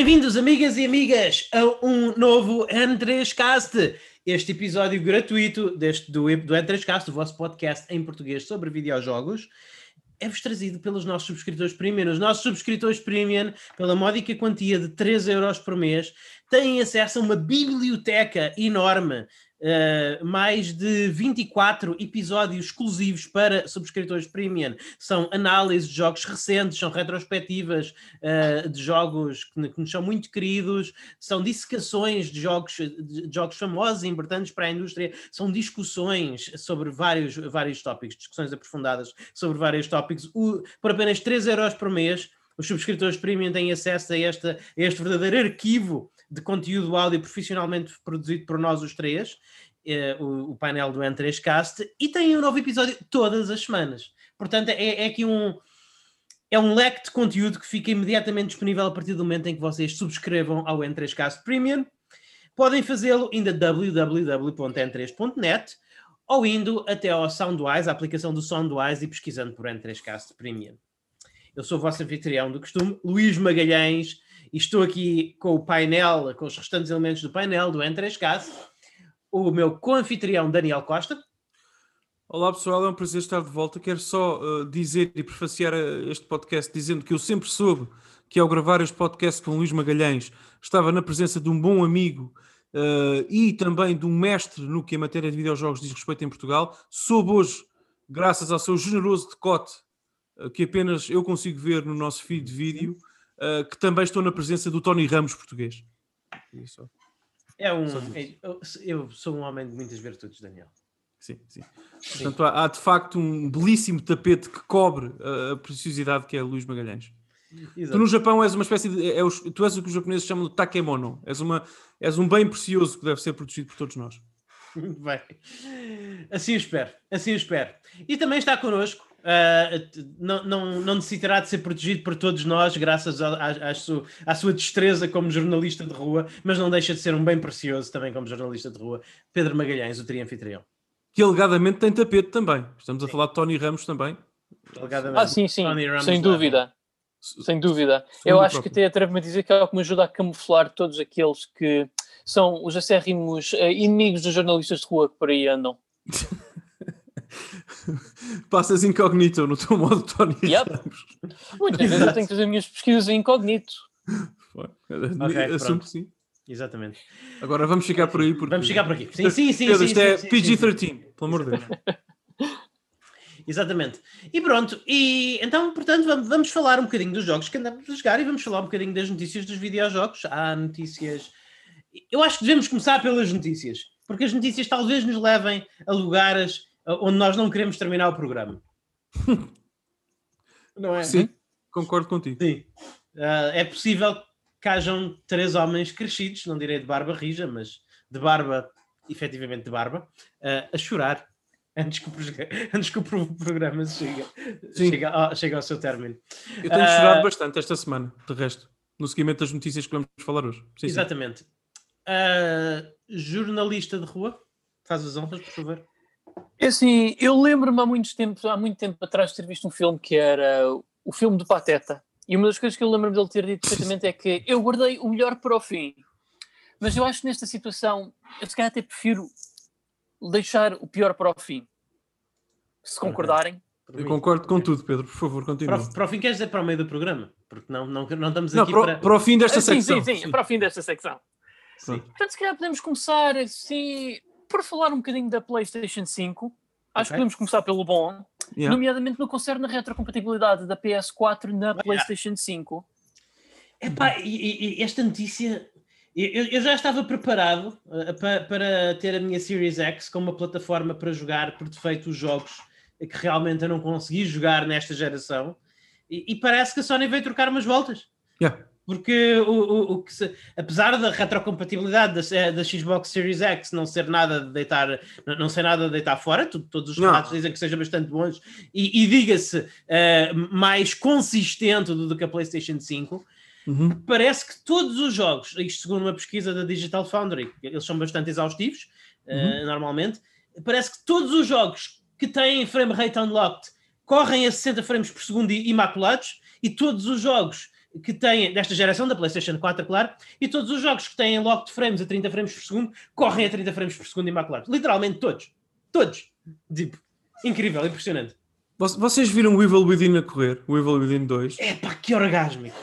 Bem-vindos, amigas e amigas, a um novo N3Cast. Este episódio gratuito deste, do, do N3Cast, o vosso podcast em português sobre videojogos, é-vos trazido pelos nossos subscritores premium. Os nossos subscritores premium, pela módica quantia de 3 euros por mês, têm acesso a uma biblioteca enorme Uh, mais de 24 episódios exclusivos para subscritores premium. São análises de jogos recentes, são retrospectivas uh, de jogos que, que, nos são muito queridos, são dissecações de jogos, de jogos famosos e importantes para a indústria, são discussões sobre vários, vários tópicos, discussões aprofundadas sobre vários tópicos, o, por apenas 3 euros por mês. Os subscritores premium têm acesso a, esta, a este verdadeiro arquivo de conteúdo áudio profissionalmente produzido por nós os três, eh, o, painel do N3Cast, e tem um novo episódio todas as semanas. Portanto, é, é aqui um. É um leque de conteúdo que fica imediatamente disponível a partir do momento em que vocês subscrevam ao N3Cast Premium. Podem fazê-lo indo a www.n3.net ou indo até ao Soundwise, a aplicação do Soundwise, e pesquisando por N3Cast Premium. Eu sou o vosso anfitrião do costume, Luís Magalhães, e estou aqui com o painel, com os restantes elementos do painel do N3Cast, o meu co-anfitrião Daniel Costa. Olá pessoal, é um prazer estar de volta. Quero só uh, dizer e prefaciar uh, este podcast dizendo que eu sempre soube que ao gravar este podcast com Luís Magalhães estava na presença de um bom amigo uh, e também de um mestre no que a matéria de videojogos diz respeito em Portugal. Soube hoje, graças ao seu generoso decote, que apenas eu consigo ver no nosso feed de vídeo, uh, que também estou na presença do Tony Ramos português. Isso. É um, é, eu, eu sou um homem de muitas virtudes, Daniel. Sim, sim. sim. Portanto, há, há, de facto um belíssimo tapete que cobre a, a preciosidade que é Luís Magalhães. Exato. Tu no Japão és uma espécie de. É os, tu és o que os japoneses chamam de takemono. És, uma, és um bem precioso que deve ser protegido por todos nós. Muito bem. Assim eu espero. Assim eu espero. E também está connosco uh, não, não, não necessitará de ser protegido por todos nós, graças à sua, à sua destreza como jornalista de rua, mas não deixa de ser um bem precioso também como jornalista de rua. Pedro Magalhães, o trianfitrião. Que alegadamente tem tapete também. Estamos a falar de Tony Ramos também. Ah, sim, sim, sem dúvida. Sem dúvida. Eu acho próprio. que até atrevo-me a dizer que é o que me ajuda a camuflar todos aqueles que são os acérrimos uh, inimigos dos jornalistas de rua que por aí andam. Passas incognito no teu modo Tony yep. Muitas vezes eu tenho que fazer minhas pesquisas em incognito. Okay, Assumo que sim. Exatamente. Agora vamos ficar por aí. Porque... Vamos ficar por aqui. Sim, sim, sim. Pedro, isto é PG-13, pelo amor de Deus. Exatamente. E pronto, e então, portanto, vamos, vamos falar um bocadinho dos jogos que andamos a jogar e vamos falar um bocadinho das notícias dos videojogos. Há notícias. Eu acho que devemos começar pelas notícias, porque as notícias talvez nos levem a lugares onde nós não queremos terminar o programa. não é? Sim, concordo contigo. Sim. Uh, é possível que hajam três homens crescidos, não direi de barba rija, mas de barba, efetivamente de barba, uh, a chorar antes que, o, antes que o programa chegue, chegue, ao, chegue ao seu término. Eu tenho uh, chorado bastante esta semana, de resto, no seguimento das notícias que vamos falar hoje. Sim, exatamente. Sim. Uh, jornalista de rua, faz as honras, por favor. É assim, eu lembro-me há muito tempo, há muito tempo atrás de ter visto um filme que era o filme do Pateta. E uma das coisas que eu lembro-me dele ter dito perfeitamente é que eu guardei o melhor para o fim. Mas eu acho que nesta situação, eu se calhar até prefiro deixar o pior para o fim. Se concordarem. Eu concordo com tudo, Pedro. Por favor, continue. Para, para o fim, queres dizer para o meio do programa? Porque não, não, não estamos aqui não, para... para... o fim desta ah, secção. Sim, sim, sim, para o fim desta secção. Sim. Portanto, se calhar podemos começar assim por falar um bocadinho da PlayStation 5, acho okay. que podemos começar pelo bom, yeah. nomeadamente no concerne a retrocompatibilidade da PS4 na PlayStation 5. Epá, e, e esta notícia eu, eu, já estava preparado uh, para, para, ter a minha Series X como uma plataforma para jogar por defeito os jogos que realmente eu não consegui jogar nesta geração e, e parece que a Sony veio trocar umas voltas. Yeah. Porque o, o, o que se, apesar da retrocompatibilidade da, eh, da, Xbox Series X não ser nada de deitar, não ser nada de deitar fora, tu, todos os relatos dizem que sejam bastante bons e, e diga-se uh, mais consistente do, do, que a PlayStation 5. Uhum. Parece que todos os jogos, isto segundo uma pesquisa da Digital Foundry, eles são bastante exaustivos, uh, uhum. normalmente, parece que todos os jogos que têm frame rate unlocked correm a 60 frames por segundo imaculados e todos os jogos que têm, desta geração da PlayStation 4, claro, e todos os jogos que têm locked frames a 30 frames por segundo correm a 30 frames por segundo imaculados. Literalmente todos. Todos. Tipo, incrível, impressionante. Vocês viram o Evil Within a correr? O Evil Within 2? Epá, que orgásmico.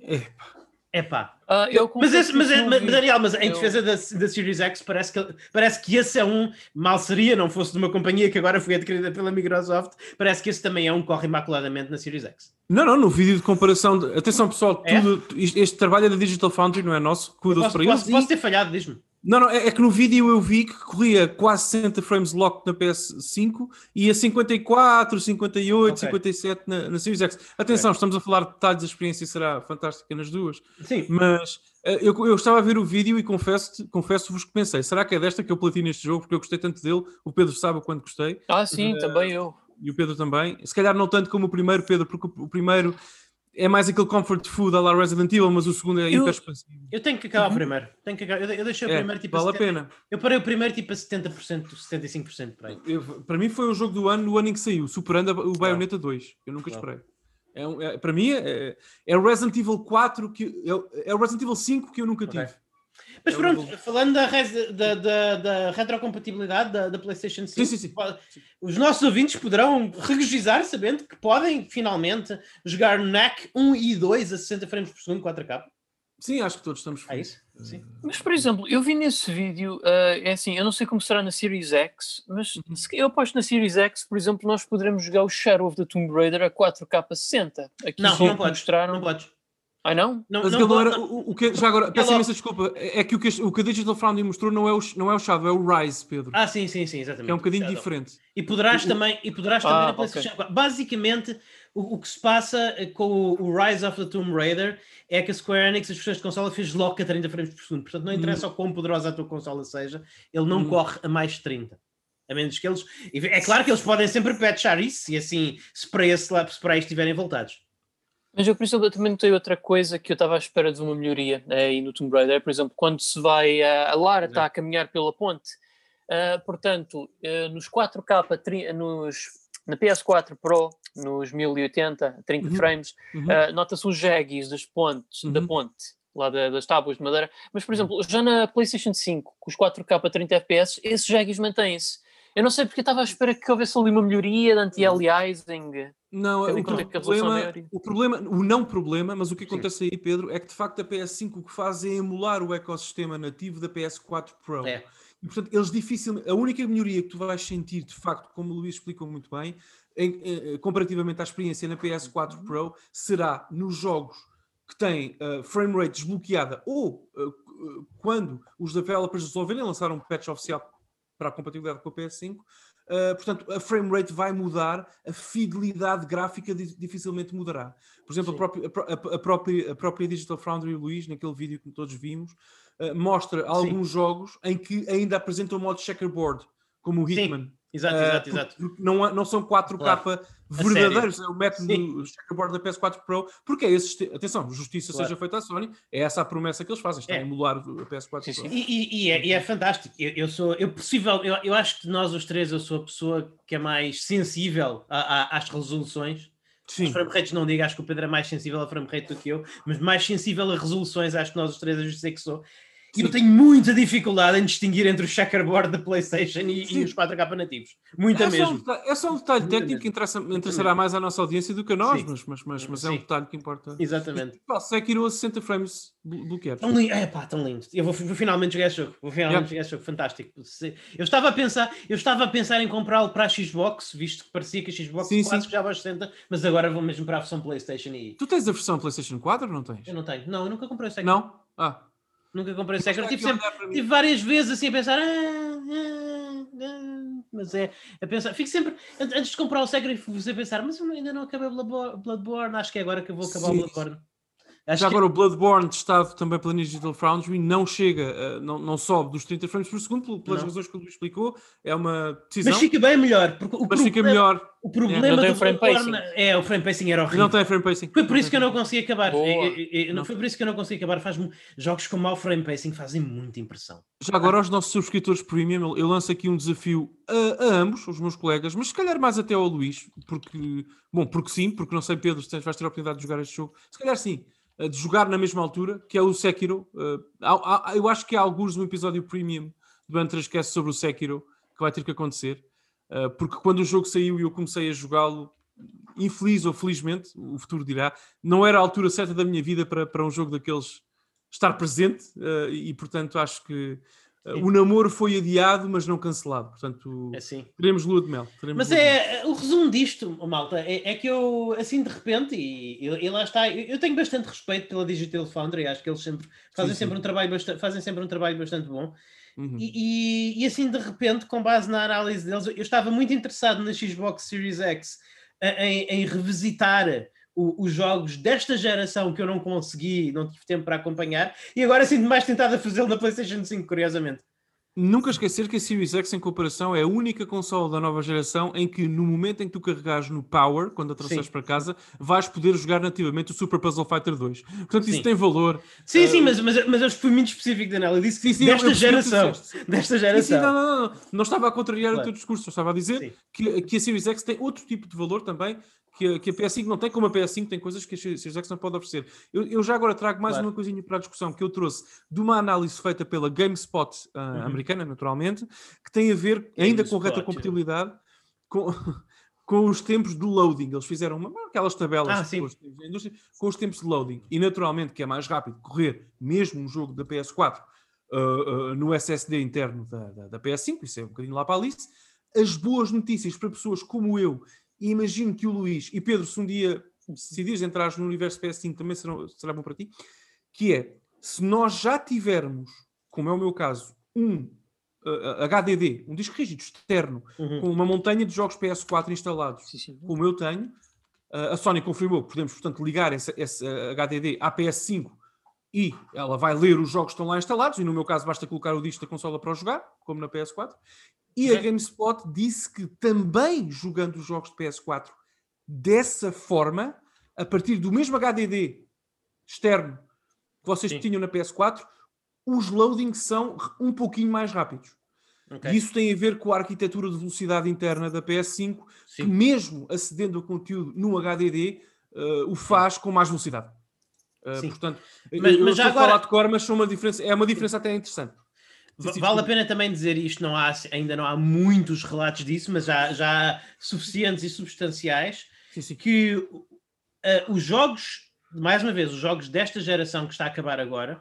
Epá. Epá. Ah, eu Mas, esse, mas, não mas. Daniel, mas em Eu- defesa da, da Series X, parece que, parece que esse é um. Mal seria, não fosse de uma companhia que agora foi adquirida pela Microsoft. Parece que esse também é um que corre imaculadamente na Series X. Não, não, no vídeo de comparação. de- Atenção, pessoal, É? tudo, este trabalho é da Digital Foundry, não é nosso. Posso, para eles. posso, E- posso ter falhado, diz-me. Não, não, é, é que no vídeo eu vi que corria quase 60 frames locked na PS5 e a 54, 58, Ok. 57 na, na Series X. Atenção, estamos a falar de detalhes, a experiência será fantástica nas duas. Sim. Mas eh, eu, eu estava a ver o vídeo e confesso- confesso-vos que pensei, será que é desta que eu platino este jogo? Porque eu gostei tanto dele, o Pedro sabe o quanto gostei. Ah, sim, Eh, também eu. e o Pedro também. Se calhar não tanto como o primeiro, Pedro, porque o primeiro é mais aquele comfort food à la Resident Evil, mas o segundo é Eu- hiper expansivo. Eu tenho que acabar o primeiro. Tenho que acabar. Eu, eu deixei o É, primeiro tipo a vale a 70 pena. Eu parei o primeiro tipo a 70%, 75% por aí. Eu- para mim foi o jogo do ano, no ano em que saiu, superando a- o Bayonetta 2. Eu nunca esperei. É um- é- para mim é, é o Resident Evil 4 que é, é o Resident Evil 5 que eu nunca tive. Mas É pronto, falando da, res- da, da, da retrocompatibilidade da, da PlayStation 5, Sim, sim, sim. pode- os nossos ouvintes poderão regozijar sabendo que podem finalmente jogar NAC 1 e 2 a 60 frames por segundo 4K. Sim, acho que todos estamos É isso? Sim. Mas, por exemplo, eu vi nesse vídeo, ah, é assim, eu não sei como será na Series X, mas Uhum. se eu aposto na Series X, por exemplo, nós poderemos jogar o Shadow of the Tomb Raider a 4K 60. Aqui Não, não podes. mostraram. Não podes. Ah, não? Não, Mas não aquilo não era, o, o que, já agora, peço logo- imensa desculpa, é é que o que, o que a Digital Foundry mostrou não é, o, não é o Shadow, é o Rise, Pedro. Ah, sim, sim, sim, exatamente. que é um bocadinho diferente. E poderás O- também, e poderás Ah, também. PlayStation 4. Basicamente, o, o que se passa eh, com o, o Rise of the Tomb Raider é que a Square Enix, as versões de consola, fez lock a 30 frames por segundo. Portanto, não interessa o quão poderosa a tua consola seja, ele não Hum. corre a mais de 30. A menos que eles. e É claro que eles podem sempre patchar isso e assim, se para, esse, lá- se para aí estiverem voltados. Mas eu, por exemplo, também notei outra coisa que eu estava à espera de uma melhoria eh, aí no Tomb Raider. Por exemplo, quando se vai, eh, a Lara está a caminhar pela ponte, eh, portanto, eh, nos 4K, tri- nos, na PS4 Pro, nos 1080, 30 Uhum. frames, Uhum. eh, nota-se os jaggis das pontes, da Uhum. ponte, lá da- das tábuas de madeira. Mas, por exemplo, já na PlayStation 5, com os 4K a 30 FPS, esses jaggis mantêm-se. Eu não sei porque eu estava à espera que houvesse ali uma melhoria de anti-aliasing. Não, o em problema, é o problema, o não problema, mas o que Sim. acontece aí, Pedro, é que de facto a PS5 o que faz é emular o ecossistema nativo da PS4 Pro. É. E portanto, eles dificilmente. A única melhoria que tu vais sentir, de facto, como o Luís explicou muito bem, em- eh, comparativamente à experiência na Uhum. PS4 Pro, será nos jogos que têm eh, frame rate desbloqueada ou eh, eh, quando os developers resolverem lançar um patch oficial para a compatibilidade com a PS5. Uh, portanto, a frame rate vai mudar, a fidelidade gráfica di- dificilmente mudará. Por exemplo, a Sim. própria, a a- própria, a própria Digital Foundry, Luís, naquele vídeo que todos vimos, uh, mostra alguns jogos em que ainda apresentam o modo checkerboard, como o Sim, Hitman. Exato, Uh, exato, exato. porque não, não são 4K sério. verdadeiros, é o método checkerboard da PS4 Pro, porque é esse. Atenção, justiça Claro. seja feita à Sony, é essa a promessa que eles fazem, está É. a emular a PS4 Sim, Pro. sim. E, e- é, e é fantástico. Eu, eu sou, eu possível, eu, eu acho que de nós os três, eu sou a pessoa que é mais sensível a- a- às resoluções. Sim. Os frame rates não digo, acho que o Pedro é mais sensível a frame rate do que eu, mas mais sensível a resoluções, acho que nós os três a dizer que sou. E eu tenho muita dificuldade em distinguir entre o checkerboard da PlayStation e, e os 4K nativos. Muita É só, um mesmo. detalhe, é só um detalhe Muita técnico mesmo. que interessa, interessará mesmo. mais à nossa audiência do que a nós, Sim. mas, mas, mas, mas é um Sim. detalhe que importa. Exatamente. Pá, Sekiro a 60 frames blo- bloqueados. Tão lindo, é pá, tão lindo. Eu vou, vou finalmente jogar esse jogo. Vou finalmente jogar esse jogo, fantástico. Se- Eu estava a pensar, eu estava a pensar em comprá-lo para a Xbox, visto que parecia que a Xbox Sim, quase sim. que já vai aos 60, mas agora vou mesmo para a versão PlayStation e Tu tens a versão PlayStation 4 ou não tens? eu não tenho. Não, eu nunca comprei o Sekiro. Não? Ah. Nunca comprei o Sekiro. Está Tive, sempre, tive várias vezes assim a pensar. "Ah, ah, ah", mas é a pensar. Fico sempre, an- antes de comprar o Sekiro, fico a pensar, mas eu ainda não acabei o Bloodborne. Acho que é agora que eu vou acabar o Sim. Bloodborne. Acho Já que- agora o Bloodborne testado também pela Digital Foundry não chega, eh, não, não sobe dos 30 frames por segundo, pel- pelas Não. razões que o Luís explicou, é uma decisão, mas fica bem melhor. Porque o mas fica problema- melhor. O problema Não tem do frame Bloodborne pacing. é o frame pacing era horrível. não tem frame pacing. Foi por isso que eu não consegui acabar. Boa. E- e- e- não foi por isso que eu não consegui acabar. Faz jogos com mau frame pacing fazem muita impressão. Já agora aos nossos subscritores premium, eu- lanço aqui um desafio a, a ambos, os meus colegas, mas se calhar mais até ao Luís, porque, bom, porque sim, porque não sei, Pedro, se tens- vais ter a oportunidade de jogar este jogo, se calhar sim. Uh, de jogar na mesma altura, que é o Sekiro. Há, eu acho que há alguns um episódio premium do Antrascast sobre o Sekiro que vai ter que acontecer, uh, porque quando o jogo saiu e eu comecei a jogá-lo, infeliz ou felizmente, o futuro dirá, não era a altura certa da minha vida para, para um jogo daqueles estar presente, e portanto acho que o namoro foi adiado, mas não cancelado. Portanto, assim. teremos lua de mel. Mas é o resumo disto, malta, é, é, que eu, assim de repente, e, e, e lá está, eu, eu, tenho bastante respeito pela Digital Foundry, acho que eles sempre fazem, sim, sempre, sim. Um trabalho bastante, fazem sempre um trabalho bastante bom. Uhum. E, e, e, assim de repente, com base na análise deles, eu estava muito interessado na Xbox Series X em, em revisitar os jogos desta geração que eu não consegui, não tive tempo para acompanhar, e agora sinto mais tentado a fazê-lo na PlayStation 5, curiosamente. Nunca esquecer que a Series X, em comparação, é a única console da nova geração em que, no momento em que tu carregares no Power, quando a trouxeres para casa, vais poder jogar nativamente o Super Puzzle Fighter 2. Portanto, sim. isso tem valor. Sim, uh... sim, mas, mas, mas eu fui muito específico, Daniel. Eu disse sim, sim, desta geração. Desta geração. Sim, não, não, não, não. estava a contrariar claro. o teu discurso, eu estava a dizer que, que a Series X tem outro tipo de valor também que, que a PS5 não tem, como a PS5 tem coisas que a Series não pode oferecer. Eu, eu já agora trago mais claro. uma coisinha para a discussão que eu trouxe de uma análise feita pela GameSpot uh, uhum. americana, naturalmente, que tem a ver ainda com retrocompatibilidade, com, com os tempos de loading. Eles fizeram uma, aquelas tabelas ah, com, os, com, os, tempos de loading. E naturalmente que é mais rápido correr mesmo um jogo da PS4 uh, uh, no SSD interno da, da, da, PS5, isso é um bocadinho lá para a Alice. As boas notícias para pessoas como eu e imagino que o Luís e Pedro, se um dia decidires entrar no universo PS5, também será, será bom para ti, que é, se nós já tivermos, como é o meu caso, um uh, HDD, um disco rígido externo, uhum. com uma montanha de jogos PS4 instalados, sim, sim. como eu tenho, uh, a Sony confirmou que podemos, portanto, ligar esse, esse HDD à PS5 e ela vai ler os jogos que estão lá instalados, e no meu caso basta colocar o disco da consola para jogar, como na PS4, e a GameSpot disse que também jogando os jogos de PS4 dessa forma, a partir do mesmo HDD externo que vocês Sim. tinham na PS4, os loadings são um pouquinho mais rápidos. Okay. Isso tem a ver com a arquitetura de velocidade interna da PS5, Sim. que mesmo acedendo ao conteúdo no HDD, uh, o faz Sim. com mais velocidade. Uh, portanto, mas, eu, mas já agora... falar de cor, mas uma diferença, é uma diferença até interessante. Vale a pena também dizer isto, não há, ainda não há muitos relatos disso, mas já, já há suficientes e substanciais sim, sim. que uh, os jogos, mais uma vez, os jogos desta geração que está a acabar agora,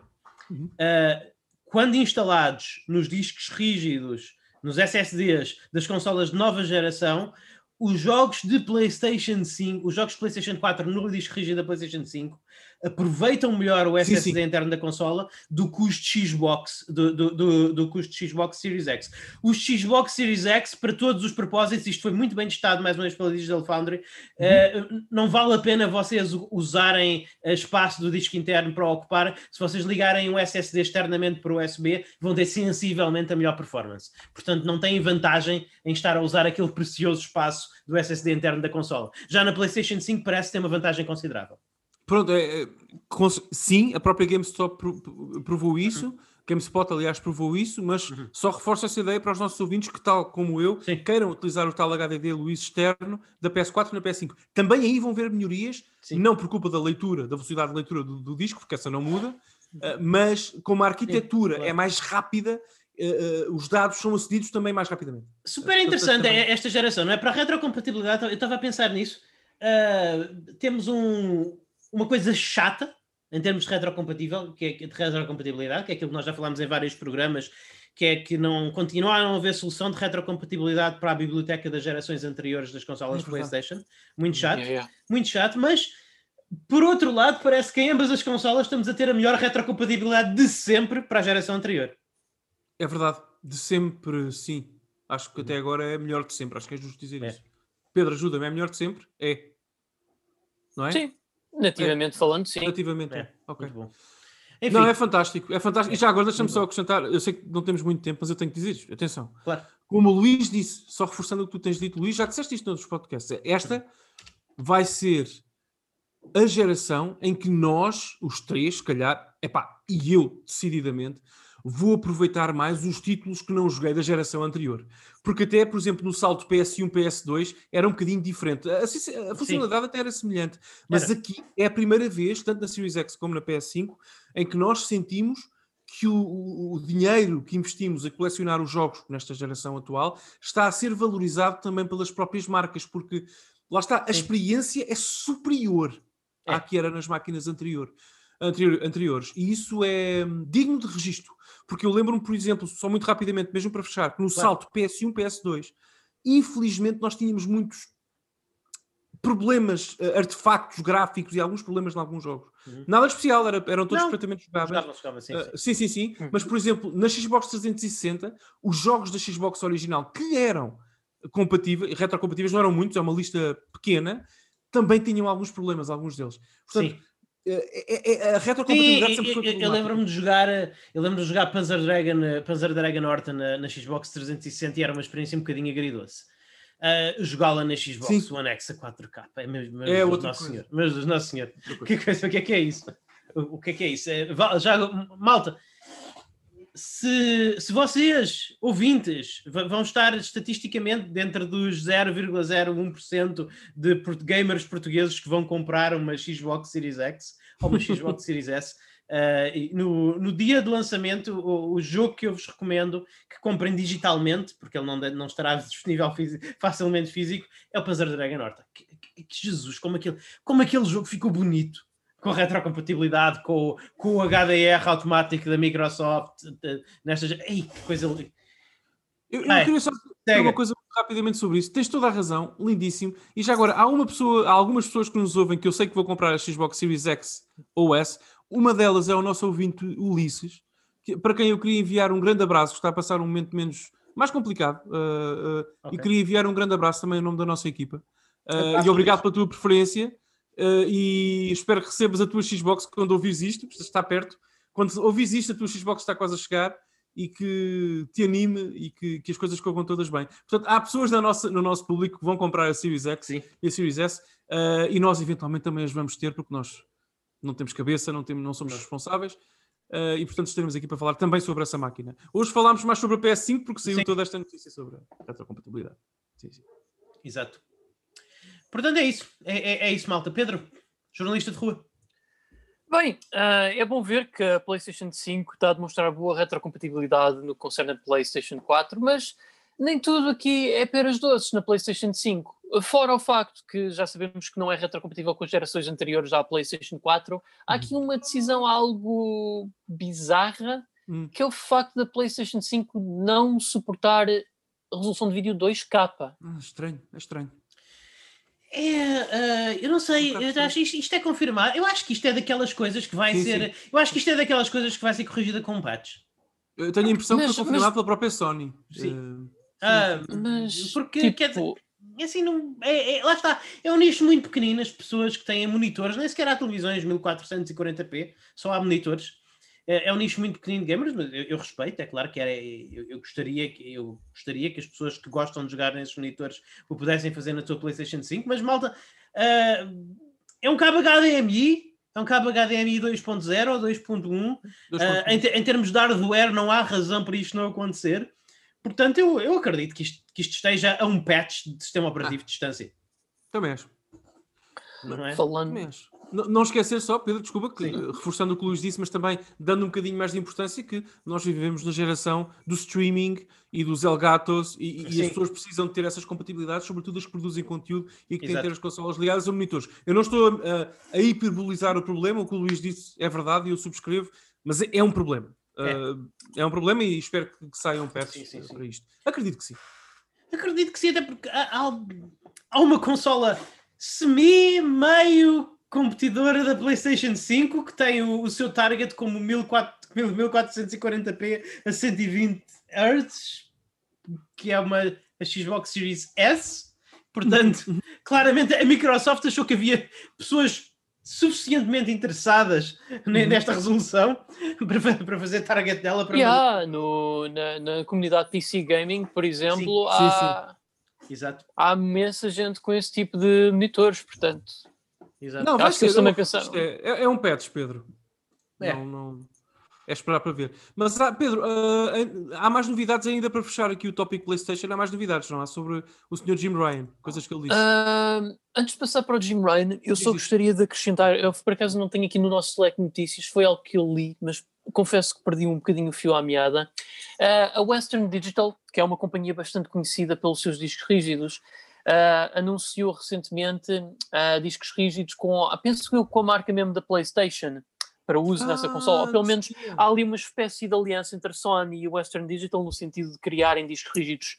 uhum. uh, quando instalados nos discos rígidos, nos SSDs das consolas de nova geração, os jogos de PlayStation 5, os jogos de PlayStation 4 no disco rígido da PlayStation 5 aproveitam melhor o SSD sim, sim. interno da consola do custo Xbox, do, do, do, do, custo Xbox Series X. O Xbox Series X, para todos os propósitos, isto foi muito bem testado mais uma vez pela Digital Foundry, uhum. uh, não vale a pena vocês usarem espaço do disco interno para ocupar. Se vocês ligarem um SSD externamente para o USB, vão ter sensivelmente a melhor performance. Portanto, não têm vantagem em estar a usar aquele precioso espaço do SSD interno da consola. Já na PlayStation 5 parece ter uma vantagem considerável. Pronto, é, é sim, a própria GameStop provou isso. Uhum. GameSpot, aliás, provou isso, mas uhum. só reforça essa ideia para os nossos ouvintes que, tal como eu, sim. queiram utilizar o tal HDD Luís externo da PS4 na PS5. Também aí vão ver melhorias, sim. não por culpa da leitura, da velocidade de leitura do, do disco, porque essa não muda, uh, mas como a arquitetura sim, claro. é mais rápida, uh, uh, os dados são acedidos também mais rapidamente. Super interessante também... esta geração, não é? Para a retrocompatibilidade, eu estava a pensar nisso. temos um, uma coisa chata em termos de retrocompatível, que é de retrocompatibilidade, que é aquilo que nós já falámos em vários programas, que é que não continua a não haver solução de retrocompatibilidade para a biblioteca das gerações anteriores das consolas é PlayStation. Muito chato, yeah, yeah. muito chato, mas por outro lado, parece que em ambas as consolas estamos a ter a melhor retrocompatibilidade de sempre para a geração anterior. É verdade, de sempre, sim. Acho que até agora é melhor de sempre, acho que é justo dizer é. isso. Pedro, ajuda-me, é melhor de sempre? É. Não é? Sim, Nativamente é. falando, sim. Nativamente, é. ok. Muito bom. Enfim. Não, é fantástico, é fantástico. E já agora deixa-me só acrescentar, eu sei que não temos muito tempo, mas eu tenho que dizer isto, atenção. Claro. Como o Luís disse, só reforçando o que tu tens dito, Luís, já disseste isto nos podcasts, esta vai ser a geração em que nós, os três, se calhar, epá, e eu decididamente, vou aproveitar mais os títulos que não joguei da geração anterior. Porque até, por exemplo, no salto PS1, PS2 era um bocadinho diferente. A, a funcionalidade Sim. até era semelhante. Mas era. aqui é a primeira vez, tanto na Series X como na PS5, em que nós sentimos que o, o, dinheiro que investimos a colecionar os jogos nesta geração atual está a ser valorizado também pelas próprias marcas, porque lá está, a experiência é superior é. à que era nas máquinas anterior, anterior, anteriores. E isso é hum, digno de registro. Porque eu lembro-me, por exemplo, só muito rapidamente, mesmo para fechar, que no claro. salto PS1, PS2, infelizmente nós tínhamos muitos problemas, uh, artefactos gráficos e alguns problemas em alguns jogos. Uhum. Nada especial, era, eram todos não. perfeitamente jogáveis. Jogava, jogava, sim, uh, sim, sim, sim. Uhum. Mas, por exemplo, na Xbox 360, os jogos da Xbox original que eram compatíveis, retrocompatíveis, não eram muitos, é uma lista pequena, também tinham alguns problemas, alguns deles. Portanto, sim. É, é, é, a retrocompatibilidade sempre foi Eu, eu lembro-me de jogar, eu lembro de jogar Panzer Dragon, Panzer Dragon Horta na, na Xbox 360 e era uma experiência um bocadinho agridoce. Uh, jogá-la na Xbox Sim. One X a 4K. É mesmo, meu é Deus, Nosso Senhor. Meu Deus, Nosso Senhor. O que, é, o que é que é isso? O, que é que é isso? É, já, malta, se, se vocês, ouvintes, vão estar estatisticamente dentro dos 0,01% de gamers portugueses que vão comprar uma Xbox Series X ou uma Xbox Series S, Uh, no, no, dia do lançamento, o, o, jogo que eu vos recomendo que comprem digitalmente, porque ele não, não estará disponível facilmente físico, é o Panzer Dragon Horta. Que, que, que, Jesus, como aquele, como aquele jogo ficou bonito com retrocompatibilidade, com, com o HDR automático da Microsoft, nestas. Ei, que coisa. Eu, eu queria só dizer uma coisa rapidamente sobre isso. Tens toda a razão, lindíssimo. E já agora, há uma pessoa, há algumas pessoas que nos ouvem que eu sei que vou comprar a Xbox Series X ou S. Uma delas é o nosso ouvinte Ulisses, que, para quem eu queria enviar um grande abraço, que está a passar um momento menos mais complicado. Uh, uh, okay. E queria enviar um grande abraço também em nome da nossa equipa. Uh, e obrigado pela tua preferência. E espero que recebas a tua Xbox quando ouvires isto, está perto. Quando ouvires isto, a tua Xbox está quase a chegar e que te anime e que, que as coisas corram todas bem. Portanto, há pessoas na nossa, no nosso público que vão comprar a Series X Sim. e a Series S uh, e nós eventualmente também as vamos ter porque nós não temos cabeça, não, temos, não somos responsáveis. Uh, e portanto estaremos aqui para falar também sobre essa máquina. Hoje falámos mais sobre a PS5 porque saiu sim. toda esta notícia sobre a retrocompatibilidade. Sim, sim. Exato. Portanto é isso. É, é, é, isso, malta. Pedro, jornalista de rua. Bem, uh, é bom ver que a PlayStation 5 está a demonstrar boa retrocompatibilidade no que concerne a PlayStation 4, mas nem tudo aqui é peras doces na PlayStation 5. Fora o facto que já sabemos que não é retrocompatível com as gerações anteriores à PlayStation 4, há aqui uma decisão algo bizarra, hum. que é o facto da PlayStation 5 não suportar resolução de vídeo 2K. Ah, estranho, é estranho. É, uh, eu não sei, eu acho isto, isto, é confirmado. Eu acho que isto é daquelas coisas que vai sim, ser. Sim. Eu acho que isto é daquelas coisas que vai ser corrigida com patch. Eu tenho a impressão mas, que foi confirmado mas... pela própria Sony. Sim. Uh... Mas porque tipo... quer dizer, assim, não, é, é, lá está, é um nicho muito pequenino, as pessoas que têm monitores, nem sequer há televisões 1440p, só há monitores. É, é um nicho muito pequenino de gamers, mas eu, eu respeito, é claro que era, eu, eu, gostaria que, eu gostaria que as pessoas que gostam de jogar nesses monitores o pudessem fazer na sua PlayStation 5, mas malta, uh, é um cabo HDMI, é um cabo HDMI 2.0 ou 2.1. Uh, em, em termos de hardware, não há razão para isto não acontecer. Portanto, eu, eu acredito que isto, que isto esteja a um patch de sistema operativo ah, de distância. Também acho. Não é? Falando. Não, não esquecer só, Pedro, desculpa, que, reforçando o que o Luís disse, mas também dando um bocadinho mais de importância que nós vivemos na geração do streaming e dos Elgatos e, e as pessoas precisam de ter essas compatibilidades, sobretudo as que produzem conteúdo e que têm que ter as consolas ligadas a monitores. Eu não estou a, a, hiperbolizar o problema, o que o Luís disse é verdade e eu subscrevo, mas é, é um problema. É. Uh, é. um problema e espero que, que saiam patches para isto. Acredito que sim. Acredito que sim, até porque há, há, há uma consola semi-meio competidora da PlayStation 5 que tem o, o seu target como 1440p a 120 Hz, que é uma a Xbox Series S. Portanto, claramente a Microsoft achou que havia pessoas suficientemente interessadas uhum. nesta resolução para, fazer target dela para yeah, no, na, na, comunidade PC Gaming, por exemplo, sim, há, sim, sim. Há imensa gente com esse tipo de monitores, portanto. Exato. Não, acho que eles também pensaram. É, é, é, um patch, Pedro. É. Não, não... É esperar para ver. Mas ah, Pedro, ah, há mais novidades ainda para fechar aqui o tópico PlayStation. Há mais novidades, não há? Sobre o Sr. Jim Ryan, coisas que ele disse. Uh, antes de passar para o Jim Ryan, eu só gostaria de acrescentar. Eu por acaso não tenho aqui no nosso Slack notícias, foi algo que eu li, mas confesso que perdi um bocadinho o fio à meada. Uh, a Western Digital, que é uma companhia bastante conhecida pelos seus discos rígidos, uh, anunciou recentemente uh, discos rígidos com, penso eu, com a marca mesmo da PlayStation para uso ah, nessa consola. Ou pelo menos sim. há ali uma espécie de aliança entre a Sony e a Western Digital no sentido de criarem discos rígidos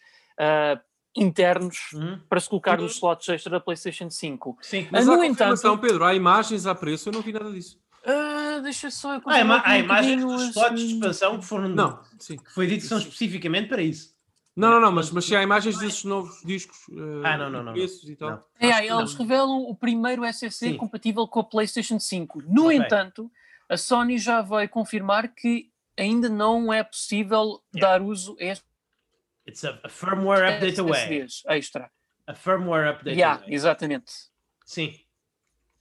internos hum. para se colocar nos slots extra da PlayStation 5. Sim, mas no entanto, Pedro, há imagens a preço, eu não vi nada disso. Uh, deixa só eu ah, há, há imagens dos slots de expansão que foram não, sim. que foi dito que são especificamente para isso. Não, não, não, mas, mas se há imagens desses novos discos uh, ah, não, não, não, e tal. Não. É, eles revelam o primeiro SSD sim. compatível com a PlayStation 5. No okay. entanto, a Sony já vai confirmar que ainda não é possível yeah. dar uso a este. It's a, a firmware update away. Extra. A firmware update yeah, away. Exatamente. Sim.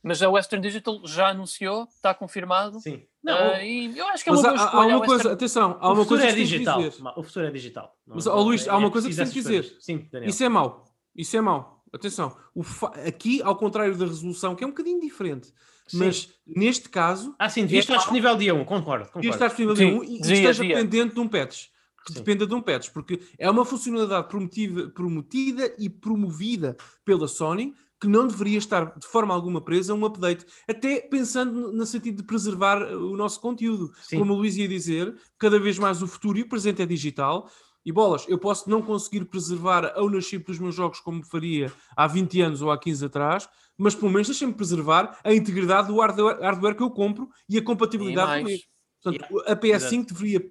Mas a Western Digital já anunciou, está confirmado. Sim. Não, uh, e eu acho que é uma boa há, escolha. Há uma coisa, atenção, há uma coisa é digital. O futuro é digital. Mas, oh, Luís, há uma é coisa que tem que dizer. Sim, Daniel. Isso é mau. Isso é mau. Atenção. Fa... Aqui, ao contrário da resolução, que é um bocadinho diferente. Sim. Mas neste caso. Ah, sim, devia é estar disponível dia 1, concordo. concordo. Devia estar disponível dia 1 e dia, esteja dia. pendente de um patch. Que dependa de um patch, porque é uma funcionalidade prometida, prometida e promovida pela Sony que não deveria estar de forma alguma presa a um update, até pensando no sentido de preservar o nosso conteúdo. Sim. Como o Luís ia dizer, cada vez mais o futuro e o presente é digital. E bolas, eu posso não conseguir preservar a ownership dos meus jogos como faria há 20 anos ou há 15 atrás, mas pelo menos deixem-me preservar a integridade do hardware, hardware, que eu compro e a compatibilidade com ele. Portanto, a PS5 deveria,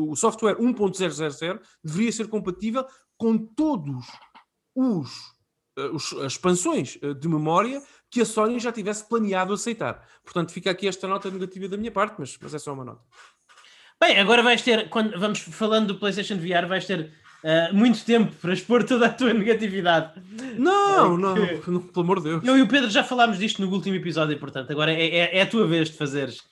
o software 1.000 deveria ser compatível com todos os eh, as expansões eh, de memória que a Sony já tivesse planeado aceitar. Portanto, fica aqui esta nota negativa da minha parte, mas, mas é só uma nota. Bem, agora vais ter, quando vamos falando do PlayStation VR, vais ter uh, muito tempo para expor toda a tua negatividade. Não, não, não, pelo amor de Deus. Eu e o Pedro já falámos disto no último episódio, portanto, agora é, é, é a tua vez de fazeres.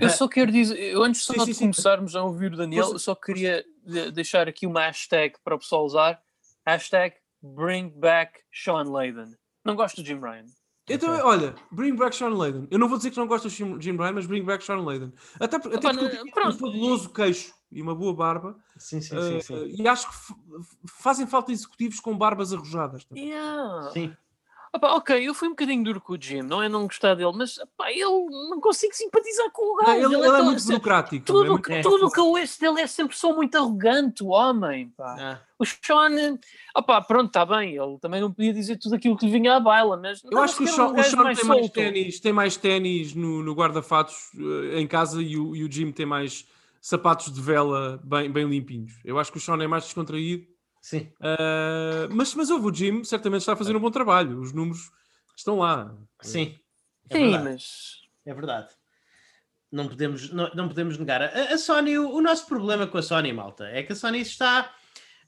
Eu só quero dizer, eu antes sim, de sim, começarmos sim. a ouvir o Daniel, eu só queria deixar aqui uma hashtag para o pessoal usar. Hashtag Bring back Sean Layden. Não gosto do Jim Ryan. Então, okay. olha, bring back Sean Layden. Eu não vou dizer que não gosto do Jim Ryan, mas bring back Sean Layden. Até, até Opa, porque tem um fabuloso queixo e uma boa barba. Sim, sim, uh, sim, sim, E acho que fazem falta executivos com barbas arrojadas. Também. Yeah. Sim. Opa, ok, eu fui um bocadinho duro com o Jim, não é não gostar dele, mas opa, eu não consigo simpatizar com o gajo. Ele, ele, ele, é, é muito burocrático. Tudo, é muito tudo que eu ouço dele é sempre só muito arrogante, o homem. Ah. O Sean, opa, pronto, está bem, ele também não podia dizer tudo aquilo que lhe vinha à baila, mas. Eu acho que o Sean, um o Sean mais tem, mais ténis, tem mais ténis no, no guarda-fatos uh, em casa e o, e o Jim tem mais sapatos de vela bem, bem limpinhos. Eu acho que o Sean é mais descontraído. Sim. Uh, mas, mas houve o Jim, certamente está a fazer um bom trabalho. Os números estão lá. Sim. É Sim, mas. É verdade. Não podemos, não, não podemos negar. A, a Sony, o, o, nosso problema com a Sony, malta, é que a Sony está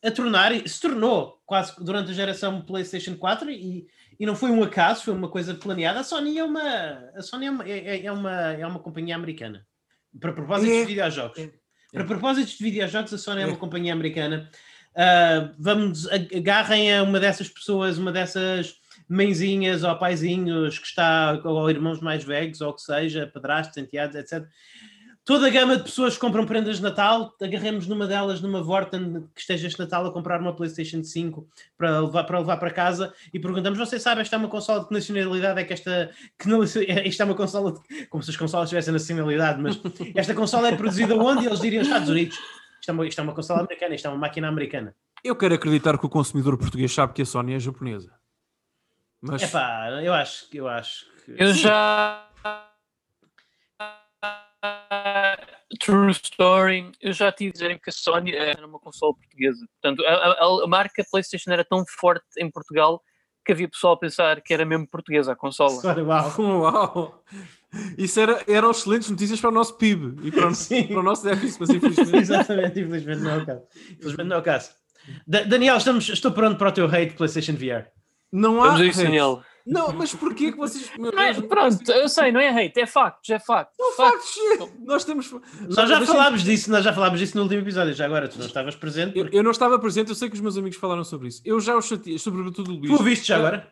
a tornar, se tornou quase durante a geração PlayStation 4 e, e não foi um acaso, foi uma coisa planeada. A Sony é uma, a Sony é uma, é, é uma, é uma companhia americana. Para propósitos é. de videojogos. É. Para propósitos de videojogos, a Sony é, uma é. companhia americana. Uh, vamos, agarrem a uma dessas pessoas, uma dessas mãezinhas ou paizinhos que está, ou irmãos mais velhos, ou o que seja, padrastos, enteados, etc. Toda a gama de pessoas que compram prendas de Natal, agarremos numa delas, numa Vorten que esteja este Natal a comprar uma PlayStation 5 para levar para, levar para casa e perguntamos: você sabe, esta é uma consola de que nacionalidade é que esta. Que não, isto é uma consola, de, como se as consolas tivessem nacionalidade, mas esta consola é produzida onde? Eles diriam Estados Unidos. Isto é, uma, isto é uma consola americana, isto é uma máquina americana. Eu quero acreditar que o consumidor português sabe que a Sony é japonesa. Mas... Epá, eu acho, eu acho que... Eu já... True story, eu já tive dizer que a Sony era uma consola portuguesa. Portanto, a, a, a, marca PlayStation era tão forte em Portugal que havia pessoal a pensar que era mesmo portuguesa a consola. Uau! Uau. Isso era, eram excelentes notícias para o nosso PIB e para o, para o nosso déficit, mas infelizmente. Exatamente, infelizmente não é o caso. Infelizmente não é o caso. Daniel, estamos, estou pronto para o teu hate PlayStation VR. Não há. Vamos isso, Daniel. Não, mas porquê que vocês. É- pronto, eu sei, não é hate, é factos, é factos. Não Factos. factos. Nós temos. Nós já falámos disso, nós já falámos disso no último episódio, já agora tu não estavas presente. Eu, porque- eu não estava presente, eu sei que os meus amigos falaram sobre isso. Eu já o chateei, sobretudo o Luís. Tu ouviste já agora?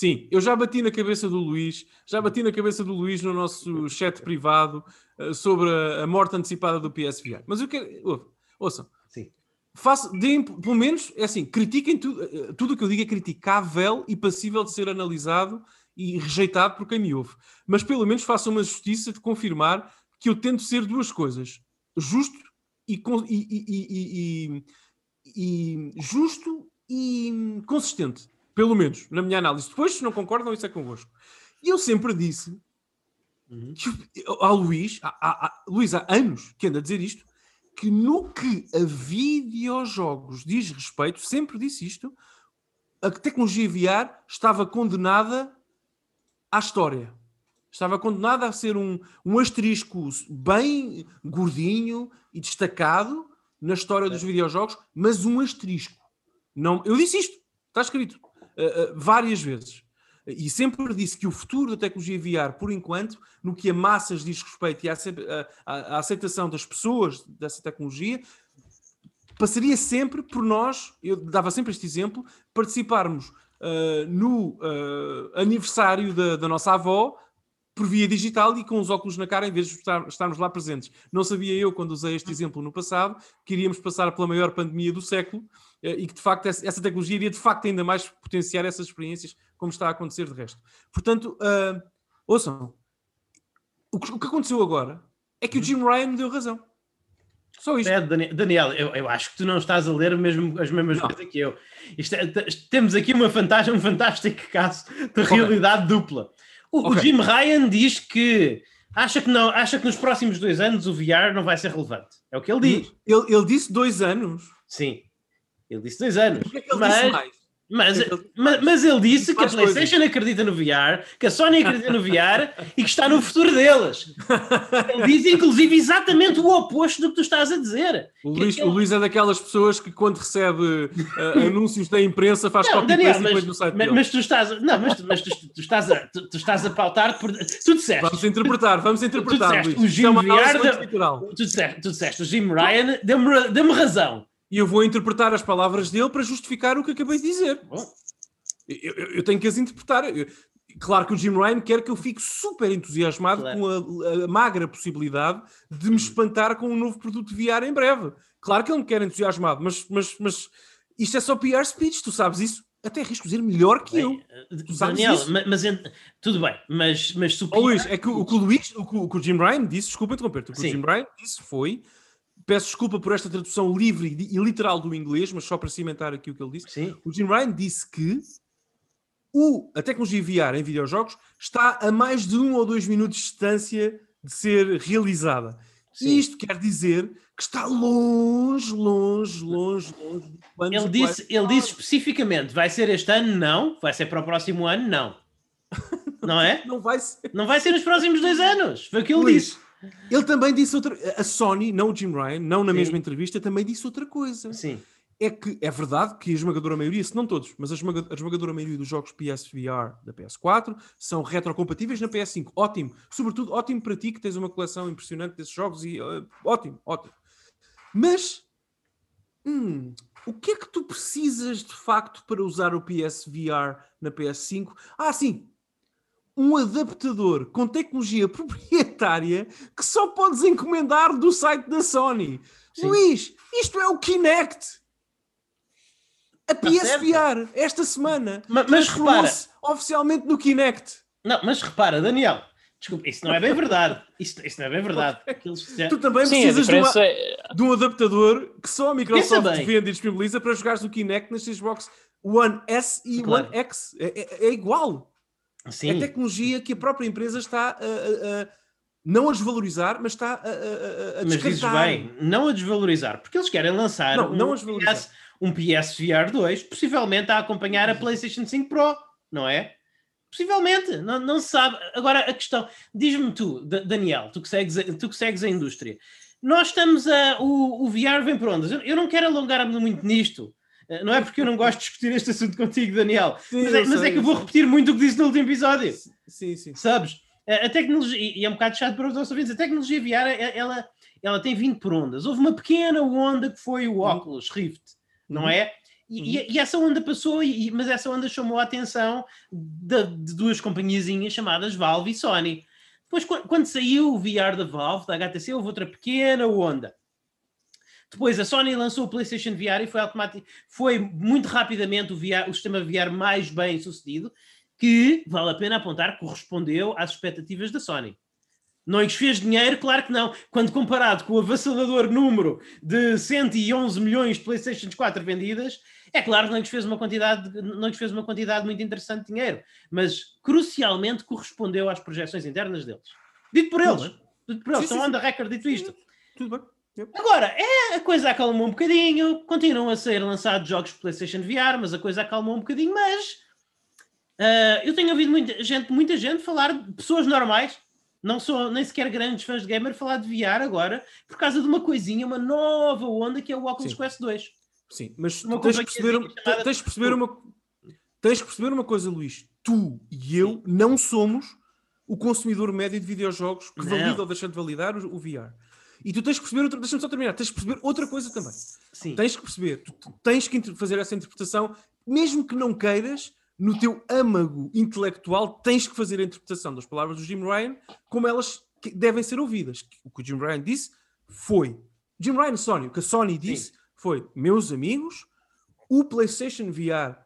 Sim, eu já bati na cabeça do Luís, já bati na cabeça do Luís no nosso chat privado eh, sobre a, a morte antecipada do PSVR. Mas eu quero. ouve, Ouçam. Sim. Faço, deem, pelo menos, é assim, critiquem tudo. eh, Tudo o que eu digo é criticável e passível de ser analisado e rejeitado por quem me ouve. Mas pelo menos façam uma justiça de confirmar que eu tento ser duas coisas: justo e, e- e- e- e- e justo e consistente. Pelo menos, na minha análise. Depois, se não concordam, isso é convosco. E eu sempre disse Uhum. que, ao Luís, há, há- há- Luís, há anos que anda a dizer isto, que no que a videojogos diz respeito, sempre disse isto, a tecnologia VR estava condenada à história. Estava condenada a ser um, um asterisco bem gordinho e destacado na história dos videojogos, mas um asterisco. Não, eu disse isto, está escrito uh, uh, várias vezes. E sempre disse que o futuro da tecnologia VR, por enquanto, no que a massas diz respeito e à, aceitação das pessoas dessa tecnologia, passaria sempre por nós, eu dava sempre este exemplo, participarmos ah, no ah, aniversário da, da nossa avó por via digital e com os óculos na cara em vez de estar- estarmos lá presentes. Não sabia eu, quando usei este exemplo no passado, que iríamos passar pela maior pandemia do século eh, e que de facto essa tecnologia iria de facto ainda mais potenciar essas experiências, como está a acontecer de resto. Portanto, ah, ouçam, o que, o que aconteceu agora é que o Jim Ryan me deu razão. Só isto. É, Dani- Daniel, eu, eu acho que tu não estás a ler mesmo, as mesmas Não. coisas que eu. É- temos aqui uma fantástica, um fantástico caso de Ok. realidade dupla. O, o Ok. Jim Ryan diz que acha que, não, acha que nos próximos dois anos o VR não vai ser relevante. É o que ele diz. Ele, ele disse dois anos. Sim. Ele disse dois anos. Que é que ele mas, disse mais? Mas, é mas, mas ele disse que a. PlayStation acredita no VR, que a Sony acredita no VR e que está no futuro deles. Ele diz, inclusive, exatamente o oposto do que tu estás a dizer. O Que Luís, aquele- o Luís é daquelas pessoas que quando recebe eh, anúncios da imprensa faz Não, copy Daniel, paste e põe mas, no site mas, mas tu estás, a- não, mas, tu- mas tu, tu estás a, tu, tu estás a pautar por, tu disseste, Vamos interpretar, vamos interpretar, disseste, Luís. o é Jim Viard- muito literal. tu disseste, tu disseste, o Jim Ryan deu-me deu razão. E eu vou interpretar as palavras dele para justificar o que acabei de dizer. Bom, Eu, eu- eu tenho que as interpretar. Eu- claro que o Jim Ryan quer que eu fique super entusiasmado Claro. com a, a magra possibilidade de me espantar com um novo produto de VR em breve. Claro que ele me quer entusiasmado, mas, mas, mas isto é só PR speech, tu sabes isso? Até risco dizer melhor que eu. bem, eh, sabes Daniel, mas, ent- tudo bem, mas, mas se o Ó Luís, é que o, o que o Luís, o o que o Jim Ryan disse, desculpa interromper-te, o que Sim. o Jim Ryan disse foi, peço desculpa por esta tradução livre e, literal do inglês, mas só para cimentar aqui o que ele disse, Sim, o Jim Ryan disse que o, a tecnologia VR em videojogos está a mais de um ou dois minutos de distância de ser realizada. sim. Isto quer dizer que está longe, longe, longe, longe. Ele disse, ele disse especificamente, vai ser este ano? Não. Vai ser para o próximo ano? Não. Não é? Não vai ser. Não vai ser nos próximos dois anos. Foi o que ele Luís, disse. Ele também disse outra. A Sony, não o Jim Ryan, não na Sim. mesma entrevista, também disse outra coisa. Sim. É que é verdade que a esmagadora maioria, se não todos, mas a esmaga- a esmagadora maioria dos jogos PSVR da PS4 são retrocompatíveis na PS5. Ótimo. Sobretudo, ótimo para ti que tens uma coleção impressionante desses jogos e eh, ótimo, ótimo. Mas hum, o que é que tu precisas de facto para usar o PSVR na PS5? Ah, sim! Um adaptador com tecnologia proprietária que só podes encomendar do site da Sony. Sim. Luís, isto é o Kinect. A Tá. PSVR, esta semana, Ma- mas transformou-se oficialmente no Kinect. Não, mas repara, Daniel, desculpa, isso não é bem verdade. Isso, isso não é bem verdade. Tu também Sim, precisas de, uma- é... de um adaptador que só a Microsoft vende e disponibiliza para jogares o Kinect nas Xbox One S e Claro. One X. É, é- é igual. Sim. É tecnologia que a própria empresa está a, a- a- não a desvalorizar, mas está a, a, a, Mas dizes bem, não a desvalorizar, porque eles querem lançar Não, um, não. PS, um PSVR 2, possivelmente a acompanhar a PlayStation 5 Pro, não é? Possivelmente, não, não se sabe. Agora a questão, diz-me tu, Da- Daniel, tu que, segues, a- tu que segues a indústria, nós estamos a. O, o VR vem por ondas. Eu, eu não quero alongar-me muito nisto. Uh, não é porque eu não gosto de discutir este assunto contigo, Daniel, Sim, mas, é, mas é que eu vou repetir muito o que disse no último episódio. Sim, sim. Sabes? A, a tecnologia, e é um bocado chato para os nossos ouvintes, a tecnologia VR, é- ela, ela tem vindo por ondas. Houve uma pequena onda que foi o Oculus Rift, não Uhum. é? E, e- e essa onda passou, e, mas essa onda chamou a atenção da- de, duas companhiazinhas chamadas Valve e Sony. Depois, quan- quando saiu o VR da Valve, da HTC, houve outra pequena onda. Depois a Sony lançou o PlayStation VR e foi foi muito rapidamente o, VR, o sistema VR mais bem sucedido, que vale a pena apontar, correspondeu às expectativas da Sony. Não lhes fez dinheiro? Claro que não. Quando comparado com o avassalador número de 111 milhões de PlayStation 4 vendidas, é claro que não lhes fez uma quantidade, não lhes fez uma quantidade muito interessante de dinheiro, mas crucialmente correspondeu às projeções internas deles. Dito por eles. Dito por eles. Sim, Estão on the record dito isto. Tudo bem. Agora, é, a coisa acalmou um bocadinho, continuam a ser lançados jogos de PlayStation VR, mas a coisa acalmou um bocadinho, mas ah, eu tenho ouvido muita gente, muita gente falar, de pessoas normais, não sou nem sequer grandes fãs de gamer, falar de VR agora, por causa de uma coisinha, uma nova onda que é o Oculus Sim. Quest 2. Sim, mas Uma tu tens companhiazinha perceber, chamada tens que perceber uma tens que perceber uma coisa, Luís. Tu e eu não somos o consumidor médio de videojogos que Não. valida ou deixa de validar o, o VR. E tu tens que perceber outra, deixa-me só terminar, tens que perceber outra coisa também. Sim. Tens que perceber, tu, tens que fazer essa interpretação, mesmo que não queiras, no teu âmago intelectual, tens que fazer a interpretação das palavras do Jim Ryan como elas devem ser ouvidas. O que o Jim Ryan disse foi. Jim Ryan Sony, o que a Sony disse foi: meus amigos, o PlayStation VR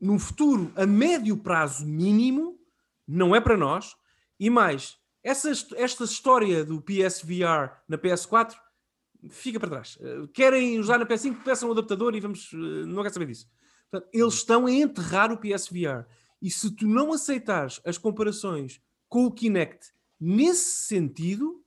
num futuro a médio prazo mínimo não é para nós. E mais, essa, esta história do PSVR na PS4 fica para trás. Eh, Querem usar na PS5, peçam um adaptador e vamos. eh, Não quero saber disso. Portanto, eles estão a enterrar o PSVR. E se tu não aceitares as comparações com o Kinect nesse sentido,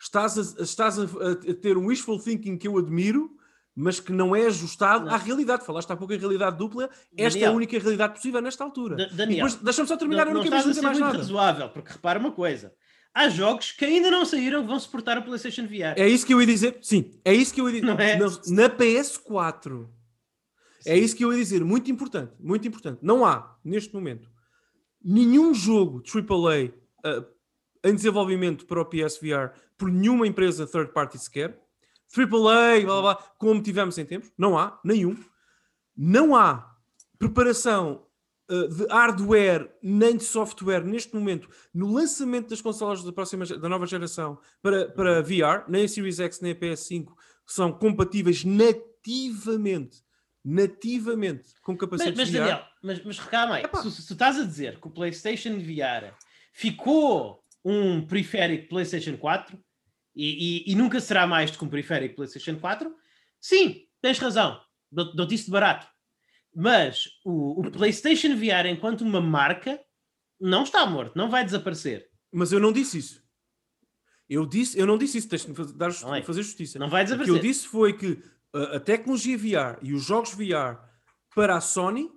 estás a, estás a, a ter um wishful thinking que eu admiro, mas que não é ajustado Não. à realidade. Falaste há pouco em realidade dupla. Esta é a Daniel. única realidade possível nesta altura. E Daniel, deixa-me só terminar, não, eu não não quero a dizer mais nada. razoável, porque repara uma coisa. Há jogos que ainda não saíram que vão suportar o PlayStation VR. É isso que eu ia dizer. Sim, é isso que eu ia dizer. É? Na, na PS4. É isso que eu ia dizer. Muito importante. Muito importante. Não há, neste momento, nenhum jogo AAA uh, em desenvolvimento para o PSVR por nenhuma empresa third party sequer. AAA, blá, blá, blá, como tivemos em tempos. Não há, nenhum. Não há preparação de hardware nem de software neste momento no lançamento das consolas da, próxima, da nova geração para, para VR. Nem a Series X nem a PS5 são compatíveis nativamente nativamente com Mas, capacetes mas VR. Daniel, mas, mas aí, se, se tu estás a dizer que o PlayStation VR ficou um periférico PlayStation 4 e, e- e nunca será mais do que um periférico PlayStation 4, sim, tens razão, dou- dou-te isso de barato. Mas o, o PlayStation VR, enquanto uma marca, não está morto, não vai desaparecer. Mas eu não disse isso. Eu, disse, eu não disse isso, deixa-me fazer, dar, é. fazer justiça. Não vai O que eu desaparecer. disse foi que uh, a tecnologia VR e os jogos VR para a Sony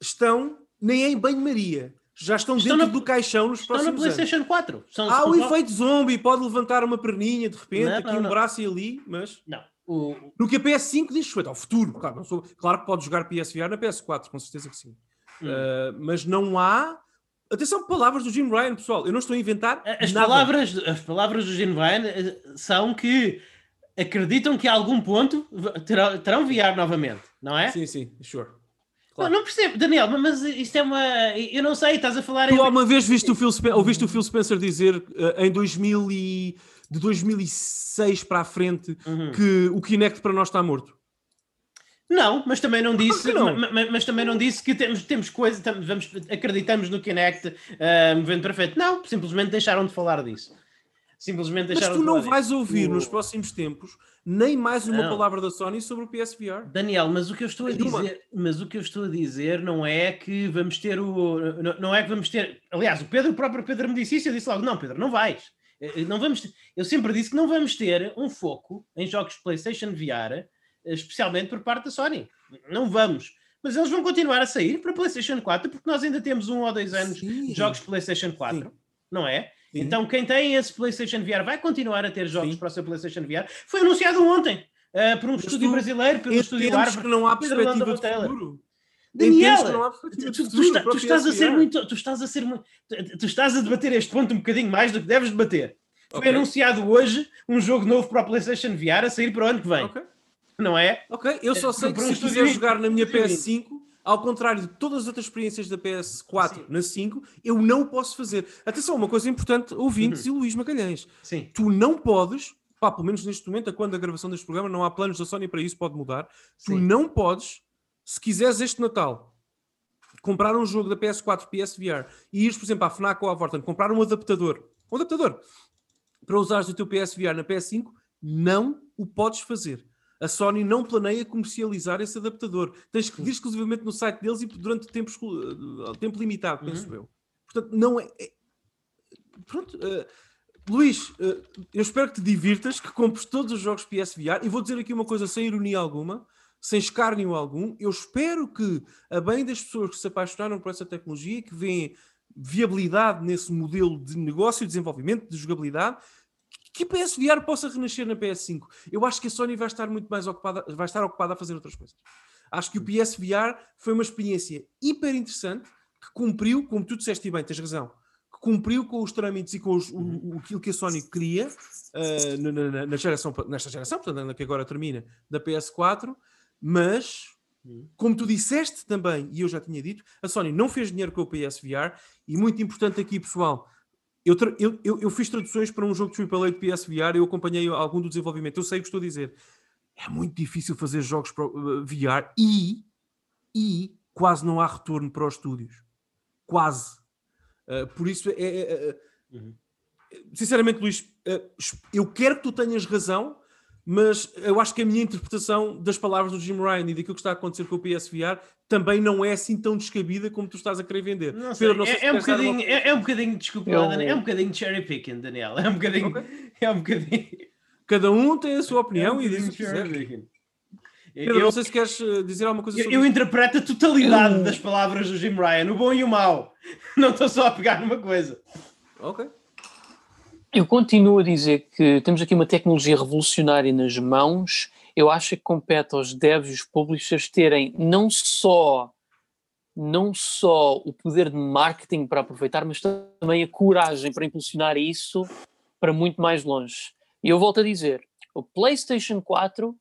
estão nem em banho-maria. Já estão, Estão dentro na- do caixão nos Estão na próximos anos. PlayStation 4. São, Há o jogos- efeito zombie, pode levantar uma perninha de repente, Não, aqui não, um não. braço e ali, mas Não. O, no que a PS5 diz respeito ao futuro. Claro, não sou- claro que pode jogar PSVR na PS4, com certeza que sim. Hum. Uh, mas não há. Atenção, palavras do Jim Ryan, pessoal. Eu não estou a inventar. As nada. palavras, as palavras do Gene Ryan eh, são que acreditam que a algum ponto terão, terão VR novamente, não é? Sim, sim, sure. Não, claro. não percebo, Daniel, mas isto é uma. Eu não sei, estás a falar em. Tu alguma vez viste o Phil Spen- ouviste o Phil Spencer dizer eh, em 2000 e, de 2006 para a frente Uhum. que o Kinect para nós está morto? Não, mas também não disse, que não? ma- ma- mas também não disse que temos, temos coisas, tam- vamos, acreditamos no Kinect uh, movendo perfeito. Não, simplesmente deixaram de falar disso. Simplesmente Mas deixaram tu de não vais disso. ouvir nos próximos tempos nem mais uma Não. palavra da Sony sobre o PSVR. Daniel, mas o que eu estou a dizer, mas o que eu estou a dizer não é que vamos ter o não, não é que vamos ter, aliás, o Pedro, o próprio Pedro me disse isso, eu disse logo, não, Pedro, não vais. Eh, Não vamos, ter- eu sempre disse que não vamos ter um foco em jogos de PlayStation VR, eh, especialmente por parte da Sony. Não vamos. Mas eles vão continuar a sair para PlayStation 4 porque nós ainda temos um ou dois anos Sim. de jogos de PlayStation 4, Sim. não é? Sim. Então quem tem esse PlayStation VR vai continuar a ter jogos para o seu PlayStation VR. Foi anunciado ontem. uh, por um estúdio brasileiro, pelo estúdio Árvore. que não há perspectiva de futuro. Daniela, que Tu, tu está- tu estás a ser muito, tu estás a ser mu- tu, tu estás a debater este ponto um bocadinho mais do que deves debater. Foi Ok. anunciado hoje um jogo novo para a PlayStation VR a sair para o ano que vem, Ok. não é? Ok, eu só É, sei que por um se estúdio quiser jogar na minha estúdio PS5, ao contrário de todas as outras experiências da PS4 Sim. na 5, eu não posso fazer. Atenção, uma coisa importante, ouvintes Uhum. e Luís Magalhães. Sim. Tu não podes, pá, pelo menos neste momento, a quando a gravação deste programa, não há planos da Sony para isso, pode mudar. Tu Sim. não podes, se quiseres este Natal, comprar um jogo da PS4 PSVR e ires, por exemplo, à FNAC ou à Vorten, comprar um adaptador, um adaptador, para usares o teu PSVR na PS5, não o podes fazer. A Sony não planeia comercializar esse adaptador. Tens que pedir exclusivamente no site deles e durante tempo, eh, tempo limitado, penso eu. Portanto, não é. é- Pronto. eh, Luís, eh, eu espero que te divirtas, que compres todos os jogos PSVR e vou dizer aqui uma coisa sem ironia alguma, sem escárnio algum. Eu espero que, a bem das pessoas que se apaixonaram por essa tecnologia, que veem viabilidade nesse modelo de negócio desenvolvimento, de jogabilidade, que a PSVR possa renascer na PS5. Eu acho que a Sony vai estar muito mais ocupada, vai estar ocupada a fazer outras coisas. Acho que o PSVR foi uma experiência hiper interessante que cumpriu, como tu disseste bem, tens razão, que cumpriu com os trâmites e com os, o, o- aquilo que a Sony queria ah, na, na- na geração, nesta geração, portanto, na que agora termina, da PS4, mas como tu disseste também, e eu já tinha dito, a Sony não fez dinheiro com o PSVR e muito importante aqui, pessoal, eu, eu, eu, eu fiz traduções para um jogo de AAA de PSVR, eu acompanhei algum do desenvolvimento, eu sei o que estou a dizer. É muito difícil fazer jogos para uh, VR e, e quase não há retorno para os estúdios. Quase. Uh, por isso, é, é- é- Uhum. sinceramente, Luís, uh, eu quero que tu tenhas razão, mas eu acho que a minha interpretação das palavras do Jim Ryan e daquilo que está a acontecer com o PSVR também não é assim tão descabida como tu estás a querer vender. Não sei, Pedro, não sei é, se é um queres dar uma bocadinho, é, é um bocadinho, desculpa, Eu- é um bocadinho cherry picking, Daniel. É um bocadinho, é um bocadinho. Cada um tem a sua é um opinião e bocadinho diz o que quiser. Pedro, Eu, não sei se queres uh, dizer alguma coisa eu, sobre eu isso. interpreto a totalidade Eu- das palavras do Jim Ryan, o bom e o mau. Não estou só a pegar numa coisa. Ok. Eu continuo a dizer que temos aqui uma tecnologia revolucionária nas mãos. Eu acho que compete aos devs e os publishers terem não só não só o poder de marketing para aproveitar, mas também a coragem para impulsionar isso para muito mais longe. E eu volto a dizer, o PlayStation 4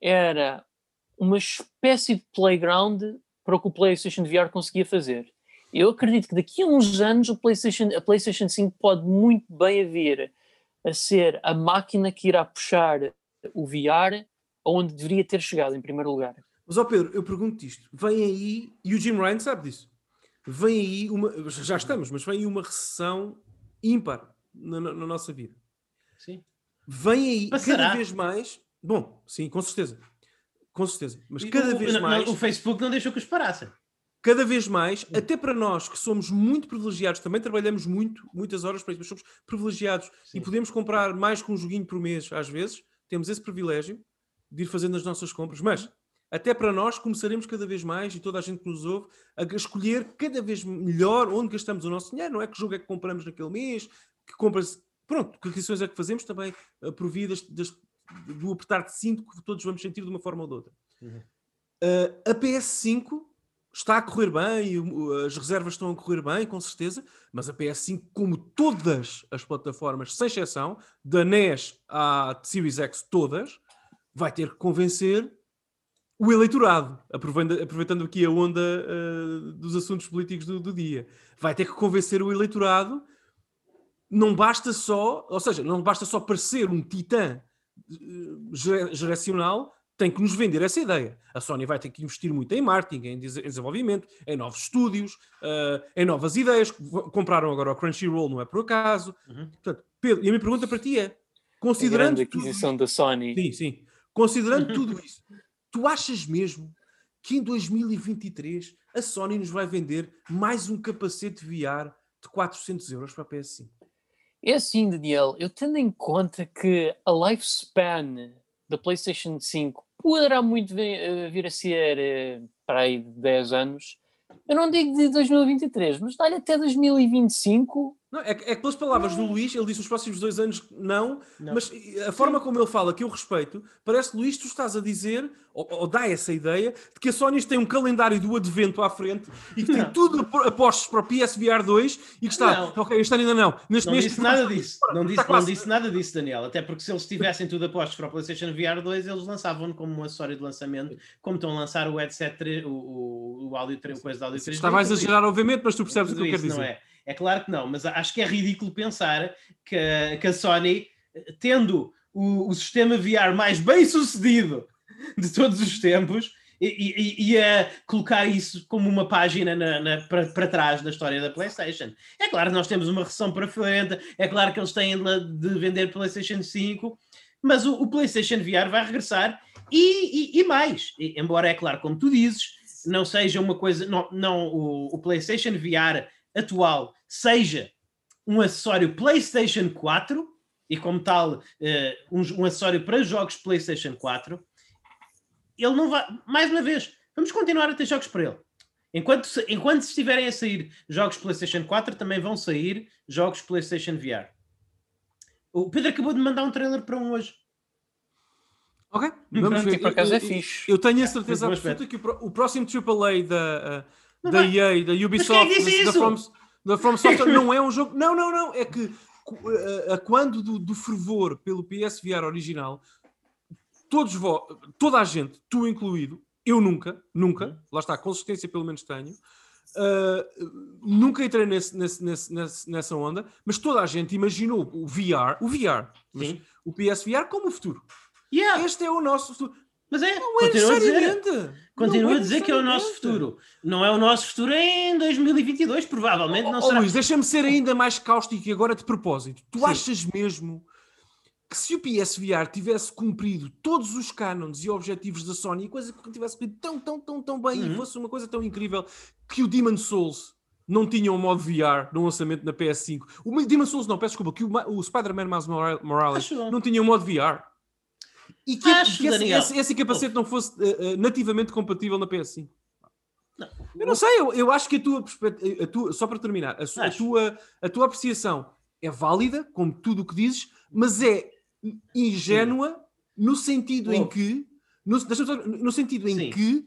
era uma espécie de playground para o que o PlayStation VR conseguia fazer. Eu acredito que daqui a uns anos o PlayStation, a PlayStation 5 pode muito bem vir a ser a máquina que irá puxar o VR aonde deveria ter chegado em primeiro lugar. Mas, ó Pedro, eu pergunto-te isto. Vem aí, e o Jim Ryan sabe disso, vem aí uma, já estamos, mas vem aí uma recessão ímpar na, na- na nossa vida. Sim. Vem aí Passará. cada vez mais, bom, sim, com certeza, com certeza, mas cada o, vez não, mais, o Facebook não deixou que os parassem. Cada vez mais, até para nós que somos muito privilegiados, também trabalhamos muito, muitas horas para isso, mas somos privilegiados Sim. e podemos comprar mais que um joguinho por mês, às vezes, temos esse privilégio de ir fazendo as nossas compras, mas até para nós começaremos cada vez mais, e toda a gente que nos ouve, a escolher cada vez melhor onde gastamos o nosso dinheiro, não é que jogo é que compramos naquele mês, que compras, pronto, que aquisições é que fazemos também, uh, providas das, do apertar de cinto que todos vamos sentir de uma forma ou de outra. Uhum. Uh, a PS5 está a correr bem, as reservas estão a correr bem, com certeza, mas a PS5, como todas as plataformas, sem exceção, da NES à Series X, todas, vai ter que convencer o eleitorado, aproveitando, aqui a onda uh, dos assuntos políticos do, do dia. Vai ter que convencer o eleitorado. Não basta só, ou seja, não basta só parecer um titã gere- geracional, tem que nos vender essa ideia. A Sony vai ter que investir muito em marketing, em des- em desenvolvimento, em novos estúdios, uh, em novas ideias. Compraram agora o Crunchyroll, não é por acaso. Uhum. Portanto, Pedro, e a minha pergunta para ti é: A considerando grande tudo aquisição da Sony. Sim, sim. Considerando tudo isso, tu achas mesmo que em 2023 a Sony nos vai vender mais um capacete VR de 400 euros para a PS5? É assim, Daniel, eu tendo em conta que a lifespan da PlayStation 5 poderá muito eh, vir a ser eh, para aí de 10 anos, eu não digo de 2023, mas dá-lhe até 2025 Não, é, que- é que pelas palavras do Luís, ele disse nos próximos dois anos não, Não. mas a forma como ele fala, que eu respeito, parece, Luís, tu estás a dizer, ou, ou dá essa ideia, de que a Sony tem um calendário do advento à frente e que tem Não. tudo a- apostos para o PSVR 2 e que está, Não. ok, este ano ainda não, neste Não mês... disse nada disso. Não disse, Está não quase. disse nada disso, Daniel. Até porque se eles tivessem tudo apostos para o PlayStation VR 2, eles lançavam-no como um acessório de lançamento, como estão a lançar o headset 3, o, o, o áudio 3, o coisa de áudio 3. Estava a exagerar, obviamente, mas tu percebes o que eu quero dizer. Não é. É claro que não, mas acho que é ridículo pensar que, que a Sony, tendo o, o sistema VR mais bem sucedido de todos os tempos, e, e, e a colocar isso como uma página na- na- para, para trás da história da PlayStation. É claro que nós temos uma recessão para frente, é claro que eles têm de vender PlayStation 5, mas o, o PlayStation VR vai regressar e, e- e mais. E, embora, é claro, como tu dizes, não seja uma coisa, não, não o, o PlayStation VR atual seja um acessório PlayStation 4 e, como tal, eh, um, um acessório para jogos PlayStation 4, ele não vai. Mais uma vez, vamos continuar a ter jogos para ele. Enquanto, se- enquanto estiverem a sair jogos PlayStation 4, também vão sair jogos PlayStation VR. O Pedro acabou de mandar um trailer para um hoje. Ok, Pronto, vamos ver. Por acaso é fixe. Eu tenho a certeza absoluta que o, próximo AAA da, da vai. EA, da Ubisoft, quem é que disse da? From, da From Software, não é um jogo. Não, não, não. É que a, a quando do, do fervor pelo PSVR original, todos vo, toda a gente, tu incluído, eu nunca, nunca, Uhum. lá está, consistência pelo menos tenho. uh, nunca entrei nesse, nesse- nesse- nessa onda, mas toda a gente imaginou o VR, o VR, o PSVR como o futuro. Yeah, Este é o nosso futuro. Mas é, Não é continua a dizer. necessariamente. Continua Não é a dizer que é o nosso necessariamente. futuro. Não é o nosso futuro em 2022, provavelmente não Oh, será. Luís, deixa-me ser ainda mais cáustico e agora de propósito. Tu Sim. achas mesmo que se o PSVR tivesse cumprido todos os cânones e objetivos da Sony, coisa que tivesse cumprido tão, tão, tão, tão bem Uhum. e fosse uma coisa tão incrível que o Demon Souls não tinha um modo VR no lançamento na PS5. O Demon Souls não, peço desculpa, que o, o Spider-Man Miles Mora- Morales Acho não tinha um modo VR. E que, Acho, que esse, esse, esse capacete não fosse eh, eh, nativamente compatível na PS5. Eu não sei, eu, eu acho que a tua perspectiva, tua- só para terminar, a, su- a tua, a tua apreciação é válida, como tudo o que dizes, mas é ingênua no sentido em Oh. que no, no sentido em Sim. que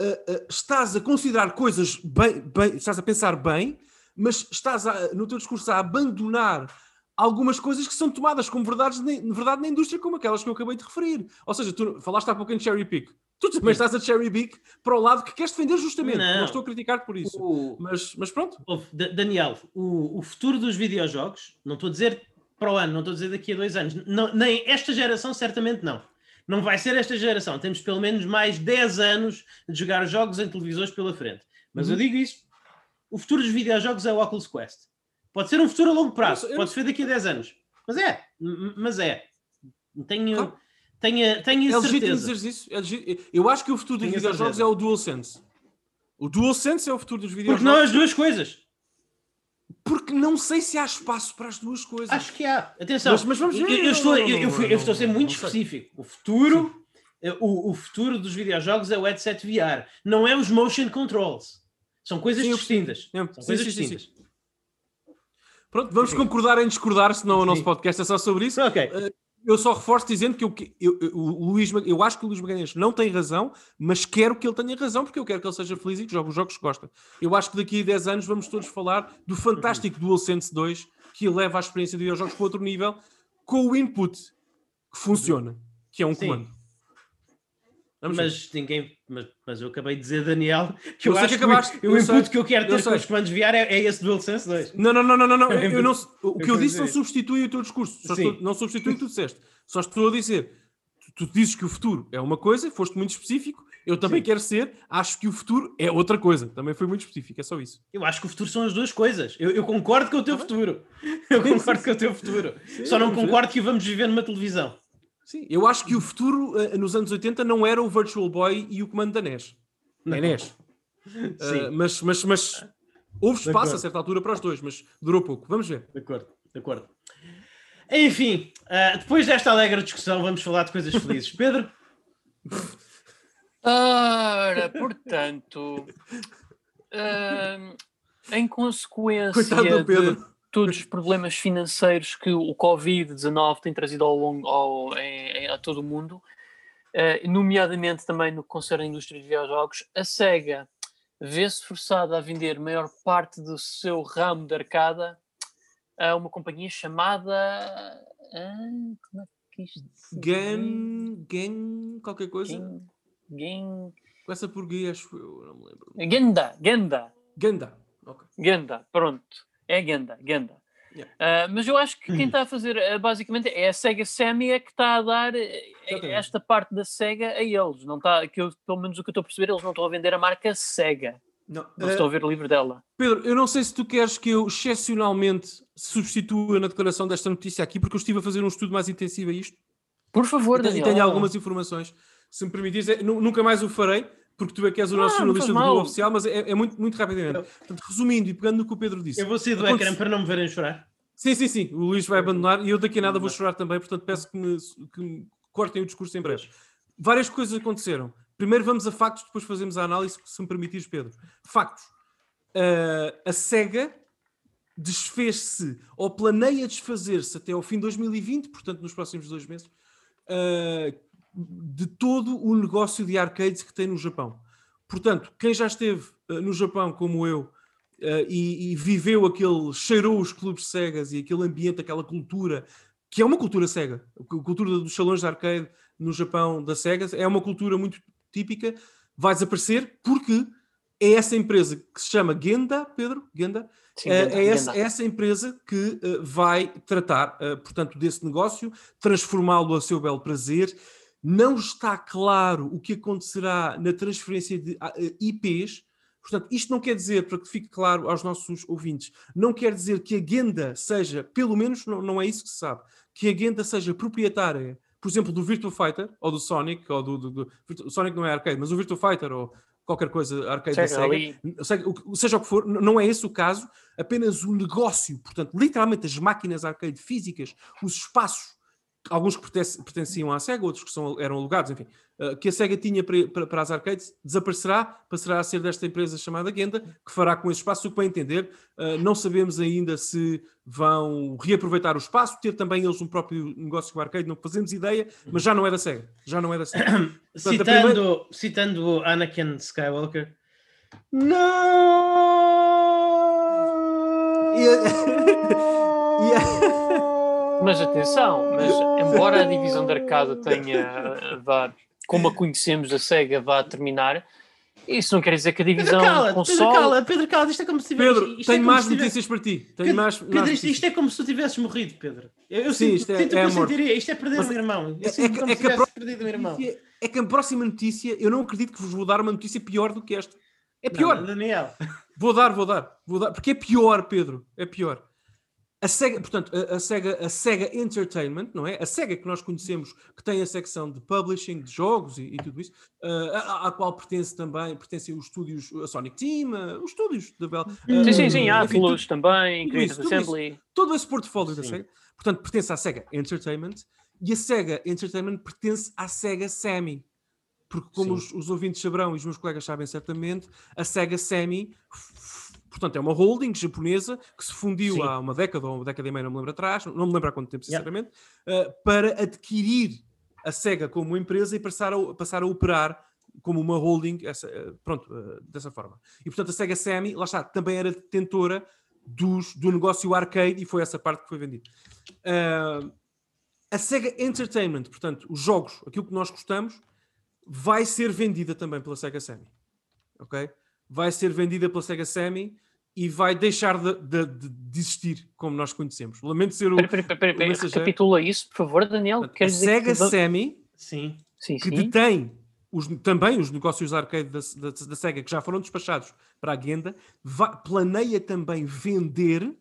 ah, ah, estás a considerar coisas bem, bem- estás a pensar bem, mas estás a- no teu discurso a abandonar algumas coisas que são tomadas como verdades na, verdade na indústria, como aquelas que eu acabei de referir. Ou seja, tu falaste há pouco em cherry pick. Tu também estás a cherry pick para o lado que queres defender justamente. Não, Não. estou a criticar-te por isso. O- Mas, mas pronto. Daniel, o, o futuro dos videojogos, não estou a dizer para o ano, não estou a dizer daqui a dois anos, não- nem esta geração, certamente não. Não vai ser esta geração. Temos pelo menos mais 10 anos de jogar jogos em televisores pela frente. Mas Uhum. eu digo isso: o futuro dos videojogos é o Oculus Quest. Pode ser um futuro a longo prazo, Eu pode ser daqui a 10 anos. Mas é, mas é. Tenho, Claro. tenho, tenho É certeza. dizer isso. É legítimo. Eu acho que o futuro dos Tenho videojogos é o DualSense. O DualSense é o futuro dos Porque videojogos. não as duas coisas. Porque não sei se há espaço para as duas coisas. Acho que há. Atenção, Mas- mas vamos ver. Eu, eu estou, eu, eu eu estou a ser muito específico. O futuro, eh, o, o futuro dos videojogos é o headset VR, não é os motion controls. São coisas Sim, distintas. Sim, São coisas sim. distintas. Pronto, vamos Sim. concordar em discordar, senão o nosso Sim. podcast é só sobre isso. Ok. Eu só reforço dizendo que eu, eu, eu- o Luís, eu acho que o Luís Magalhães não tem razão, mas quero que ele tenha razão, porque eu quero que ele seja feliz e que jogue os jogos que gosta. Eu acho que daqui a 10 anos vamos todos falar do fantástico DualSense 2, que eleva a experiência de videojogos para outro nível, com o input que funciona, que é um Sim. comando. Vamos ver. Mas ninguém. Mas, mas eu acabei de dizer, Daniel, que Eu eu, acho que que, acabaste, o, o eu input que eu quero eu ter com os comandos VR é, é esse DualSense 2. Não, não, não, não, não, não. Eu, eu não o que eu disse não substitui o teu discurso. Sim. estou- não substitui o que tu disseste. Só estou a dizer. Tu, tu dizes que o futuro é uma coisa, foste muito específico. Eu também Sim. quero ser, acho que o futuro é outra coisa. Também foi muito específico, é só isso. Eu acho que o futuro são as duas coisas. Eu, eu concordo com o teu futuro. Eu Sim, concordo sim, com o teu futuro. Só não vamos ver. concordo que o vamos viver numa televisão. Sim, eu acho que o futuro eh, nos anos 80 não era o Virtual Boy e o comando da NES. É NES. Sim. Eh, mas, mas, mas houve De espaço a certa altura para os dois, mas durou pouco. Vamos ver. De acordo, de acordo. Enfim, ah, depois desta alegre discussão, vamos falar de coisas felizes. Pedro? Ora, portanto, hum, em consequência Coitado do de Pedro. Todos os problemas financeiros que o Covid-19 tem trazido ao longo, ao, em, a todo o mundo, uh, nomeadamente também no que concerne a indústria de videojogos, a SEGA vê-se forçada a vender maior parte do seu ramo de arcada a uma companhia chamada. Ah, como é que isto Gan. Gan. qualquer coisa? Gan. Começa por G, acho eu, não me lembro. Genda, Genda. Ganda. Okay. Genda, pronto. É Genda, Genda. Yeah. Uh, mas eu acho que quem está a fazer uh, basicamente é a Sega Sammy é que está a dar uh, esta parte da Sega a eles. Não está, que eu, pelo menos o que eu estou a perceber, eles não estão a vender a marca Sega. Não, não estou a ver o livro dela. Pedro, eu não sei se tu queres que eu excepcionalmente substitua na declaração desta notícia aqui, porque eu estive a fazer um estudo mais intensivo a isto. Por favor, Daniel. E tenho algumas informações. Se me permitires, é, nunca mais o farei, porque tu é que és o nosso ah, jornalista do Globo Oficial, mas é, é, muito, muito rapidamente. Portanto, resumindo e pegando no que o Pedro disse. Eu vou sair do ecrã para não me verem chorar. Sim, sim, sim. O Luís vai abandonar e eu daqui a nada vou chorar também, portanto peço que me, que me cortem o discurso em breve. Várias coisas aconteceram. Primeiro vamos a factos, depois fazemos a análise, se me permitires, Pedro. Factos. Uh, a SEGA desfez-se ou planeia desfazer-se até ao fim de 2020, portanto nos próximos dois meses, uh, de todo o negócio de arcades que tem no Japão. Portanto, quem já esteve uh, no Japão como eu uh, e, e, viveu aquele, cheirou os clubes cegas e aquele ambiente, aquela cultura, que é uma cultura cega, a cultura dos salões de arcade no Japão da Sega, é uma cultura muito típica, vai desaparecer porque é essa empresa que se chama Genda, Pedro, Genda, Sim, Genda, é, essa, Genda. é, essa, empresa que uh, vai tratar, uh, portanto, desse negócio, transformá-lo a seu belo prazer não está claro o que acontecerá na transferência de ah, eh, IPs. Portanto, isto não quer dizer, para que fique claro aos nossos ouvintes, não quer dizer que a Genda seja, pelo menos não, não é isso que se sabe, que a Genda seja proprietária, por exemplo, do Virtua Fighter, ou do Sonic, ou do, do, do Sonic não é arcade, mas o Virtua Fighter, ou qualquer coisa arcade da Sega, seja o que for, não é esse o caso, apenas o negócio, portanto, literalmente as máquinas arcade físicas, os espaços alguns que pertenciam à SEGA, outros que são, eram alugados, enfim, uh, que a SEGA tinha para, para, para, as arcades, desaparecerá, passará a ser desta empresa chamada Genda, que fará com esse espaço, o que para entender, uh, não sabemos ainda se vão reaproveitar o espaço, ter também eles um próprio negócio com arcade, não fazemos ideia, mas já não é da SEGA, já não é da SEGA. Portanto, citando, primeira... citando Anakin Skywalker, não! E a... Mas atenção, mas embora a divisão de arcada tenha dar, como a conhecemos, a SEGA vá terminar, isso não quer dizer que a divisão Pedro Cala, console... Pedro Cala, Pedro Cala, isto é como se tivesse... Pedro, tenho é mais notícias para ti. Tenho Pedro, mais, Pedro mais isto, isto, é como se tu tivesses morrido, Pedro. Eu, eu Sim, isto é, sinto é que eu sentiria. Isto é perder Mas, um irmão. Eu é, é, como é, se tivesse perdido um irmão. É que a próxima notícia, eu não acredito que vos vou dar uma notícia pior do que esta. É pior. Não, Daniel. Vou dar, vou dar, vou dar. Porque é pior, Pedro. É pior. A Sega, portanto, a, a, Sega, a Sega Entertainment, não é? A Sega que nós conhecemos, que tem a secção de publishing, de jogos e, e tudo isso, uh, à, qual pertence também, pertencem os estúdios, a Sonic Team, uh, os estúdios da Bell. Uh, sim, sim, sim, Atlus também, Creative Assembly. Isso, todo esse portfólio sim. da Sega, portanto, pertence à Sega Entertainment e a Sega Entertainment pertence à Sega Sammy. Porque, como os, os, ouvintes saberão e os meus colegas sabem certamente, a Sega Sammy Portanto, é uma holding japonesa que se fundiu Sim. há uma década ou uma década e meia, não me lembro atrás, não me lembro há quanto tempo, sinceramente, yeah. uh, para adquirir a SEGA como empresa e passar a, passar a operar como uma holding, essa, uh, pronto, uh, dessa forma. E portanto a SEGA Sammy, lá está, também era detentora dos, do negócio arcade e foi essa parte que foi vendida. a SEGA Entertainment, portanto, os jogos, aquilo que nós gostamos, vai ser vendida também pela SEGA Sammy. Ok? Vai ser vendida pela SEGA Sammy e vai deixar de, de, de, existir como nós conhecemos. Lamento ser o. Pera, pera, pera, recapitula isso, por favor, Daniel. A Sega que... Sammy, sim. Sim, que sim. detém os, também os negócios arcade da, da, da, Sega, que já foram despachados para a Genda, vai, planeia também vender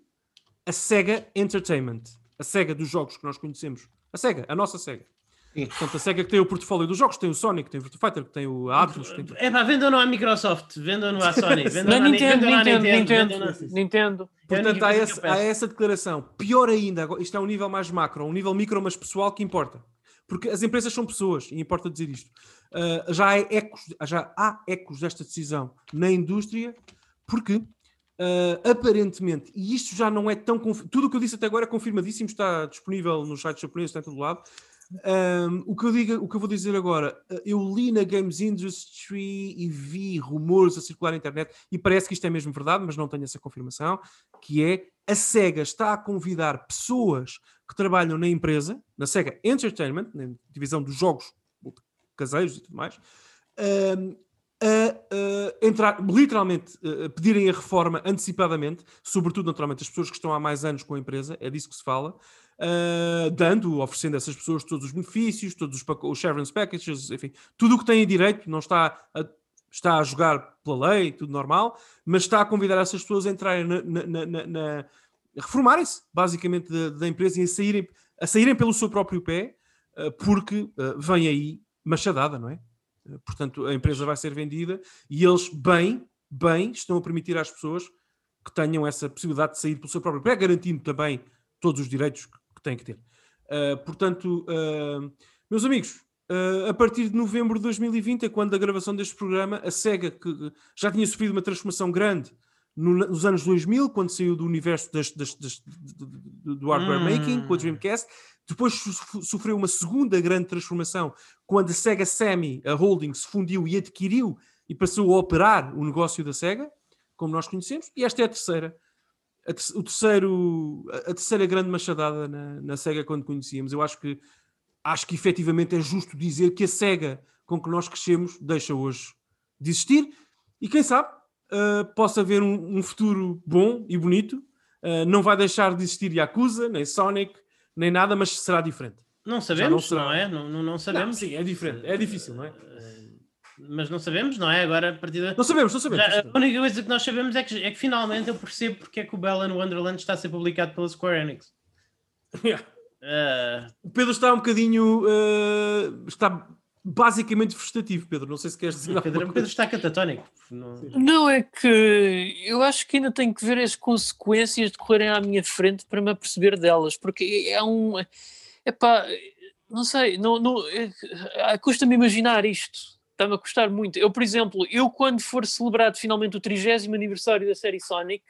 a Sega Entertainment, a Sega dos jogos que nós conhecemos. A Sega, a nossa Sega. Sim. Portanto, a SEGA que tem o portfólio dos jogos, tem o Sonic, tem o Virtua Fighter, tem o Atlus. Tem... É pá, vendam-no à Microsoft, vendam-no à Sony, vendam-no à Nintendo, Nintendo, Nintendo, Nintendo. Portanto, há, esse, há essa declaração. Pior ainda, isto é um nível mais macro, um nível micro, mas pessoal que importa. Porque as empresas são pessoas, e importa dizer isto. Uh, já, há ecos, já há ecos desta decisão na indústria, porque Uh, aparentemente, e isto já não é tão. Tudo o que eu disse até agora é confirmadíssimo, está disponível nos sites japoneses, está em todo lado. Um, o, que eu digo, o que eu vou dizer agora, uh, eu li na Games Industry e vi rumores a circular na internet, e parece que isto é mesmo verdade, mas não tenho essa confirmação, que é a SEGA está a convidar pessoas que trabalham na empresa, na SEGA Entertainment, na divisão dos jogos caseiros e tudo mais, um, a, entrar, literalmente a pedirem a reforma antecipadamente, sobretudo naturalmente as pessoas que estão há mais anos com a empresa, é disso que se fala, uh, dando, oferecendo a essas pessoas todos os benefícios, todos os, os severance packages, enfim, tudo o que têm direito, não está a, está a jogar pela lei, tudo normal, mas está a convidar essas pessoas a entrarem na, na, na, na reformarem-se basicamente da, da, empresa e a saírem, a saírem pelo seu próprio pé, uh, porque uh, vem aí machadada, não é? Portanto, a empresa vai ser vendida e eles, bem, bem, estão a permitir às pessoas que tenham essa possibilidade de sair pelo seu próprio pé, garantindo também todos os direitos que têm que ter. Uh, portanto, uh, meus amigos, uh, a partir de novembro de 2020, é quando a gravação deste programa, a SEGA, que já tinha sofrido uma transformação grande no, nos anos 2000, quando saiu do universo das, das, das, do hardware hum. making, com a Dreamcast, depois sofreu uma segunda grande transformação quando a Sega Sammy, a holding, se fundiu e adquiriu e passou a operar o negócio da Sega, como nós conhecemos, e esta é a terceira. A, o terceiro, a, terceira grande machadada na, na Sega quando conhecíamos. Eu acho que acho que efetivamente é justo dizer que a Sega com que nós crescemos deixa hoje de existir e quem sabe uh, possa haver um, um, futuro bom e bonito. Uh, não vai deixar de existir Yakuza, nem Sonic, nem nada, mas será diferente. Não sabemos, não, não, é? Não, não, não sabemos. Sim, é diferente, é difícil, não é? Mas não sabemos, não é? Agora, a partir da... Não sabemos, não sabemos. Já, a única coisa que nós sabemos é que, é que finalmente eu percebo porque é que o Bell Wonderland está a ser publicado pela Square Enix. Yeah. Uh... O Pedro está um bocadinho. Uh, está basicamente frustrativo, Pedro. Não sei se queres dizer. Pedro, Pedro está catatónico. Não... não, é que eu acho que ainda tenho que ver as consequências de correrem à minha frente para me aperceber delas, porque é um. Epá, não sei, não, não, é, custa-me imaginar isto. Está-me a custar muito. Eu, por exemplo, eu quando for celebrado finalmente o 30 aniversário da série Sonic,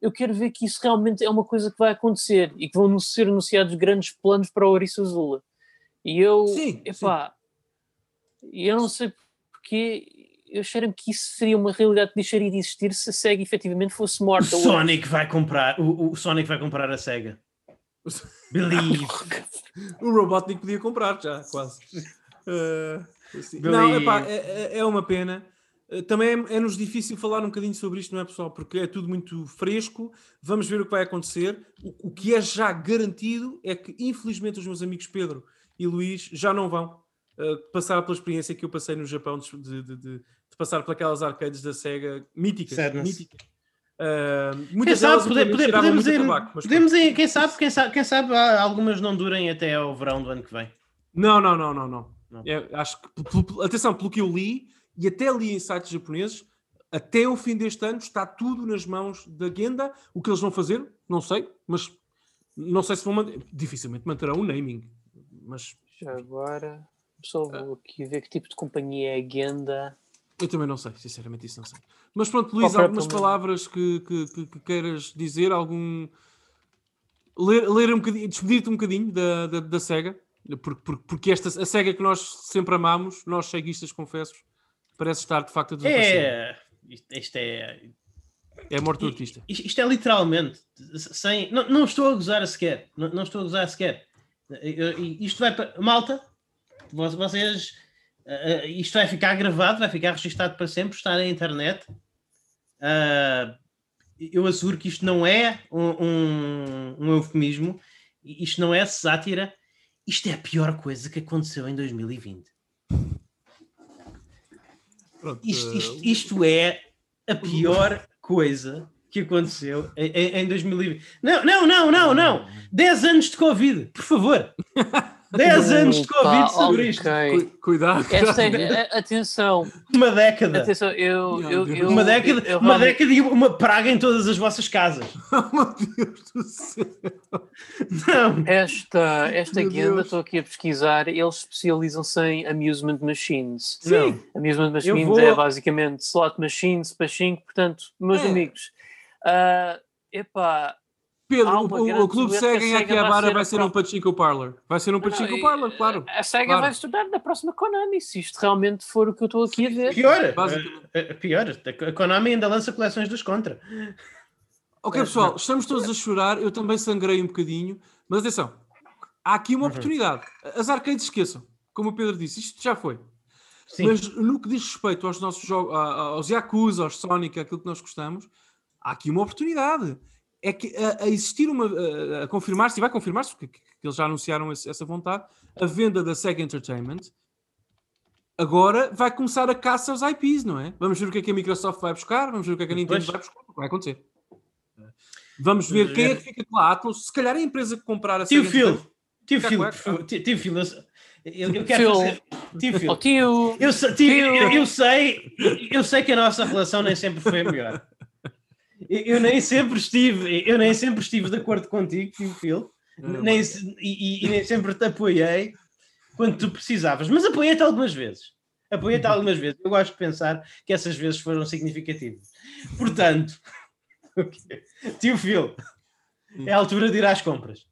eu quero ver que isso realmente é uma coisa que vai acontecer e que vão ser anunciados grandes planos para o Ouriço Azul. E eu, sim, epá, sim. Eu não sei porque eu achei que isso seria uma realidade que deixaria de existir se a SEGA efetivamente fosse morta. O Sonic vai comprar, o, o Sonic vai comprar a SEGA. Believe. o Robotnik podia comprar já, quase. Uh, assim. Não, epá, é, é, é uma pena. Uh, também é, é-nos difícil falar um bocadinho sobre isto, não é, pessoal? Porque é tudo muito fresco. Vamos ver o que vai acontecer. O, o que é já garantido é que, infelizmente, os meus amigos Pedro e Luís já não vão uh, passar pela experiência que eu passei no Japão de, de, de, de passar por aquelas arcades da SEGA míticas. míticas Uh, muitas quem sabe, podemos ir, tabaco, podemos ir, quem sabe, quem sabe, quem sabe algumas não durem até ao verão do ano que vem. Não, não, não, não, não. não. É, acho que, atenção, pelo que eu li, e até li em sites japoneses, até o fim deste ano está tudo nas mãos da Genda. O que eles vão fazer, não sei, mas não sei se vão manter, dificilmente manterão o naming. Mas já agora, só vou aqui ver que tipo de companhia é a Genda. Eu também não sei, sinceramente, isso não sei. Mas pronto, Luís, algumas palavras que, que, que, que, queiras dizer, algum. Ler, ler um bocadinho, despedir-te um bocadinho da, da, da SEGA, porque, porque, porque esta, a SEGA que nós sempre amamos, nós ceguistas, confessos, parece estar de facto a desaparecer. É, isto é. É a morte do artista. Isto, isto é literalmente, sem, não, não estou a gozar sequer, não, não estou a gozar sequer. Isto vai para. Malta, vocês Uh, isto vai ficar gravado, vai ficar registado para sempre, está na internet. Uh, eu asseguro que isto não é um, um, um, eufemismo, isto não é sátira, isto é a pior coisa que aconteceu em 2020. Pronto, isto, isto, isto, é a pior coisa que aconteceu em, em 2020. Não, não, não, não, não! 10 anos de Covid, por favor! 10 anos de Covid sobre isto. Cuidado. Esta é, atenção. Uma década. Atenção, eu, eu, eu uma década, eu, uma década e uma praga em todas as vossas casas. Oh, meu Deus do céu. Não. Esta, esta guenda, estou aqui a pesquisar, eles especializam-se em amusement machines. Sim. Amusement machines vou... é basicamente slot machines, pachinko, portanto, meus é. amigos, Ah, epá, Pedro, o, o- Clube a em Sega vai Akihabara ser vai a ser um Pachinko Parlor. Vai ser um Pachinko Não, Parlor, e- claro. A SEGA Claro. vai se tornar na próxima Konami, se isto realmente for o que eu estou aqui a ver. Pior, eh, pior, a Konami ainda lança coleções dos Contra. Ok, pessoal, estamos todos a chorar. Eu também sangrei um bocadinho. Mas atenção, há aqui Uhum. uma oportunidade. As arcades esqueçam. Como o Pedro disse, isto já foi. Sim, Mas no que diz respeito aos nossos jogos, aos Yakuza, aos Sonic, aquilo que nós gostamos, há aqui uma oportunidade. É que a, a existir uma. A, a confirmar-se, e vai confirmar-se, porque que eles já anunciaram esse- essa vontade, a venda da Sega Entertainment. Agora vai começar a caça aos IPs, não é? Vamos ver o que é que a Microsoft vai buscar, vamos ver o que é que a Nintendo Pois. vai buscar, vai acontecer. Vamos ver quem é que fica com a Atlas. Se calhar é a empresa que comprar a Tio Sega Phil, Entertainment- tio Phil, favor, tio tio Phil, eu, quero fazer. Tio Phil, Oh, tio, eu, sei- tio, Phil. eu, eu sei, eu sei que a nossa relação nem sempre foi a melhor. Eu, nem sempre estive, eu nem sempre estive de acordo contigo, tio Phil, nem, se- e, e- nem sempre te apoiei quando tu precisavas, mas apoiei-te algumas vezes. Apoiei-te algumas vezes. Eu gosto de pensar que essas vezes foram significativas. Portanto, o quê? tio Phil, é a altura de ir às compras.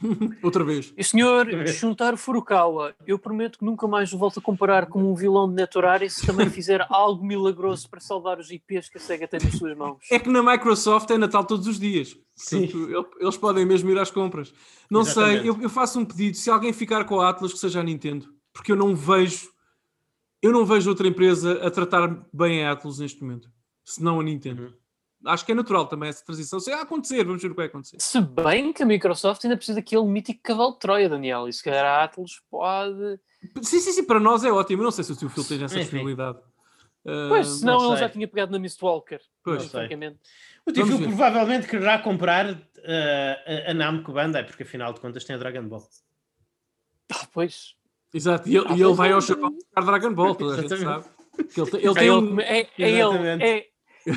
Outra vez. e senhor Shuntaro Furukawa, eu prometo que nunca mais o volto a comparar como um vilão de Netorari se também fizer algo milagroso para salvar os IPs que a SEGA tem nas suas mãos. É que na Microsoft é Natal todos os dias. Sim. Portanto, el- eles podem mesmo ir às compras. Não Exatamente. sei, eu, eu faço um pedido. Se alguém ficar com a Atlas, que seja a Nintendo. Porque eu não vejo. Eu não vejo outra empresa a tratar bem a Atlas neste momento. Senão a Nintendo. Uhum. Acho que é natural também essa transição. Se a acontecer, vamos ver o que vai acontecer. Se bem que a Microsoft ainda precisa daquele mítico cavalo de Troia, Daniel, e se calhar a Atlas pode. Sim, sim, sim, para nós é ótimo. Eu não sei se o teu Phil tem essa disponibilidade. Ah, Pois, senão não ele sei. já tinha pegado na Mistwalker. Pois. Não sei. francamente. O tio Phil ver. provavelmente quererá comprar uh, a, a Namco Bandai, porque afinal de contas tem a Dragon Ball. Ah, pois. Exato, e ele, Ah, e ele vai ao Japão buscar Dragon Ball, toda a gente sabe. Que ele tem, ele É tem ele, um, é, é ele, é,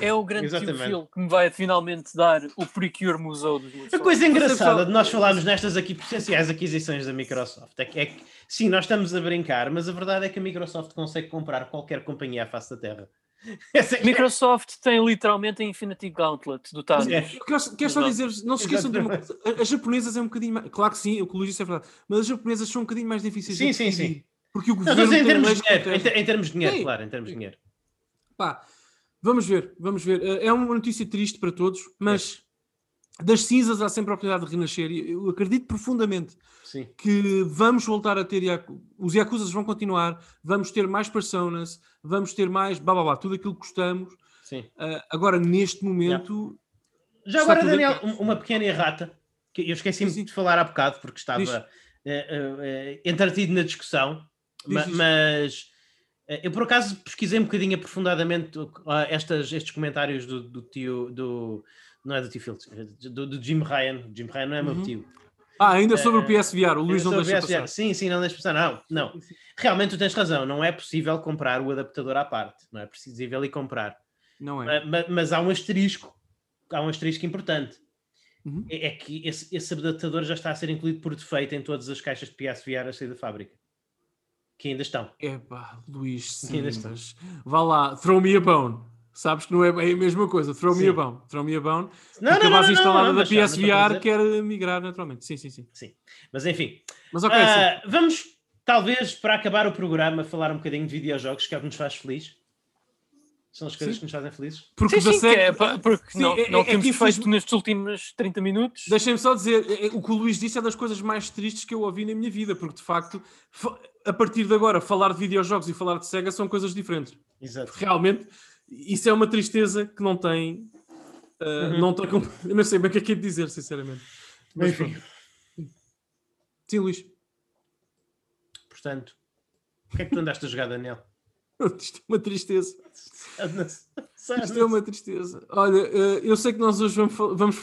é o grande. Phil que me vai finalmente dar o Precure Museu dos A coisa engraçada de nós falarmos nestas aqui potenciais aquisições da Microsoft é que, é que, sim, nós estamos a brincar, mas a verdade é que a Microsoft consegue comprar qualquer companhia à face da Terra. É é- Microsoft tem literalmente a Infinity Gauntlet do Thanos. É. Quero, quero só dizer, não se esqueçam de uma coisa, as japonesas é um bocadinho mais, claro que sim, o que o Luís disse é verdade, mas as japonesas são um bocadinho mais difíceis Sim, de sim, sim. porque o Não, governo mas em termos de dinheiro, em, termos de dinheiro, Sim. claro, em termos de dinheiro. Pá, vamos ver, vamos ver. Eh, É uma notícia triste para todos, mas das cinzas há sempre a oportunidade de renascer e eu acredito profundamente Sim. que vamos voltar a ter Yaku- os Yakuzas vão continuar, vamos ter mais personas, vamos ter mais blá blá blá, tudo aquilo que gostamos. Sim. Ah, agora, neste momento, Já Está agora, Daniel, um- uma pequena errata, que eu esqueci-me de falar há bocado porque estava eh, eh, entretido na discussão, ma- mas eu por acaso pesquisei um bocadinho aprofundadamente ah, estas, estes comentários do, do tio, do, não é do tio Fields, do, do Jim Ryan, Jim Ryan não é meu Uhum. tio. ah, ainda sobre o Eh, PSVR, o Luís não deixa passar. Sim, sim, não deixa passar, não, não. Realmente tu tens razão, não é possível comprar o adaptador à parte, não é possível ir comprar. Não é? Ma- ma- mas há um asterisco, há um asterisco importante. Uhum. É, é que esse, esse adaptador já está a ser incluído por defeito em todas as caixas de PSVR a sair da fábrica. Que ainda estão. Epá, Luís, sim, Ainda está. mas vá lá, throw me a bone. Sabes que não é a mesma coisa, throw me Sim. a bone. Throw me a bone. Não, porque a base instalada da mas já, mas estou a PSVR dizer- quer migrar naturalmente. Sim, sim, sim. Sim. Mas enfim, Mas ok, ah, vamos talvez para acabar o programa falar um bocadinho de videojogos, que é o que nos faz feliz. São as coisas Sim. que nos fazem felizes. Porque Sim, da sim, é, porque Sim, não, é- não é temos que feito nestes últimos 30 minutos. Deixem-me só dizer, é- é- o que o Luís disse é das coisas mais tristes que eu ouvi na minha vida, porque de facto, fa- a partir de agora, falar de videojogos e falar de SEGA são coisas diferentes. Exato. Realmente, isso é uma tristeza que não tem. ah, Uhum. não tem eu não sei bem o que é que é de dizer, sinceramente. Mas Enfim. Sim, Luís. portanto, o que é que tu andaste a jogar, Daniel? Isto é uma tristeza. Isto é uma tristeza. Olha, eh, eu sei que nós hoje vamos, vamos,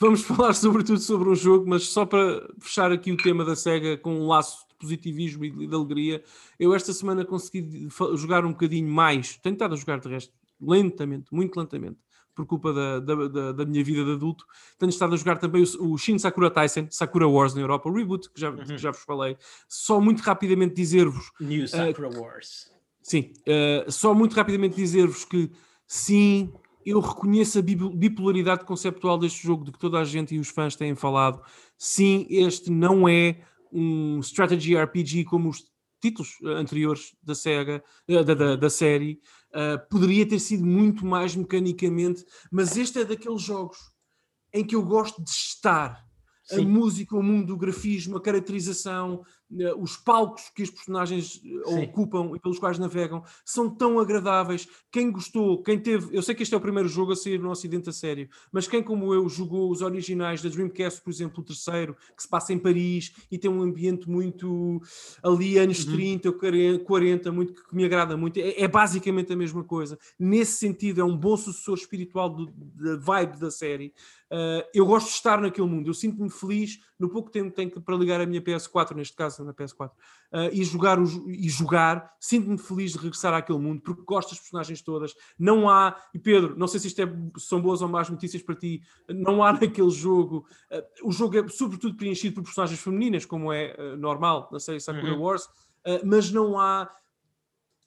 vamos falar sobretudo sobre um jogo, mas só para fechar aqui o tema da SEGA com um laço positivismo e de, alegria, eu esta semana consegui jogar um bocadinho mais, tenho estado a jogar de resto lentamente, muito lentamente, por culpa da, da, da- da minha vida de adulto. Tenho estado a jogar também o, o Shin Sakura Tyson, Sakura Wars na Europa, o reboot, que já, que já vos falei. Só muito rapidamente dizer-vos New Ah, Sakura Wars. Sim, eh, só muito rapidamente dizer-vos que sim, eu reconheço a bipolaridade conceptual deste jogo, de que toda a gente e os fãs têm falado. Sim, este não é um strategy RPG como os títulos anteriores da, Sega, da, da, da série. Uh, poderia ter sido muito mais mecanicamente, mas este é daqueles jogos em que eu gosto de estar. Sim. A música, o mundo, o grafismo, a caracterização, eh, os palcos que os personagens eh, Sim. ocupam e pelos quais navegam são tão agradáveis. Quem gostou, quem teve, eu sei que este é o primeiro jogo a sair no Ocidente a sério, mas quem, como eu, jogou os originais da Dreamcast, por exemplo, o terceiro, que se passa em Paris e tem um ambiente muito ali, anos uhum. 30 ou 40, muito, que me agrada muito, é, é, basicamente a mesma coisa. Nesse sentido, é um bom sucessor espiritual da vibe da série. Uh, eu gosto de estar naquele mundo, eu sinto-me feliz no pouco tempo que tenho para ligar a minha PS4, neste caso na PS4, uh, ah, e jogar, o, e jogar sinto-me feliz de regressar àquele mundo, porque gosto das personagens todas. Não há, e Pedro, não sei se isto é, são boas ou más notícias para ti, não há naquele jogo, uh, o jogo é sobretudo preenchido por personagens femininas, como é normal na série Sakura uhum. Wars, mas não há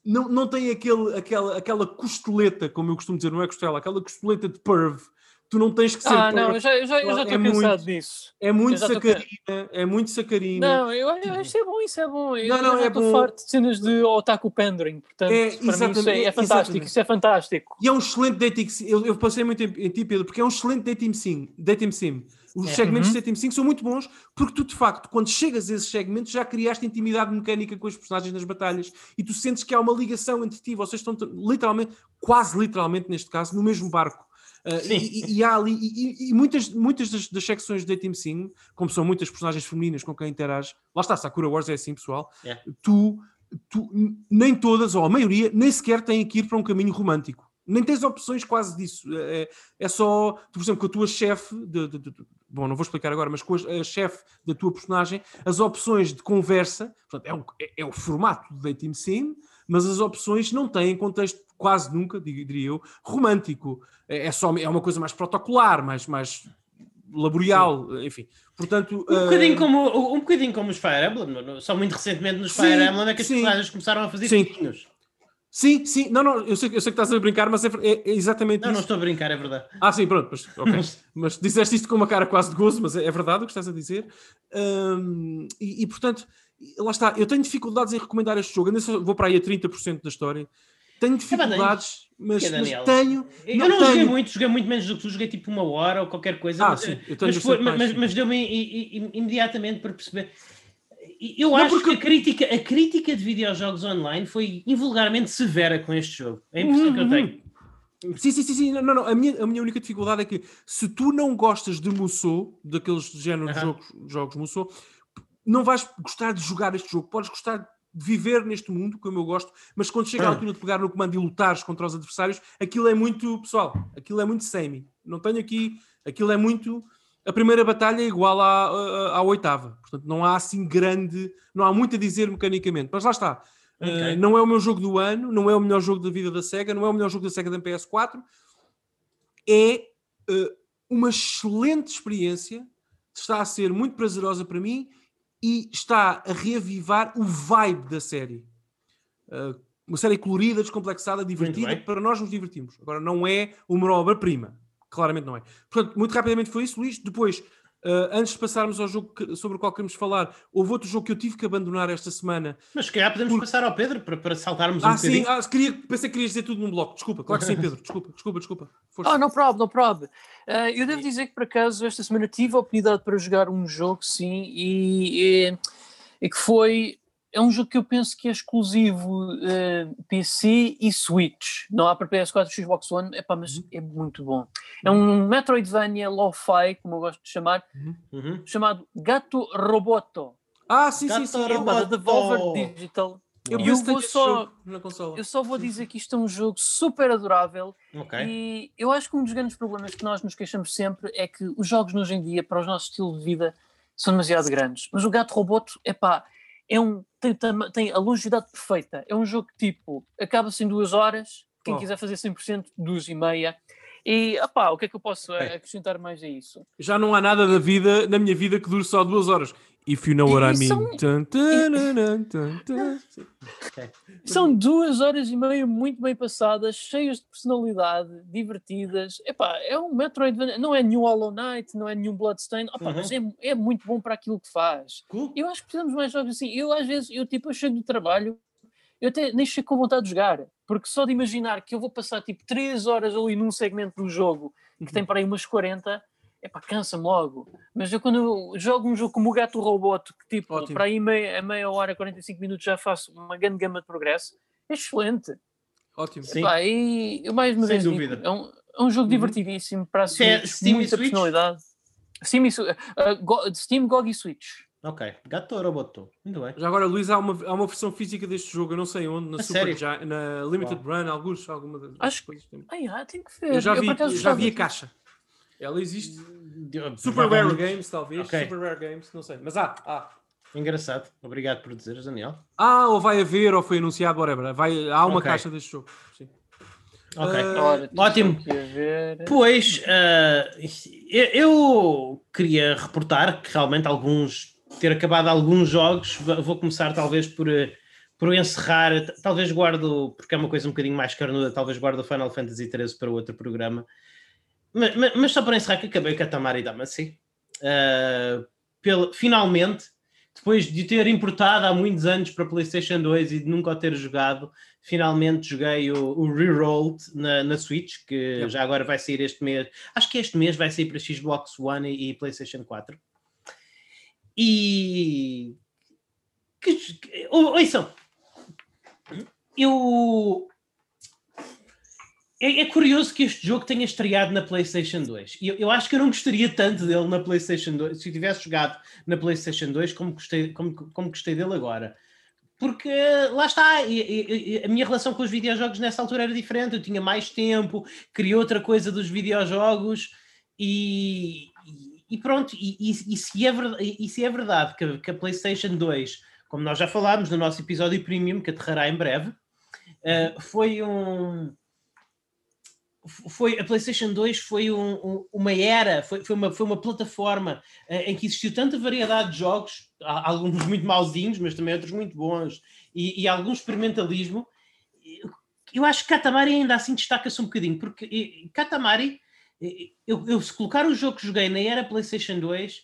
não, não tem aquele, aquela, aquela costeleta, como eu costumo dizer, não é costela, aquela costeleta de perv tu não tens que ser. Ah, não, eu já, eu já, eu já estou é cansado disso. É muito sacarina, é muito sacarina. Não, eu, eu acho que é bom, isso é bom. Eu, não, não, é bom. farto de cenas de otaku pandering, portanto, é, para mim isso é, é fantástico, exatamente. isso é fantástico. E é um excelente dating sim, eu, eu passei muito em, em ti, Pedro, porque é um excelente dating sim, dating sim. Os é. segmentos uhum. de dating sim são muito bons, porque tu, de facto, quando chegas a esses segmentos, já criaste intimidade mecânica com os personagens nas batalhas e tu sentes que há uma ligação entre ti, vocês estão literalmente, quase literalmente neste caso, no mesmo barco. Uh, e, e, há ali, e, e, muitas, muitas das, das secções de Team Sim, como são muitas personagens femininas com quem interage, lá está, Sakura Wars é assim, pessoal. Yeah. Tu, tu, nem todas, ou a maioria, nem sequer têm que ir para um caminho romântico. Nem tens opções quase disso. É, é só, tu, por exemplo, com a tua chefe, de, de, de, bom, não vou explicar agora, mas com a, a chefe da tua personagem, as opções de conversa, portanto, é, o, é, é o formato do Dating Sim, mas as opções não têm contexto quase nunca, diria eu, romântico. É, é, só, é uma coisa mais protocolar, mais, mais laboral, Sim. enfim. Portanto, um, uh... bocadinho como, um bocadinho como os Fire Emblem, só muito recentemente nos Fire Emblem é que as personagens começaram a fazer Sim. Sim, sim, não, não, eu sei, eu sei que estás a brincar, mas é, é, é exatamente não, isso. Não, estou a brincar, é verdade. Ah, sim, pronto, mas, okay. mas disseste isto com uma cara quase de gozo, mas é, é verdade o que estás a dizer. Um, e, e, portanto, lá está, eu tenho dificuldades em recomendar este jogo, ainda vou para aí a 30% da história. Tenho dificuldades, mas, mas, tenho. Eu não, não tenho... joguei muito, joguei muito menos do que tu, joguei tipo uma hora ou qualquer coisa. Ah, mas, sim, eu tenho mas, foi, mas, mas deu-me imediatamente para perceber. Eu acho porque... que a crítica, a crítica de videojogos online foi invulgarmente severa com este jogo. É a impressão uhum. que eu uhum. tenho. Sim, sim, sim, sim. Não, não, A, minha, a minha única dificuldade é que se tu não gostas de Musou, daqueles géneros de jogos, jogos Musou, não vais gostar de jogar este jogo, podes gostar de viver neste mundo, como eu gosto, mas quando chega a altura de pegar no comando e lutares contra os adversários, aquilo é muito, pessoal, aquilo é muito semi. Não tenho aqui, aquilo é muito. A primeira batalha é igual à, à, à oitava, portanto não há assim grande, não há muito a dizer mecanicamente, mas lá está. Okay. Uh, não é o meu jogo do ano, não é o melhor jogo da vida da SEGA, não é o melhor jogo da SEGA da PS4, é uh, uma excelente experiência, está a ser muito prazerosa para mim e está a reavivar o vibe da série. Uh, uma série colorida, descomplexada, divertida, para nós nos divertimos. Agora, não é uma obra-prima. Claramente não é. Portanto, muito rapidamente foi isso, Luís. Depois, Uh, antes de passarmos ao jogo que, sobre o qual queremos falar, houve outro jogo que eu tive que abandonar esta semana. Mas se calhar podemos passar ao Pedro para, para saltarmos ah, um sim, Ah, queria, pensei que querias dizer tudo num bloco. Desculpa, claro que sim, Pedro. Desculpa, desculpa, desculpa. Força. Oh, no problem, no problem. Uh, eu devo dizer que por acaso esta semana tive a oportunidade para jogar um jogo, sim, e, e, e que foi é um jogo que eu penso que é exclusivo uh, eh, PC e Switch. Não há para PS4 e Xbox One, epá, mas uhum. é muito bom. É um Metroidvania lo-fi, como eu gosto de chamar, uhum. uhum. chamado Gato Roboto. Ah, sim, Gato sim, sim. É uma Devolver Digital. Eu, eu vou só, eu só vou dizer que isto é um jogo super adorável okay. e eu acho que um dos grandes problemas que nós nos queixamos sempre é que os jogos hoje em dia, para o nosso estilo de vida, são demasiado grandes. Mas o Gato Roboto, é pá, é um, tem, tem, a longevidade perfeita. É um jogo que, tipo, acaba-se em duas horas. Quem oh. quiser fazer 100%, duas e meia. E, opá, o que é que eu posso acrescentar mais a isso? Já não há nada da vida, na minha vida, que dure só duas horas. If you know what I mean. São... ok. São duas horas e meia muito bem passadas, cheias de personalidade, divertidas. Epá, é um Metroidvania, não é nenhum Hollow Knight, não é nenhum Bloodstained, Opa, Uhum. mas é, é muito bom para aquilo que faz. Cool. Eu acho que precisamos de mais jogos assim. Eu às vezes, eu tipo, eu chego do trabalho, eu até nem chego com vontade de jogar, porque só de imaginar que eu vou passar tipo 3 horas ali num segmento do jogo que tem para aí umas 40, epá, cansa-me logo. Mas eu quando eu jogo um jogo como o Gato Roboto, que tipo, Ótimo. para aí meia, a meia hora, 45 minutos já faço uma grande gama de progresso, é excelente. Ótimo. Sim. Epá, e eu mais uma Sem vez digo, dúvida. é um, é um jogo Uhum. divertidíssimo para é assistir, Steam e muita Switch? personalidade. Steam, e, ah, Go- Steam, GOG e Switch. Ok. Gato Roboto. Muito bem. Já agora, Luís, há uma, há uma versão física deste jogo, eu não sei onde, na A Super? Gi- na Limited Run, alguns, alguma das Acho- coisas. Ai, ah, tem que ver. Eu já vi, acaso eu já vi a caixa. Ela existe. Super Super Rare Games, talvez. Ok. Super Rare Games, não sei. Mas há, há. Engraçado. Obrigado por dizeres, Daniel. Ah, ou vai haver, ou foi anunciado, whatever. Vai, há uma Ok. caixa deste jogo. Sim. Ok. Ah, Ora, estou Ótimo. Pois, ah, eu, queria reportar que realmente alguns, ter acabado alguns jogos, vou começar talvez por, por encerrar, talvez guardo, porque é uma coisa um bocadinho mais carnuda, talvez guardo o Final Fantasy XIII para outro programa, mas, mas- mas só para encerrar que acabei com a Tamari Damacy, Ah, pela- finalmente, depois de ter importado há muitos anos para PlayStation 2 e de nunca o ter jogado, finalmente joguei o, o Rerolled na, na Switch, que Yep. já agora vai sair este mês. Acho que este mês vai sair para Xbox One e, e PlayStation 4. E. Que, que, ou- ouçam, eu. É, é curioso que este jogo tenha estreado na PlayStation 2. Eu, eu acho que eu não gostaria tanto dele na PlayStation 2, se tivesse jogado na PlayStation 2, como gostei, como, como gostei dele agora. Porque lá está, e- e- a minha relação com os videojogos nessa altura era diferente. Eu tinha mais tempo, queria outra coisa dos videojogos e, e- pronto. E, se é verdade, e se é verdade que, que a PlayStation 2, como nós já falámos no nosso episódio premium, que aterrará em breve, eh, foi um foi a PlayStation 2 foi um- um- uma era, foi, foi, uma, foi uma plataforma eh, em que existiu tanta variedade de jogos, alguns muito mauzinhos, mas também outros muito bons, e, e algum experimentalismo. Eu acho que Katamari ainda assim destaca-se um bocadinho, porque eh, Katamari, eu, eu se colocar o jogo que joguei na era PlayStation 2,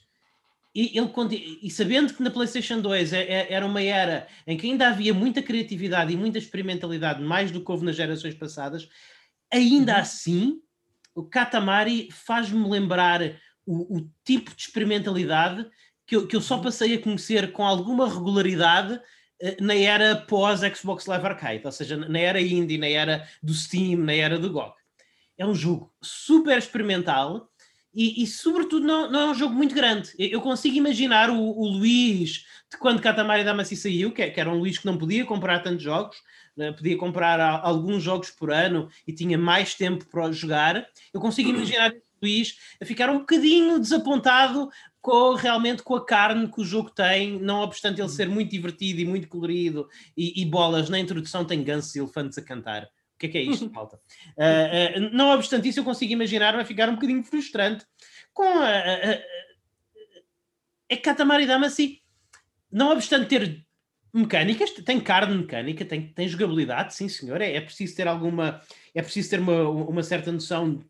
e, ele, e sabendo que na PlayStation 2 é- é- era uma era em que ainda havia muita criatividade e muita experimentalidade, mais do que houve nas gerações passadas, ainda Uhum. assim, o Katamari faz-me lembrar o, o tipo de experimentalidade que eu, que eu só passei a conhecer com alguma regularidade eh, na era pós-Xbox Live Arcade, ou seja, na era indie, na era do Steam, na era do GOG. É um jogo super experimental e, e, sobretudo, não, não é um jogo muito grande. Eu eu consigo imaginar o, o Luís de quando Katamari Damacy saiu, que, é- que era um Luís que não podia comprar tantos jogos, né, podia comprar alguns jogos por ano e tinha mais tempo para jogar. Eu consigo imaginar Luís a ficar um bocadinho desapontado com, realmente com a carne que o jogo tem, não obstante ele ser muito divertido e muito colorido e, e bolas na introdução tem gansos e elefantes a cantar. O que é que é isto, malta? Uh, uh, não obstante isso, eu consigo imaginar vai ficar um bocadinho frustrante com a, a, a, a Katamari Damacy, não obstante ter mecânicas, tem carne mecânica, tem, tem jogabilidade, sim senhor, é, é preciso ter alguma, é preciso ter uma, uma certa noção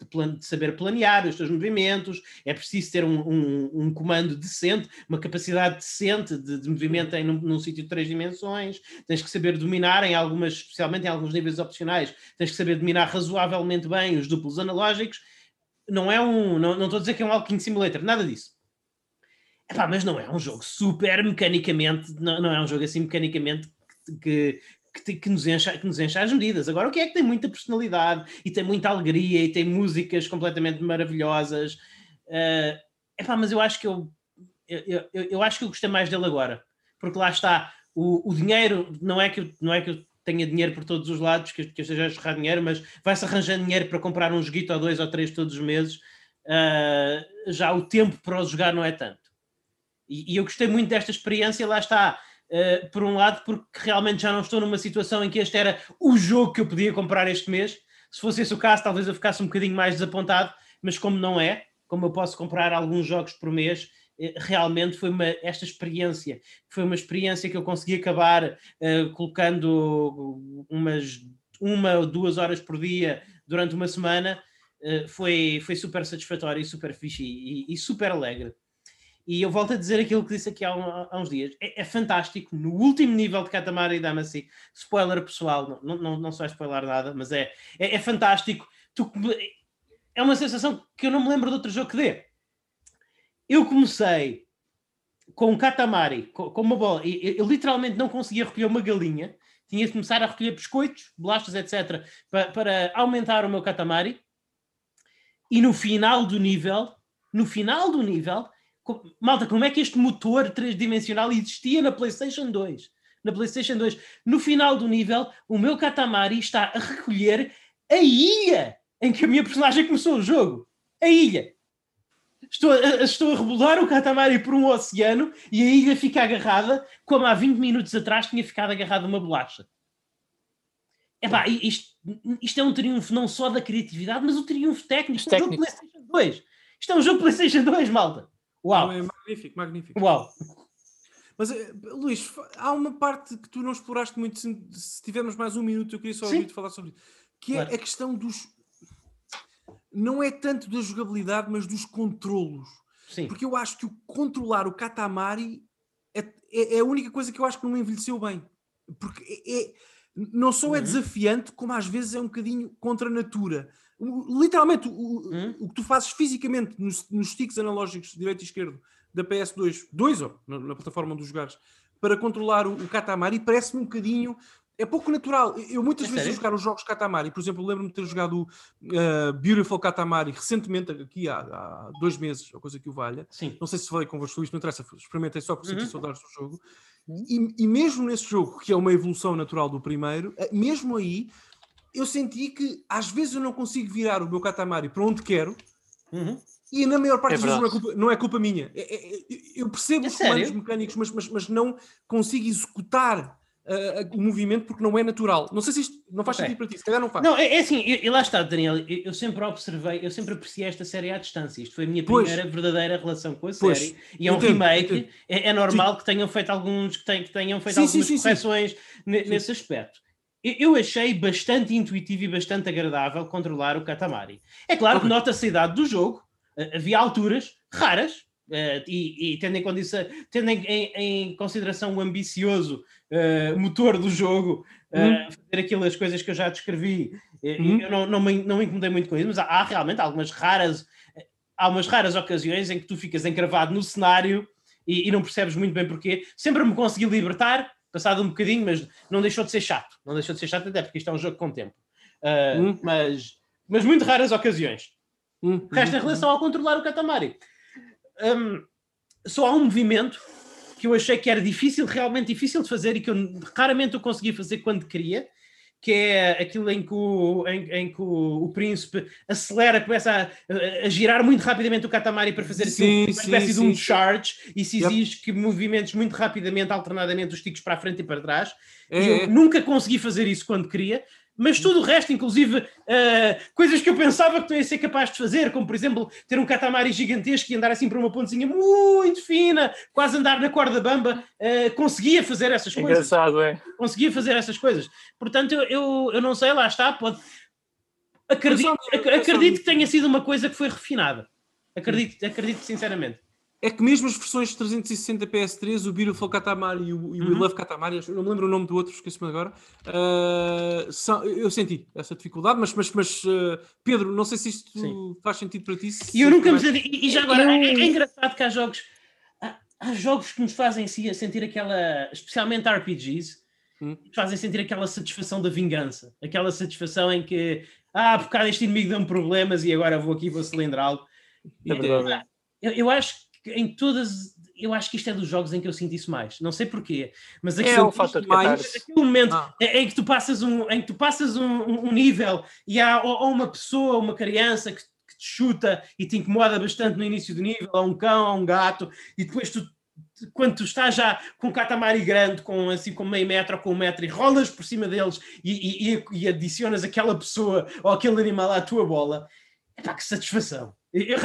de, plan, de saber planear os seus movimentos, é preciso ter um, um, um comando decente, uma capacidade decente de, de movimento em, num, num sítio de três dimensões, tens que saber dominar em algumas, especialmente em alguns níveis opcionais, tens que saber dominar razoavelmente bem os duplos analógicos, não é um, não, não estou a dizer que é um Walking Simulator, nada disso. Epá, mas não é um jogo super mecanicamente, não, não é um jogo assim mecanicamente que, que, que, nos encha, que nos encha as medidas. Agora, o que é que tem muita personalidade e tem muita alegria e tem músicas completamente maravilhosas. Uh, epá, mas eu acho que eu, eu, eu, eu, acho que eu gostei mais dele agora, porque lá está, o, o dinheiro, não é, que eu, não é que eu tenha dinheiro por todos os lados, que, que eu esteja a jorrar dinheiro, mas vai-se arranjando dinheiro para comprar um joguito ou dois ou três todos os meses. Uh, já o tempo para o jogar não é tanto. E, e eu gostei muito desta experiência, lá está. Uh, por um lado, porque realmente já não estou numa situação em que este era o jogo que eu podia comprar este mês. Se fosse esse o caso, talvez eu ficasse um bocadinho mais desapontado, mas como não é, como eu posso comprar alguns jogos por mês, eh, realmente foi uma, esta experiência, foi uma experiência que eu consegui acabar uh, colocando umas uma ou duas horas por dia durante uma semana, uh, foi, foi super satisfatório e super fixe e, e, super alegre. E eu volto a dizer aquilo que disse aqui há, há uns dias. É, é, fantástico. No último nível de Katamari Damacy, spoiler pessoal, não, não, não só spoiler nada, mas é, é, é fantástico. Tu, é uma sensação que eu não me lembro de outro jogo que dê. Eu comecei com um Katamari, com, com uma bola, e eu, eu, literalmente não conseguia recolher uma galinha, tinha de começar a recolher biscoitos, bolachas, etc., para, para aumentar o meu Katamari. E no final do nível, no final do nível, malta, como é que este motor tridimensional existia na PlayStation 2? Na PlayStation 2, no final do nível, o meu Katamari está a recolher a ilha em que a minha personagem começou o jogo. A ilha. Estou a, estou a rebolar o Katamari por um oceano e a ilha fica agarrada, como há 20 minutos atrás tinha ficado agarrada uma bolacha. Epá, isto, isto é um triunfo não só da criatividade, mas o um triunfo técnico. Isto é um jogo PlayStation 2. Isto é um jogo PlayStation 2, malta. Uau! É magnífico, magnífico. Uau! Mas, eh, Luís, há uma parte que tu não exploraste muito. Se, se tivermos mais um minuto, eu queria só ouvir-te falar sobre isso. Que é a questão dos, não é tanto da jogabilidade, mas dos controlos. Sim. Porque eu acho que o controlar o Katamari é, é, é, a única coisa que eu acho que não envelheceu bem. Porque é, é não só é uhum. desafiante, como às vezes é um bocadinho contra a natura. Literalmente, o, uhum. o que tu fazes fisicamente nos, nos sticks analógicos direito e esquerdo da PS2, dois ou na, na plataforma dos jogares, para controlar o, o Katamari, parece-me um bocadinho é pouco natural. Eu muitas é vezes sério? jogar os jogos Katamari, por exemplo, lembro-me de ter jogado uh, Beautiful Katamari recentemente, aqui há, há, dois meses, ou coisa que o valha. Sim. Não sei se falei convosco isto, não interessa, experimentei só por sentir uhum. saudades do jogo. Uhum. E, e, mesmo nesse jogo, que é uma evolução natural do primeiro, eh, mesmo aí, eu senti que às vezes eu não consigo virar o meu Katamari para onde quero. Uhum. E na maior parte é das vezes não é culpa, não é culpa minha. É, é, é eu percebo é os comandos mecânicos, mas, mas, mas não consigo executar uh, o movimento porque não é natural. Não sei se isto não faz okay. sentido para ti, se calhar não faz. Não, é, é assim, e lá está, Daniel, eu, eu, sempre observei, eu sempre apreciei esta série à distância. Isto foi a minha primeira pois. verdadeira relação com a pois. série. E é um entendo, remake, é, é, normal sim. que tenham feito alguns, que, tenham, que tenham feito sim, algumas sim, correções nesse aspecto. Eu achei bastante intuitivo e bastante agradável controlar o Katamari. É claro que nota-se a idade do jogo, havia alturas raras, Uh, e, e, tendo, em, tendo em, em, em, consideração o ambicioso uh, motor do jogo, uh, uhum. fazer aquelas coisas que eu já descrevi, uhum. eu não, não, me, não me incomodei muito com isso, mas há, há, realmente algumas raras, há umas raras ocasiões em que tu ficas encravado no cenário e, e não percebes muito bem porquê. Sempre me consegui libertar, passado um bocadinho, mas não deixou de ser chato. Não deixou de ser chato, até porque isto é um jogo com tempo. Uhum. Mas, mas muito raras ocasiões. O resto em relação ao controlar o Katamari um, só há um movimento que eu achei que era difícil, realmente difícil de fazer e que eu raramente eu conseguia fazer quando queria, que é aquilo em que o, em, em que o, o príncipe acelera, começa a, a, girar muito rapidamente o Katamari para fazer assim, uma espécie sim, de um charge e se exige que movimentos muito rapidamente, alternadamente, os ticos para a frente e para trás. É, e eu é. nunca consegui fazer isso quando queria mas tudo o resto, inclusive uh, coisas que eu pensava que tu ia ser capaz de fazer, como por exemplo ter um catamari gigantesco e andar assim por uma pontezinha muito fina, quase andar na corda bamba, uh, conseguia fazer essas coisas. Engraçado, é. Conseguia fazer essas coisas. Portanto, eu, eu, eu não sei, lá está, pode. Acredito, acredito que tenha sido uma coisa que foi refinada. Acredito, acredito sinceramente é que mesmo as versões 360 PS3, o Beautiful Katamari e o, e o uhum. Love Katamari, eu não me lembro o nome do outro, esqueci-me agora, uh, são, eu senti essa dificuldade, mas, mas, mas uh, Pedro, não sei se isto Sim. faz sentido para ti. E eu nunca mais... me e, e já agora, eu... é, é, engraçado que há jogos, há, há, jogos que nos fazem sentir aquela, especialmente RPGs, hum. fazem sentir aquela satisfação da vingança, aquela satisfação em que, ah, por causa deste inimigo deu-me problemas e agora vou aqui e vou cilindrá-lo. É verdade. Eu, eu acho em todas. Eu acho que isto é dos jogos em que eu sinto isso mais. Não sei porquê, mas aquele, é o fator de mais, aquele momento ah. em que tu passas um, em que tu passas um, um nível e há ou, uma pessoa, uma criança que, que, te chuta e te incomoda bastante no início do nível, ou um cão, ou um gato, e depois tu quando tu estás já com um catamari grande, com assim com meio metro ou com um metro, e rolas por cima deles e, e, e adicionas aquela pessoa ou aquele animal à tua bola, é pá, que satisfação! Eu,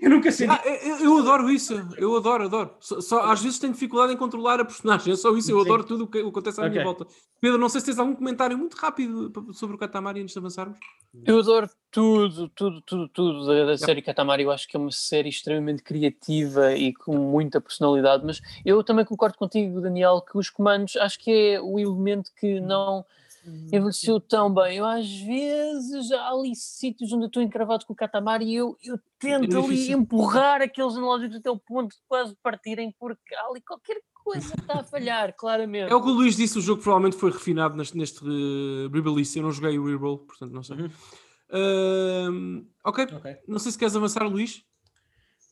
eu nunca senti. Ah, eu, eu adoro isso, eu adoro, adoro. Só, só às vezes tenho dificuldade em controlar a personagem, é só isso, eu Sim. adoro tudo o que acontece à minha Ok. volta. Pedro, não sei se tens algum comentário muito rápido sobre o Katamari antes de avançarmos. Eu adoro tudo, tudo, tudo, tudo da, da série Katamari. Eu acho que é uma série extremamente criativa e com muita personalidade. Mas eu também concordo contigo, Daniel, que os comandos acho que é o elemento que não envelheceu tão bem. Eu às vezes há ali sítios onde eu estou encravado com o Katamari e eu, eu tento É ali empurrar aqueles analógicos até o ponto de quase partirem, porque há ali qualquer coisa que está a falhar, claramente. É o que o Luís disse, o jogo provavelmente foi refinado neste, neste uh, re-release. Eu não joguei o reroll, portanto não sei. Uhum. Ahm, ok, Ok. não sei se queres avançar, Luís.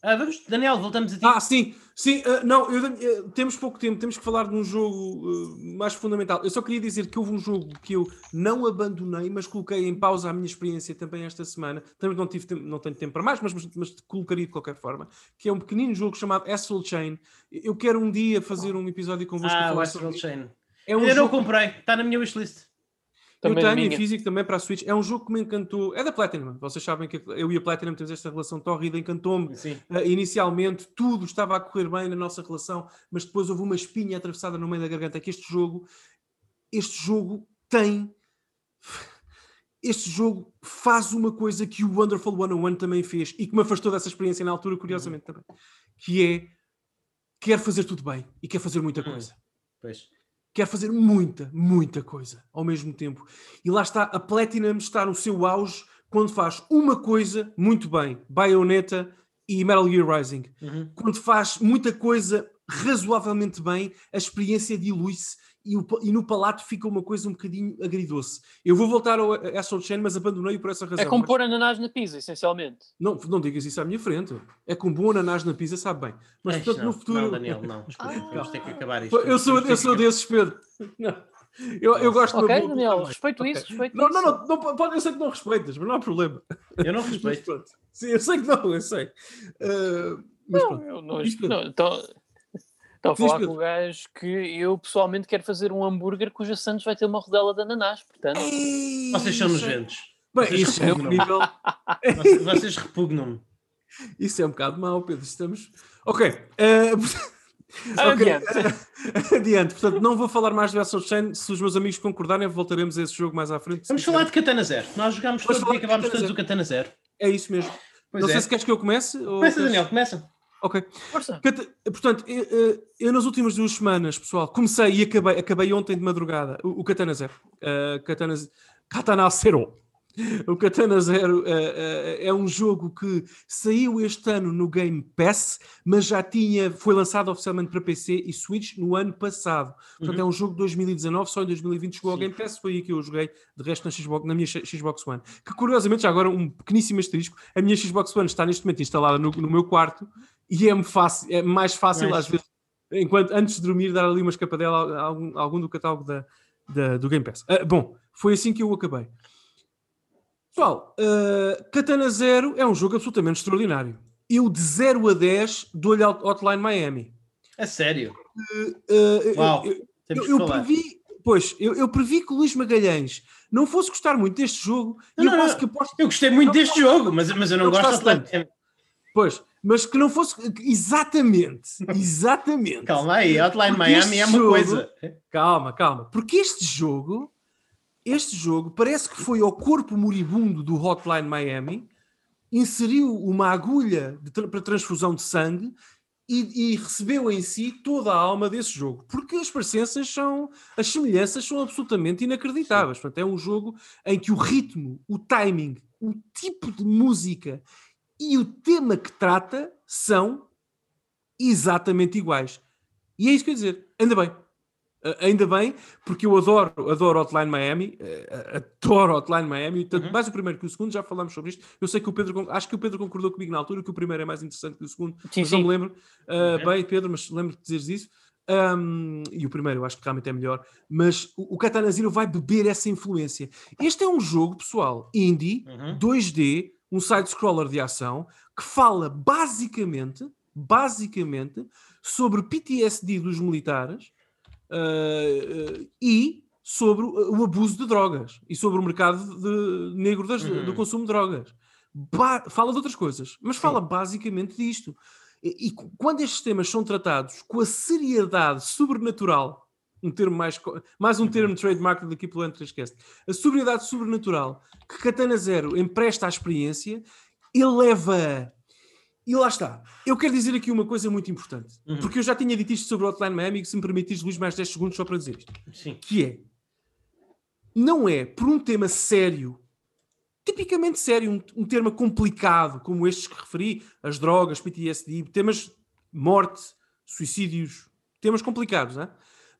Ah, vamos, Daniel, voltamos a ti. Ah, sim, sim, ah, não, eu- eh, temos pouco tempo, temos que falar de um jogo eh, mais fundamental. Eu só queria dizer que houve um jogo que eu não abandonei, mas coloquei em pausa a minha experiência também esta semana. Também não, tive tempo- não tenho tempo para mais, mas, mas, mas colocaria de qualquer forma. Que é um pequenino jogo chamado Astral Chain. Eu quero um dia fazer um episódio convosco ah, o Astral. Chain. É um eu não jogo comprei, está na minha wishlist. Eu Também na tenho minha. físico também para a Switch. É um jogo que me encantou. É da Platinum. Vocês sabem que eu e a Platinum temos esta relação tórrida, encantou-me. Uh, inicialmente tudo estava a correr bem na nossa relação, mas depois houve uma espinha atravessada no meio da garganta que este jogo, este jogo tem este jogo faz uma coisa que o Wonderful 101 também fez e que me afastou dessa experiência na altura, curiosamente também, que é quer fazer tudo bem e quer fazer muita Hum. coisa. Pois. Quer fazer muita, muita coisa ao mesmo tempo. E lá está, a Platinum está no seu auge quando faz uma coisa muito bem, Bayonetta e Metal Gear Rising. Uhum. Quando faz muita coisa razoavelmente bem, a experiência dilui-se e, o e no palato fica uma coisa um bocadinho agridoce. Eu vou voltar ao Astral Chain, mas abandonei por essa razão. É como Mas pôr ananás na pizza, essencialmente. não, não digas isso à minha frente. É com bom ananás na pizza, sabe bem. Mas portanto, não, no futuro. Não, Daniel, não. Desculpa, Ah. vamos ter que acabar isto. Eu sou, eu sou desses, Pedro. Não. Eu, eu gosto de uma Ok, Daniel, também. respeito Ok. isso, respeito Não, isso. não, não, não, pode, eu sei que não respeitas, mas não há problema. Eu não respeito. Sim, eu sei que não, eu sei. Uh, mas Não, pronto. eu não, não, então, Estou a Diz, falar Pedro. com o gajo que eu pessoalmente quero fazer um hambúrguer cuja Santos vai ter uma rodela de ananás, portanto. Ei, Vocês são é- nojentos. Bem, Vocês isso é um nível. Vocês, vocês repugnam-me. Isso é um bocado mau, Pedro. Estamos. Ok. eh, ok, Adiante. Adiante. Portanto, não vou falar mais do Astral Chain. Se os meus amigos concordarem, voltaremos a esse jogo mais à frente. Vamos falar de Katana Zero. Nós jogámos todos e de acabámos todos o Katana Zero. É isso mesmo. Pois não é. sei se queres que eu comece. Ou Começa, queres- Daniel, começa. Ok. Força. Portanto, eu, eu- eu nas últimas duas semanas, pessoal, comecei e acabei, acabei ontem de madrugada o, o Katana Zero. Uh, Katana, Katana Zero. O Katana Zero uh, uh, é um jogo que saiu este ano no Game Pass, mas já tinha, foi lançado oficialmente para PC e Switch no ano passado. Portanto, Uhum. é um jogo de 2019, só em 2020 chegou ao. Game Pass, foi aí que eu joguei, de resto na, Xbox, na minha Xbox One. Que curiosamente, já agora um pequeníssimo asterisco, a minha Xbox One está neste momento instalada no, no meu quarto e é-me fácil, é mais fácil às vezes, enquanto antes de dormir, dar ali uma escapadela a algum, a algum do catálogo da, da- do Game Pass. Ah, bom, foi assim que eu acabei. Pessoal, ah, Katana Zero é um jogo absolutamente extraordinário. Eu de 0 a 10 dou-lhe Hot- Hotline Miami. A sério. Ah, Uau. eu- eu, eu previ, pois, eu, eu previ que o Luís Magalhães não fosse gostar muito deste jogo Não, eu não, aposto Eu gostei muito deste jogo, mas, mas eu não gosto de Hotline. Pois, mas que não fosse exatamente, exatamente. Calma aí, Hotline Porque Miami é uma jogo- coisa. Calma, calma. Porque este jogo, este jogo parece que foi ao corpo moribundo do Hotline Miami, inseriu uma agulha tra- para transfusão de sangue e, e recebeu em si toda a alma desse jogo. Porque as parecenças são, as semelhanças são absolutamente inacreditáveis. Portanto, é um jogo em que o ritmo, o timing, o tipo de música e o tema que trata são exatamente iguais. E é isso que eu ia dizer. Ainda bem. Uh, ainda bem, porque eu adoro, adoro Hotline Miami, uh, adoro Hotline Miami, tanto Uhum. mais o primeiro que o segundo, já falámos sobre isto. Eu sei que o Pedro, acho que o Pedro concordou comigo na altura que o primeiro é mais interessante que o segundo, Sim, mas não sim. me lembro uh, bem, Pedro, mas lembro de dizeres isso. Um, e o primeiro eu acho que realmente é melhor, mas o, o Katana Zero vai beber essa influência. Este é um jogo, pessoal, indie, Uhum. 2D, um side-scroller de ação, que fala basicamente, basicamente, sobre PTSD dos militares uh, uh, e sobre o o abuso de drogas e sobre o mercado de- negro das- Uhum. do consumo de drogas. fala de outras coisas, mas fala basicamente disto. E, e, quando estes temas são tratados com a seriedade sobrenatural, um termo mais, mais um uhum. termo trademark daqui pelo N3Cast, a sobriedade sobrenatural que Katana Zero empresta à experiência, eleva e lá está. Eu quero dizer aqui uma coisa muito importante, uhum. porque eu já tinha dito isto sobre o Hotline Miami, que se me permitires, Luís, mais 10 segundos só para dizer isto. Sim. Que é, não é por um tema sério, tipicamente sério, um, um tema complicado, como estes que referi, as drogas, PTSD, temas morte, suicídios, temas complicados, não é?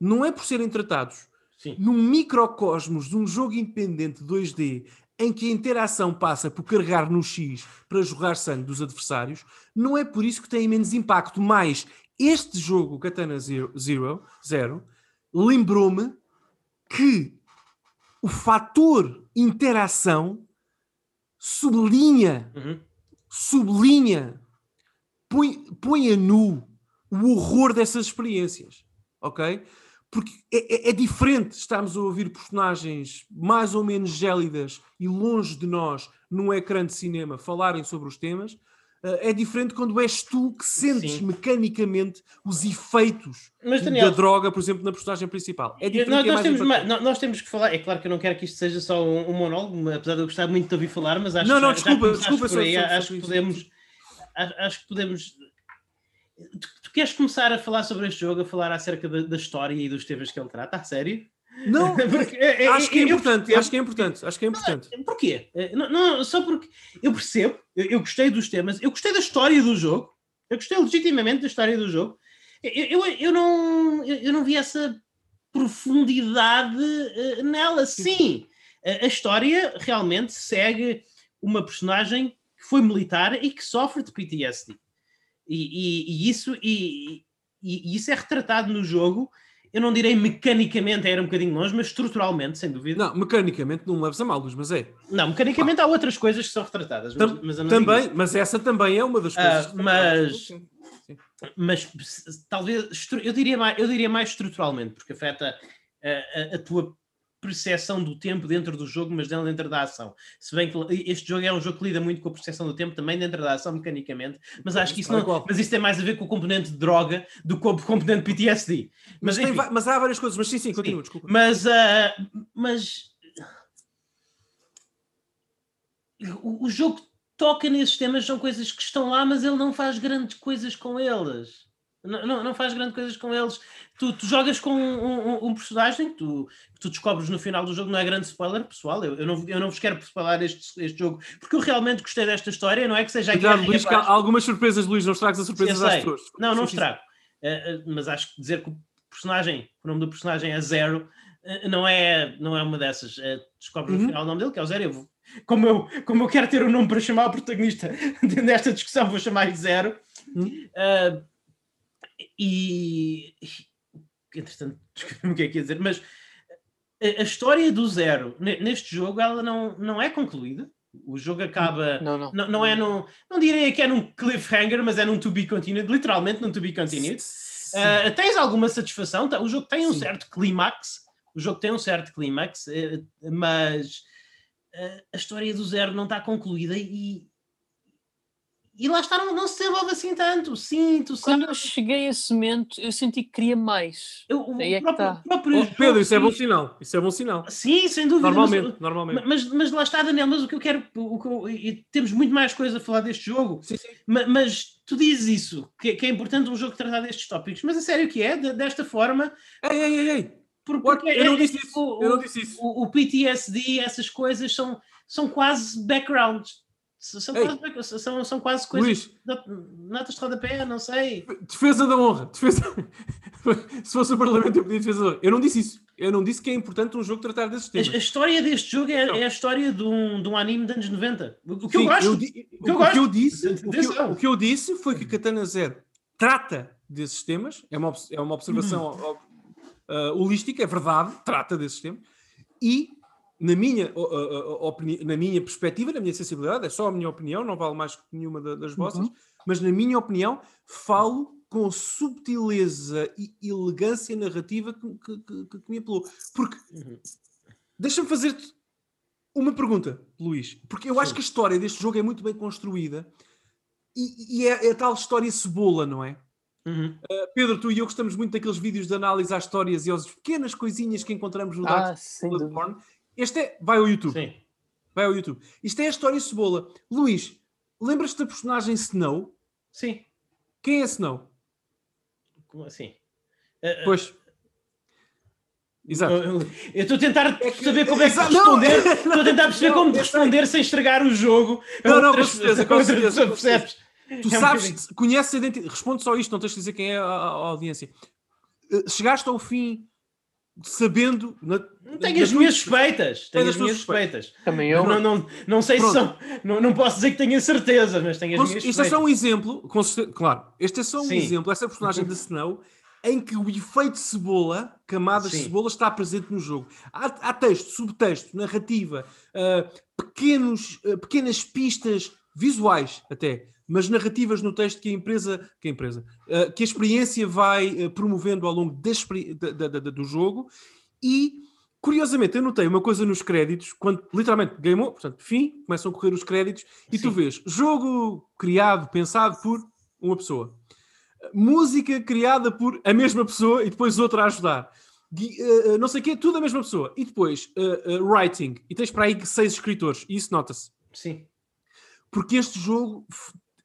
Não é por serem tratados Sim. num microcosmos de um jogo independente 2D em que a interação passa por carregar no X para jogar sangue dos adversários, não é por isso que tem menos impacto. Mas este jogo, Katana Zero, Zero, Zero lembrou-me que o fator interação sublinha, uhum. sublinha, põe, põe a nu o horror dessas experiências, ok? Porque é, é, é, diferente estarmos a ouvir personagens mais ou menos gélidas e longe de nós num ecrã de cinema falarem sobre os temas. Uh, é diferente quando és tu que sentes Sim. mecanicamente os efeitos Mas, Daniel, da droga, por exemplo, na personagem principal. É diferente. Nós, é nós, temos mais, nós, temos que falar. É claro que eu não quero que isto seja só um, um monólogo, apesar de eu gostar muito de ouvir falar, mas acho não, não, que já, desculpa, já desculpa, aí, acho, que podemos, acho, acho que podemos queres começar a falar sobre este jogo, a falar acerca da, da história e dos temas que ele trata? A sério? Não, é, é, acho, que é importante, acho que é importante, acho que é importante. Não, porquê? É, não, não, só porque eu percebo, eu, eu, gostei dos temas, eu gostei da história do jogo, eu gostei legitimamente da história do jogo. Eu, eu, eu não, eu, não vi essa profundidade uh, nela. Sim, a, a história realmente segue uma personagem que foi militar e que sofre de PTSD. E, e, e isso, e, e, isso é retratado no jogo. Eu não direi mecanicamente, era um bocadinho longe, mas estruturalmente, sem dúvida. Não, mecanicamente não leves a mal, mas é. Não, mecanicamente ah. há outras coisas que são retratadas. Tam, mas, mas também, mas essa também é uma das coisas. Uh, mas, mas talvez, eu diria, mais, eu diria mais estruturalmente, porque afeta a, a, a tua percepção do tempo dentro do jogo, mas dentro da ação. Se bem que este jogo é um jogo que lida muito com a percepção do tempo também dentro da ação mecanicamente, mas acho que isso não, mas isso tem mais a ver com o componente de droga do que com o componente PTSD. Mas, mas, tem, mas há várias coisas, mas sim, sim, continua, desculpa. Mas, uh, mas o, o jogo toca nesses temas, são coisas que estão lá, mas ele não faz grandes coisas com eles. Não, não, não faz grandes coisas com eles. Tu, tu jogas com um, um, um, personagem que tu, que tu descobres no final do jogo, não é grande spoiler, pessoal. Eu, eu, não, eu não vos quero spoiler este, este jogo, porque eu realmente gostei desta história. Não é que seja Cuidado, Luís, algumas surpresas, Luís, não estragas as surpresas às pessoas. Não, não estrago. Uh, uh, mas acho que dizer que o personagem, o nome do personagem é Zero, uh, não, é, não é uma dessas. descobres uhum. no final o nome dele, que é o Zero. Eu vou, como, eu, como eu quero ter o um nome para chamar o protagonista desta discussão, vou chamar-lhe Zero. Uhum e entretanto, descobri o que é que ia dizer, mas a, história do Zero neste jogo ela não, não é concluída. O jogo acaba. Não, não. Não, não é num. Não direi que é num cliffhanger, mas é num to be continued, literalmente num to be continued. Uh, tens alguma satisfação, tá, o jogo tem um Sim. certo clímax, o jogo tem um certo clímax, uh, mas uh, a história do Zero não está concluída e, e lá está, não, não se desenvolve assim tanto. Sinto, Quando eu cheguei a esse momento, eu senti que queria mais. Eu, Aí é próprio, que está. Oh, Pedro, isso é bom sinal. Isso é bom sinal. Sim, sem dúvida. Normalmente, mas, normalmente. Mas, mas lá está, Daniel, mas o que eu quero. O que eu, e temos muito mais coisa a falar deste jogo. Sim, sim. Mas, mas, tu dizes isso, que, que, é importante um jogo tratar destes tópicos. Mas a sério que é? De, desta forma. Ei, ei, ei, ei. Porque, eu, não disse isso. O, eu não disse isso. O, o PTSD, essas coisas são, são quase backgrounds são, quase, são, são quase coisas. Luís, notas de rodapé, não sei. Defesa da honra. Defesa... Se fosse o Parlamento, eu pedia defesa da honra. Eu não disse isso. Eu não disse que é importante um jogo tratar desses temas. A, a história deste jogo é, é, a história de um, de um anime dos anos 90. O que Sim, eu gosto. Eu o, que eu, o que eu disse, o que eu, o que eu, disse foi que Katana Zero trata desses temas. É uma, é uma observação uh, holística, é verdade, trata desses temas. E na minha, na minha perspectiva, na minha sensibilidade, é só a minha opinião, não vale mais que nenhuma das vossas, uhum. mas na minha opinião, falo com subtileza e elegância narrativa que, que, que, que me apelou. Porque, uhum. deixa-me fazer-te Uma pergunta, Luís, porque eu acho Sim. que a história deste jogo é muito bem construída e, e é, é a tal história cebola, não é? Uhum. Uh, Pedro, tu e eu gostamos muito daqueles vídeos de análise às histórias e às pequenas coisinhas que encontramos no Dark Ah, dúvida. Bloodborne. Este é. Vai ao YouTube. Sim. Vai ao YouTube. Isto é a história cebola. Luís, lembras-te da personagem Snow? Sim. Quem é Snow? Como assim? Uh, Pois. Exato. Eu estou a tentar É que- saber como é que Exato. responder. Não, Estou a tentar perceber não, como sei. responder sem estragar o jogo. Não, não, com certeza, com certeza, percebes? Tu É um sabes, bocadinho. conheces a identidade. Responde só isto, não tens de dizer quem é a, a- a audiência. Uh, Chegaste ao fim sabendo. Na, Tenho na as minhas suspeitas. Tenho as minhas suspeitas. Também eu. Não, não, não sei se Pronto. são. Não, não posso dizer que tenho a certeza, mas tenho as Cons- minhas Isto é suspeitas. só um exemplo, claro, este é só um Sim. exemplo, essa personagem da Snow, em que o efeito cebola, camadas de cebola, está presente no jogo. Há, há texto, subtexto, narrativa, ah, pequenos, ah, pequenas pistas visuais até, mas narrativas no texto que a empresa, que a, empresa, ah, que a experiência vai ah, promovendo ao longo da do jogo e Curiosamente, eu notei uma coisa nos créditos, quando literalmente game over, portanto, fim, começam a correr os créditos e tu Sim. vês jogo criado, pensado por uma pessoa, música criada por a mesma pessoa e depois outra a ajudar, eh, eh, não sei o quê, tudo a mesma pessoa, e depois eh, eh, writing, e tens para aí seis escritores, e isso nota-se, Sim. porque este jogo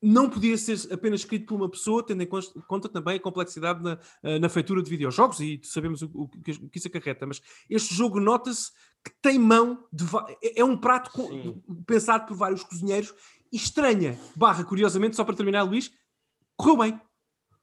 não podia ser apenas escrito por uma pessoa, tendo em conta também a complexidade na, eh, na feitura de videojogos, e sabemos o, o que o que isso acarreta, mas este jogo nota-se que tem mão de é é um prato com- pensado por vários cozinheiros e estranha, barra, curiosamente, só para terminar, Luís, correu bem,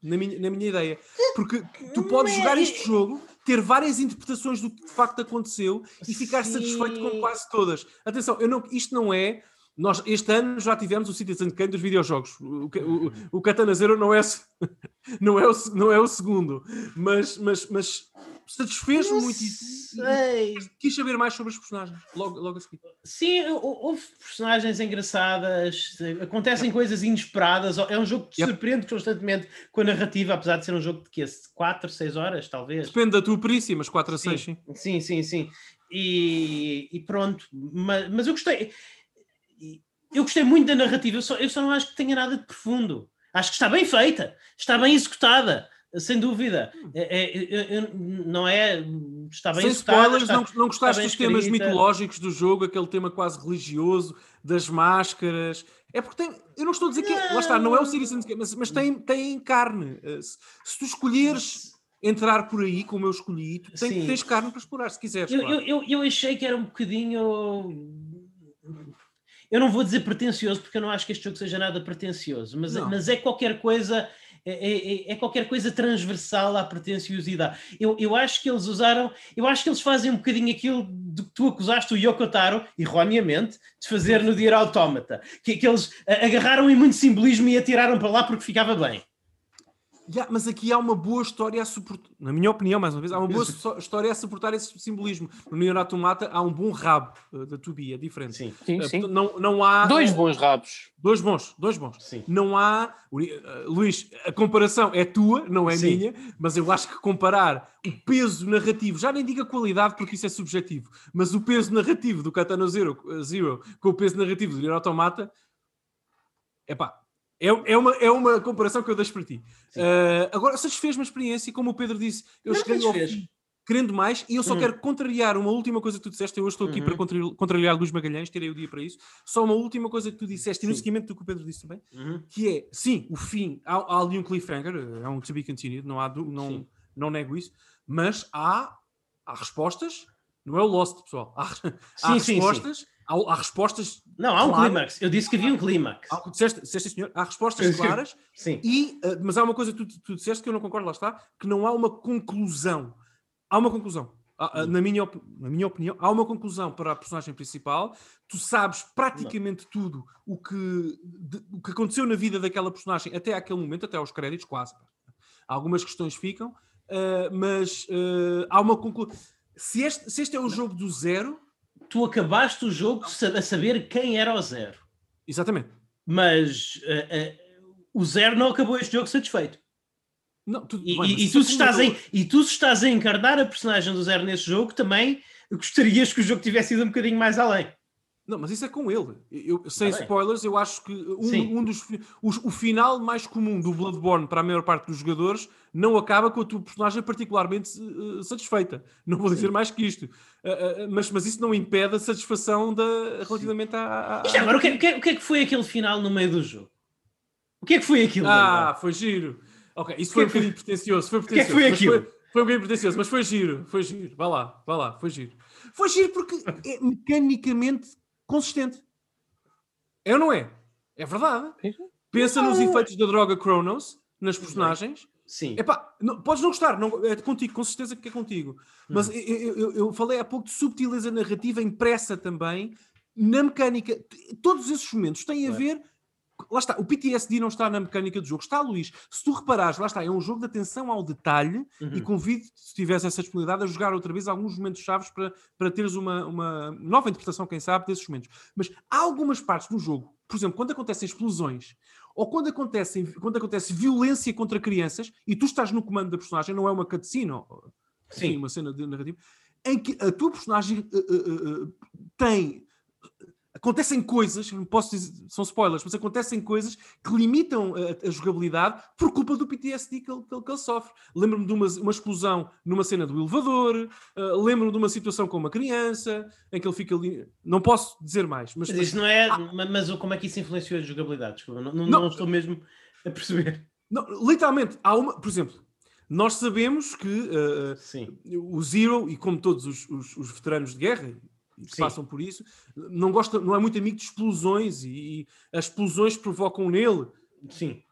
na minha, na minha ideia. Porque tu podes jogar este jogo, ter várias interpretações do que de facto aconteceu e ficar Sim. satisfeito com quase todas. Atenção, eu não, isto não é. Nós, este ano já tivemos o Citizen Kane dos videojogos. O, o, o, Katana Zero não é, não é, o, não é o segundo, mas, mas, mas satisfez-me muito sei. e Quis saber mais sobre os personagens, logo, logo a seguir. Sim, hou- houve personagens engraçadas, acontecem coisas inesperadas. É um jogo que te Yep. surpreende constantemente com a narrativa, apesar de ser um jogo de quê? 4, 6 horas, talvez. Depende da tua perícia, mas 4 a 6, sim. Sim, sim, sim. E, e pronto, mas, mas eu gostei. Eu gostei muito da narrativa, eu só, eu só não acho que tenha nada de profundo. Acho que está bem feita, está bem executada, sem dúvida. É, é, eu- eu- não é. Está bem Sem executada. spoilers, está- não, não gostaste dos temas mitológicos do jogo, aquele tema quase religioso, das máscaras. É porque tem. Eu não estou a dizer que. é- Lá está, não é o Citizen Kane, mas, mas tem, tem carne. Eh, Se, se tu escolheres entrar por aí, como eu escolhi, tu tem, Sim. tens carne para explorar, se quiseres. Eu, claro. eu, eu, eu achei que era um bocadinho. Eu não vou dizer pretencioso, porque eu não acho que este jogo seja nada pretencioso, mas, Não. mas é qualquer coisa. É, é- é qualquer coisa transversal à pretenciosidade. Eu, eu acho que eles usaram, eu acho que eles fazem um bocadinho aquilo do que tu acusaste o Yoko Taro, erroneamente, de fazer no Dier Automata, que, que eles agarraram em muito simbolismo e atiraram para lá porque ficava bem. Ya, mas aqui há uma boa história a suportar, na minha opinião, mais uma vez, há uma boa so- história a suportar esse simbolismo. No Nier Automata há um bom rabo eh, da Tubi, é diferente. Sim, Sim, Eh, sim. Não, não há. Dois eh, bons rabos. Dois bons, dois bons. sim. Não há. Eh, Luís, a comparação é tua, não é Sim. minha, mas eu acho que comparar o peso narrativo, já nem digo a qualidade porque isso é subjetivo, mas o peso narrativo do Katana Zero, Zero com o peso narrativo do Nier Automata, epá, é, é, uma, é uma comparação que eu deixo para ti. Sim. Eh, agora, satisfez-me a experiência, e como o Pedro disse, eu Não cheguei ao satisfez. fim querendo mais, e eu só Hum. quero contrariar uma última coisa que tu disseste. Eu hoje estou aqui Uhum. para contra- contrariar Luís Magalhães, tirei o dia para isso. Só uma última coisa que tu disseste, e no Sim. seguimento do que o Pedro disse também, Uhum. que é, sim, o fim, há, há ali um cliffhanger, é um to be continued, não, há, não, Sim. não nego isso, mas há, há respostas, não é o Lost, pessoal, há, há Sim, sim, sim. respostas, há, há respostas, Não, há um Claro. clímax. Eu disse que havia um clímax. há, disseste, disseste, senhor, há respostas claras, Sim. e, eh, mas há uma coisa que tu, tu disseste que eu não concordo, lá está, que não há uma conclusão. Há uma conclusão. Há- há- Na minha, na minha opinião, há uma conclusão para a personagem principal. Tu sabes praticamente tudo o que, de- o que aconteceu na vida daquela personagem até aquele momento, até aos créditos, quase. Algumas questões ficam, eh, mas eh, há uma conclusão. Se este, se este é o jogo do zero, Tu acabaste o jogo a saber quem era o zero. exatamente. Mas eh, eh, o zero não acabou este jogo satisfeito. Não, tudo E, bem, e- e é tu se estás em, e tu se estás a encarnar a personagem do zero nesse jogo, também gostarias que o jogo tivesse ido um bocadinho mais além. Não, mas isso é com ele. Eu, sem bem. spoilers, eu acho que Sim. um, um dos os- o final mais comum do Bloodborne para a maior parte dos jogadores não acaba com a tua personagem particularmente eh, satisfeita. Não vou dizer mais que isto. Ah, ah, mas, mas isso não impede a satisfação da, relativamente à. à- já agora, o que, é- o que é- o que é que foi aquele final no meio do jogo? O que é que foi aquilo? Ah, Daniel? foi giro. Ok, isso foi é um que foi- bocadinho pretencioso. Foi que é que foi aquilo? Foi, foi um bocadinho pretencioso, mas foi giro. Foi giro. Vá lá, vá lá, foi giro. Foi giro porque é mecanicamente consistente. É ou não é? É verdade. Pensa nos efeitos da droga Cronos, nas personagens. Sim. Epá, não, podes não gostar, não, é contigo, com certeza que é contigo. Mas Hum. eu, eu- eu- falei há pouco de subtileza narrativa impressa também na mecânica. Todos esses momentos têm a ver. Lá está, o PTSD não está na mecânica do jogo. Está, Luís. Se tu reparares, lá está, é um jogo de atenção ao detalhe e Uhum. convido, se tiveres essa disponibilidade, a jogar outra vez alguns momentos chaves para, para teres uma, uma nova interpretação, quem sabe, desses momentos. Mas há algumas partes do jogo, por exemplo, quando acontecem explosões ou quando, acontecem, quando acontece violência contra crianças e tu estás no comando da personagem, não é uma cutscene, ou, Sim. uma cena de narrativa, em que a tua personagem eh, eh, eh, tem. Acontecem coisas, não posso dizer, são spoilers, mas acontecem coisas que limitam a, a jogabilidade por culpa do PTSD que ele, que ele- sofre. Lembro-me de uma, uma explosão numa cena do elevador, eh, lembro-me de uma situação com uma criança em que ele fica ali. Não posso dizer mais, mas, Mas isso não é. ma- Mas como é que isso influenciou a jogabilidade? Desculpa, não, não, Não. não estou mesmo a perceber. Literalmente, há uma. Por exemplo, nós sabemos que Sim. o Zero, e como todos os, os- os veteranos de guerra que Sim. passam por isso, não, gosta, não é muito amigo de explosões e, e as explosões provocam nele, Sim.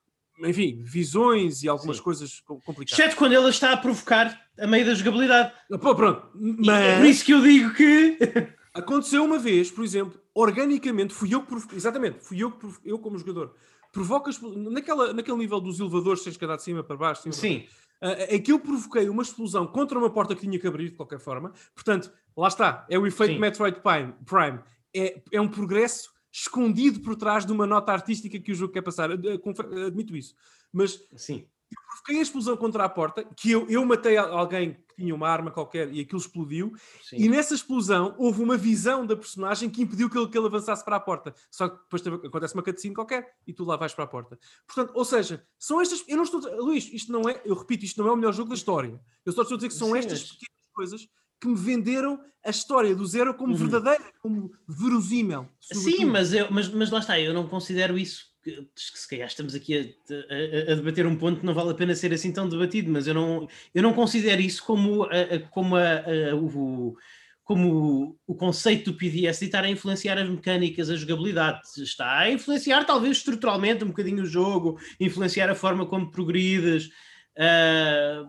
enfim, visões e algumas Sim. coisas com- complicadas. Exceto quando ele está a provocar a meio da jogabilidade. Pô, pronto, E É por mas isso que eu digo que. aconteceu uma vez, por exemplo, organicamente, fui eu que provoquei, exatamente, fui eu que provoquei, eu como jogador, provoca expl- naquela, naquele nível dos elevadores, tens que andar de cima para baixo, cima para Sim. baixo. Ah, é que eu provoquei uma explosão contra uma porta que tinha que abrir de qualquer forma. Portanto, lá está, é o efeito Sim. Metroid Prime. Prime. É, é um progresso escondido por trás de uma nota artística que o jogo quer passar. Confe- Admito isso. Mas Sim. Provoquei a explosão contra a porta, que eu, eu matei alguém que tinha uma arma qualquer e aquilo explodiu. Sim. E nessa explosão houve uma visão da personagem que impediu que ele, que ele avançasse para a porta. Só que depois acontece uma cutscene qualquer e tu lá vais para a porta. Portanto, ou seja, são estas. Eu não estou. Luís, isto não é. Eu repito, isto não é o melhor jogo da história. Eu só estou a dizer que são Sim, estas mas- pequenas coisas que me venderam a história do zero como Uhum. verdadeira, como verosímil. Sim, mas, eu, mas, mas lá está, eu não considero isso. Se calhar estamos aqui a, a- a debater um ponto que não vale a pena ser assim tão debatido, mas eu não, eu não considero isso como, a, como, o, como o conceito do PDS de estar a influenciar as mecânicas, a jogabilidade. Está a influenciar, talvez estruturalmente, um bocadinho o jogo, influenciar a forma como progrides. ah,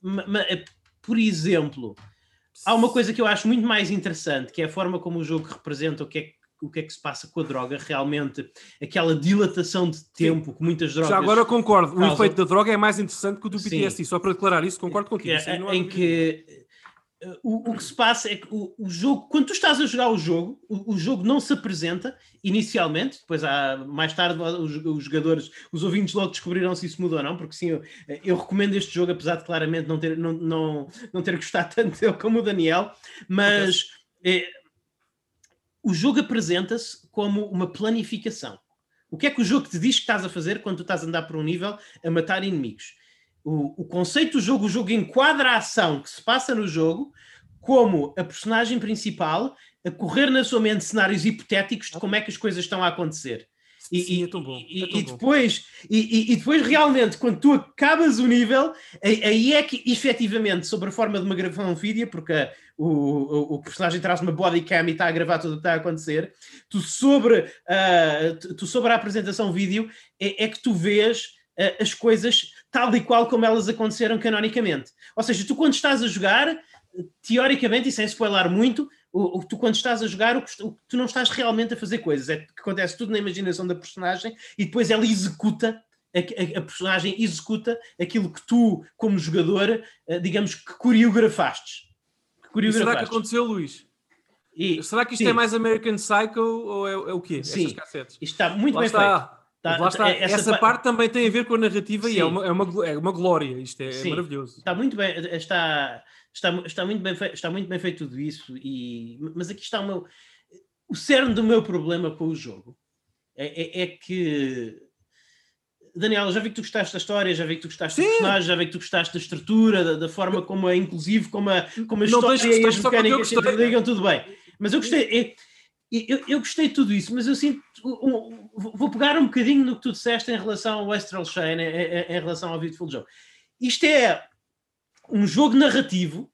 ma- ma- por exemplo, há uma coisa que eu acho muito mais interessante, que é a forma como o jogo representa o que é, que- o que, é que se passa com a droga, realmente aquela dilatação de tempo que muitas drogas. Já agora eu concordo. O causam- efeito da droga é mais interessante que o do Sim. PTSD. Só para declarar isso, concordo contigo. há em que eh, o, o que se passa é que o, o jogo, quando tu estás a jogar o jogo, o, o jogo não se apresenta inicialmente, depois há mais tarde os, os jogadores, os ouvintes logo descobriram se isso muda ou não, porque sim, eu, eu recomendo este jogo, apesar de claramente não ter, não, não, não ter gostado tanto dele como o Daniel, mas eh, o jogo apresenta-se como uma planificação. O que é que o jogo te diz que estás a fazer quando tu estás a andar por um nível a matar inimigos? O, o conceito do jogo, o jogo enquadra a ação que se passa no jogo como a personagem principal a correr na sua mente cenários hipotéticos de como é que as coisas estão a acontecer. E, Sim, é tão bom. e- é tão e bom. depois, e, e- depois, realmente, quando tu acabas o nível, aí é que, efetivamente, sobre a forma de uma gravação de vídeo, porque a- o, o, o personagem traz uma body cam e está a gravar tudo o que está a acontecer, tu sobre, ah, tu- sobre a apresentação vídeo é, é que tu vês ah, as coisas tal e qual como elas aconteceram canonicamente. Ou seja, tu quando estás a jogar, teoricamente, e sem spoiler muito, o, o- tu quando estás a jogar, o o tu não estás realmente a fazer coisas, é que acontece tudo na imaginação da personagem e depois ela executa, a, a- personagem executa aquilo que tu, como jogador, eh, digamos que coreografaste. E será que aconteceu, Luís? E Será que isto sim. é mais American Psycho ou é, é o quê? Sim. Cassetes. isto está muito Lá bem feito. está. Tá- Lá está. é- essa Essa, pa- parte também tem a ver com a narrativa e Sim. é uma, é, uma, é uma glória. Isto é, é maravilhoso. Está muito bem, está, está, está, muito bem feito, está muito bem feito tudo isso, e, mas aqui está uma. o cerne do meu problema com o jogo é, é, é que Daniel, já vi que tu gostaste da história, já vi que tu gostaste Sim. do personagem, já vi que tu gostaste da estrutura, da, da forma como é inclusive, como a, como a história e as mecânicas se ligam, tudo bem. Mas eu gostei, é, eu, eu, gostei de tudo isso, mas eu sinto. Um, vou pegar um bocadinho no que tu disseste em relação ao Astral Chain, em, em, em relação ao Beautiful Joe. Isto é um jogo narrativo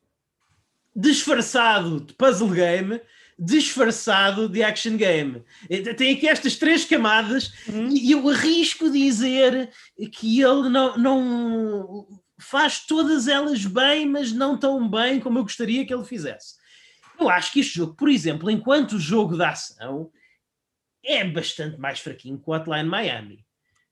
disfarçado de puzzle game disfarçado de action game. Tem aqui estas três camadas uhum. e eu arrisco dizer que ele não, não faz todas elas bem, mas não tão bem como eu gostaria que ele fizesse. Eu acho que este jogo, por exemplo, enquanto jogo de ação, é bastante mais fraquinho que o Hotline Miami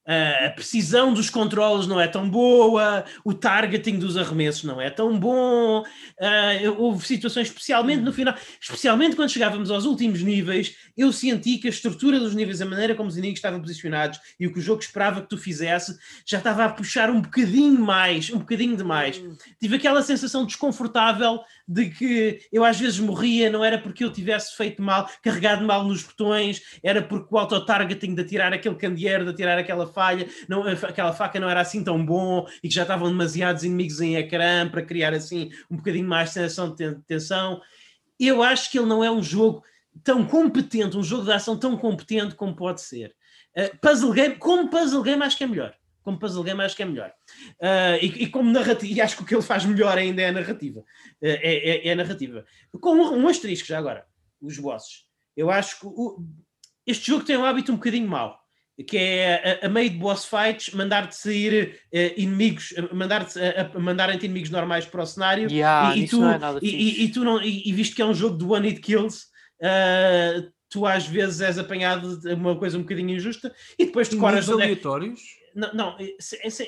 a precisão dos controles não é tão boa, o targeting dos arremessos não é tão bom, uh, houve situações, especialmente no final, especialmente quando chegávamos aos últimos níveis, eu senti que a estrutura dos níveis, a maneira como os inimigos estavam posicionados e o que o jogo esperava que tu fizesse, já estava a puxar um bocadinho mais, um bocadinho demais. Hum. Tive aquela sensação desconfortável de que eu às vezes morria, não era porque eu tivesse feito mal, carregado mal nos botões, era porque o auto-targeting de atirar aquele candeeiro, de atirar aquela falha, não, aquela faca não era assim tão bom e que já estavam demasiados inimigos em ecrã para criar assim um bocadinho mais sensação de tensão. Eu acho que ele não é um jogo tão competente, um jogo de ação tão competente como pode ser. Uh, puzzle game, como puzzle game, acho que é melhor como puzzle game acho que é melhor. Uh, e, e, como narrativa, e acho que o que ele faz melhor ainda é a narrativa. Uh, é, é, é, a narrativa. Com um, um, asterisco já agora, os bosses. Eu acho que o, este jogo tem um hábito um bocadinho mau, que é a, a meio de boss fights mandar-te sair uh, inimigos, mandar-te uh, mandarem-te inimigos normais para o cenário yeah, e, e, tu, é e, e, tu não, e, visto que é um jogo de one hit kills, tu às vezes és apanhado de uma coisa um bocadinho injusta e depois decoras onde aleatórios? É não, não,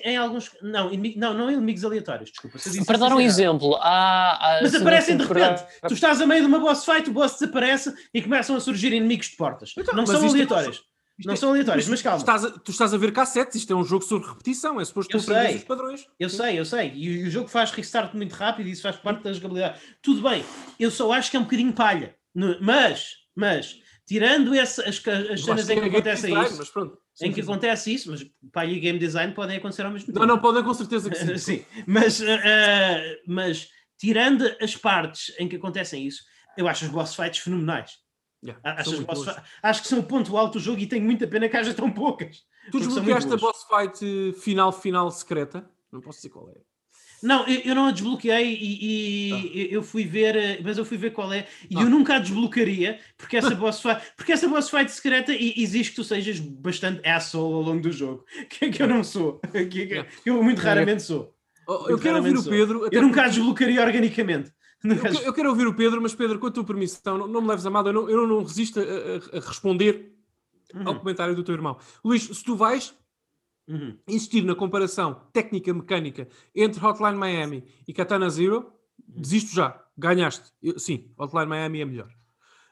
em alguns. Não, não, não inimigos aleatórios, desculpa. Para dar um exemplo, há. há Mas aparecem de repente. Tu estás a meio de uma boss fight, o boss desaparece e começam a surgir inimigos de portas. Então, não são aleatórios. É, não são aleatórios, mas calma. Tu estás, a, tu estás a ver cassetes, isto é um jogo sobre repetição, é suposto tu aprendes os padrões. Eu sei, eu sei. E, e, o jogo faz restart muito rápido e isso faz parte da jogabilidade. Tudo bem, eu só acho que é um bocadinho palha. Mas, mas, tirando esse, as, as cenas em que acontece isso. Mas pronto Sim, em que sim. acontece isso, mas para e game design podem acontecer ao mesmo tempo. Não, não, podem com certeza que sim. sim. Mas, uh, mas tirando as partes em que acontecem isso, eu acho os boss fights fenomenais. Yeah, acho, boss acho, que são o ponto alto do jogo e tenho muita pena que haja tão poucas. Tu desbloqueaste a boss fight final, final secreta? Não posso dizer qual é. Não, eu, eu não a desbloqueei e, e ah. eu fui ver, mas eu fui ver qual é, e ah. eu nunca a desbloquearia, porque essa boss fight, porque essa boss fight secreta exige que tu sejas bastante asshole ao longo do jogo, que, que eu não sou, que, que eu muito raramente sou. Oh, eu quero ouvir o Pedro. Eu nunca a desbloquearia organicamente. Eu, eu, quero ouvir o Pedro, mas Pedro, com a tua permissão, não, não me leves a mal, eu não, eu não resisto a, a, a responder uhum. ao comentário do teu irmão. Luís, se tu vais, uhum. insistir na comparação técnica mecânica entre Hotline Miami e Katana Zero, desisto já, ganhaste. Eu, sim, Hotline Miami é melhor.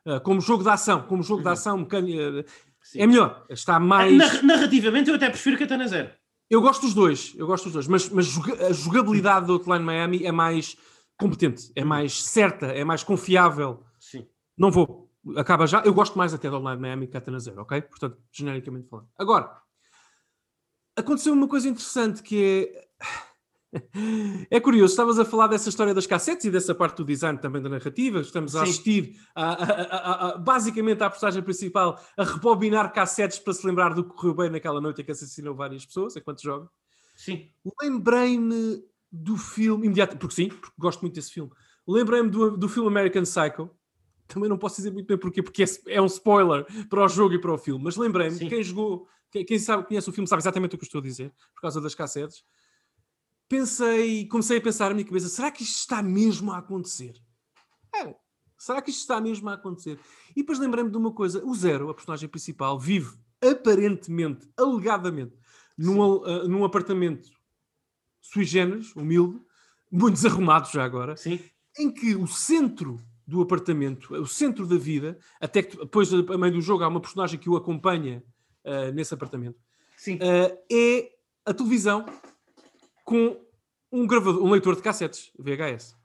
Uh, como jogo de ação, como jogo uhum. de ação mecânica, é melhor. Está mais. narrativamente, eu até prefiro Katana Zero. Eu gosto dos dois, eu gosto dos dois, mas, mas a jogabilidade do Hotline Miami é mais competente, é mais certa, é mais confiável. Sim. Não vou. Acaba já. Eu gosto mais até do Hotline Miami que Katana Zero, ok? Portanto, genericamente falando. Agora, aconteceu uma coisa interessante que é. É curioso, estavas a falar dessa história das cassetes e dessa parte do design também da narrativa. Estamos a assistir a, a, a, a, basicamente à personagem principal a rebobinar cassetes para se lembrar do que correu bem naquela noite em que assassinou várias pessoas enquanto joga. Sim. Lembrei-me do filme, imediato, porque sim, porque gosto muito desse filme. Lembrei-me do, do filme American Psycho. Também não posso dizer muito bem porquê, porque é, é um spoiler para o jogo e para o filme, mas lembrei-me, quem jogou quem, quem sabe, conhece o filme sabe exatamente o que eu estou a dizer, por causa das cassetes. Pensei, comecei a pensar na minha cabeça: será que isto está mesmo a acontecer? É, será que isto está mesmo a acontecer? E depois lembrei-me de uma coisa: o Zero, a personagem principal, vive aparentemente, alegadamente, num, uh, num apartamento sui generis, humilde, muito desarrumado já agora, Sim. em que o centro do apartamento, o centro da vida, até que depois, a meio do jogo, há uma personagem que o acompanha uh, nesse apartamento, uh, é a televisão com um gravador, um leitor de cassetes VHS.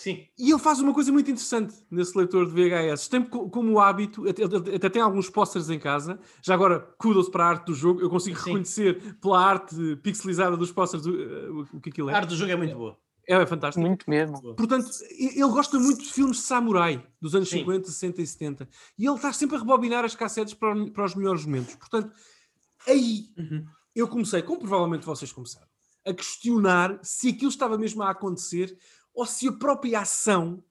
Sim. E ele faz uma coisa muito interessante nesse leitor de VHS. Tem como hábito, até, tem alguns posters em casa. Já agora, kudos para a arte do jogo. Eu consigo Sim. reconhecer pela arte pixelizada dos posters o, o que aquilo é. A arte do jogo é muito boa. É, é fantástico. Muito mesmo. Portanto, ele gosta muito de filmes de samurai dos anos Sim. 50, 60 e 70. E ele está sempre a rebobinar as cassetes para, para os melhores momentos. Portanto, aí uhum. eu comecei, como provavelmente vocês começaram, a questionar se aquilo estava mesmo a acontecer ou se a própria ação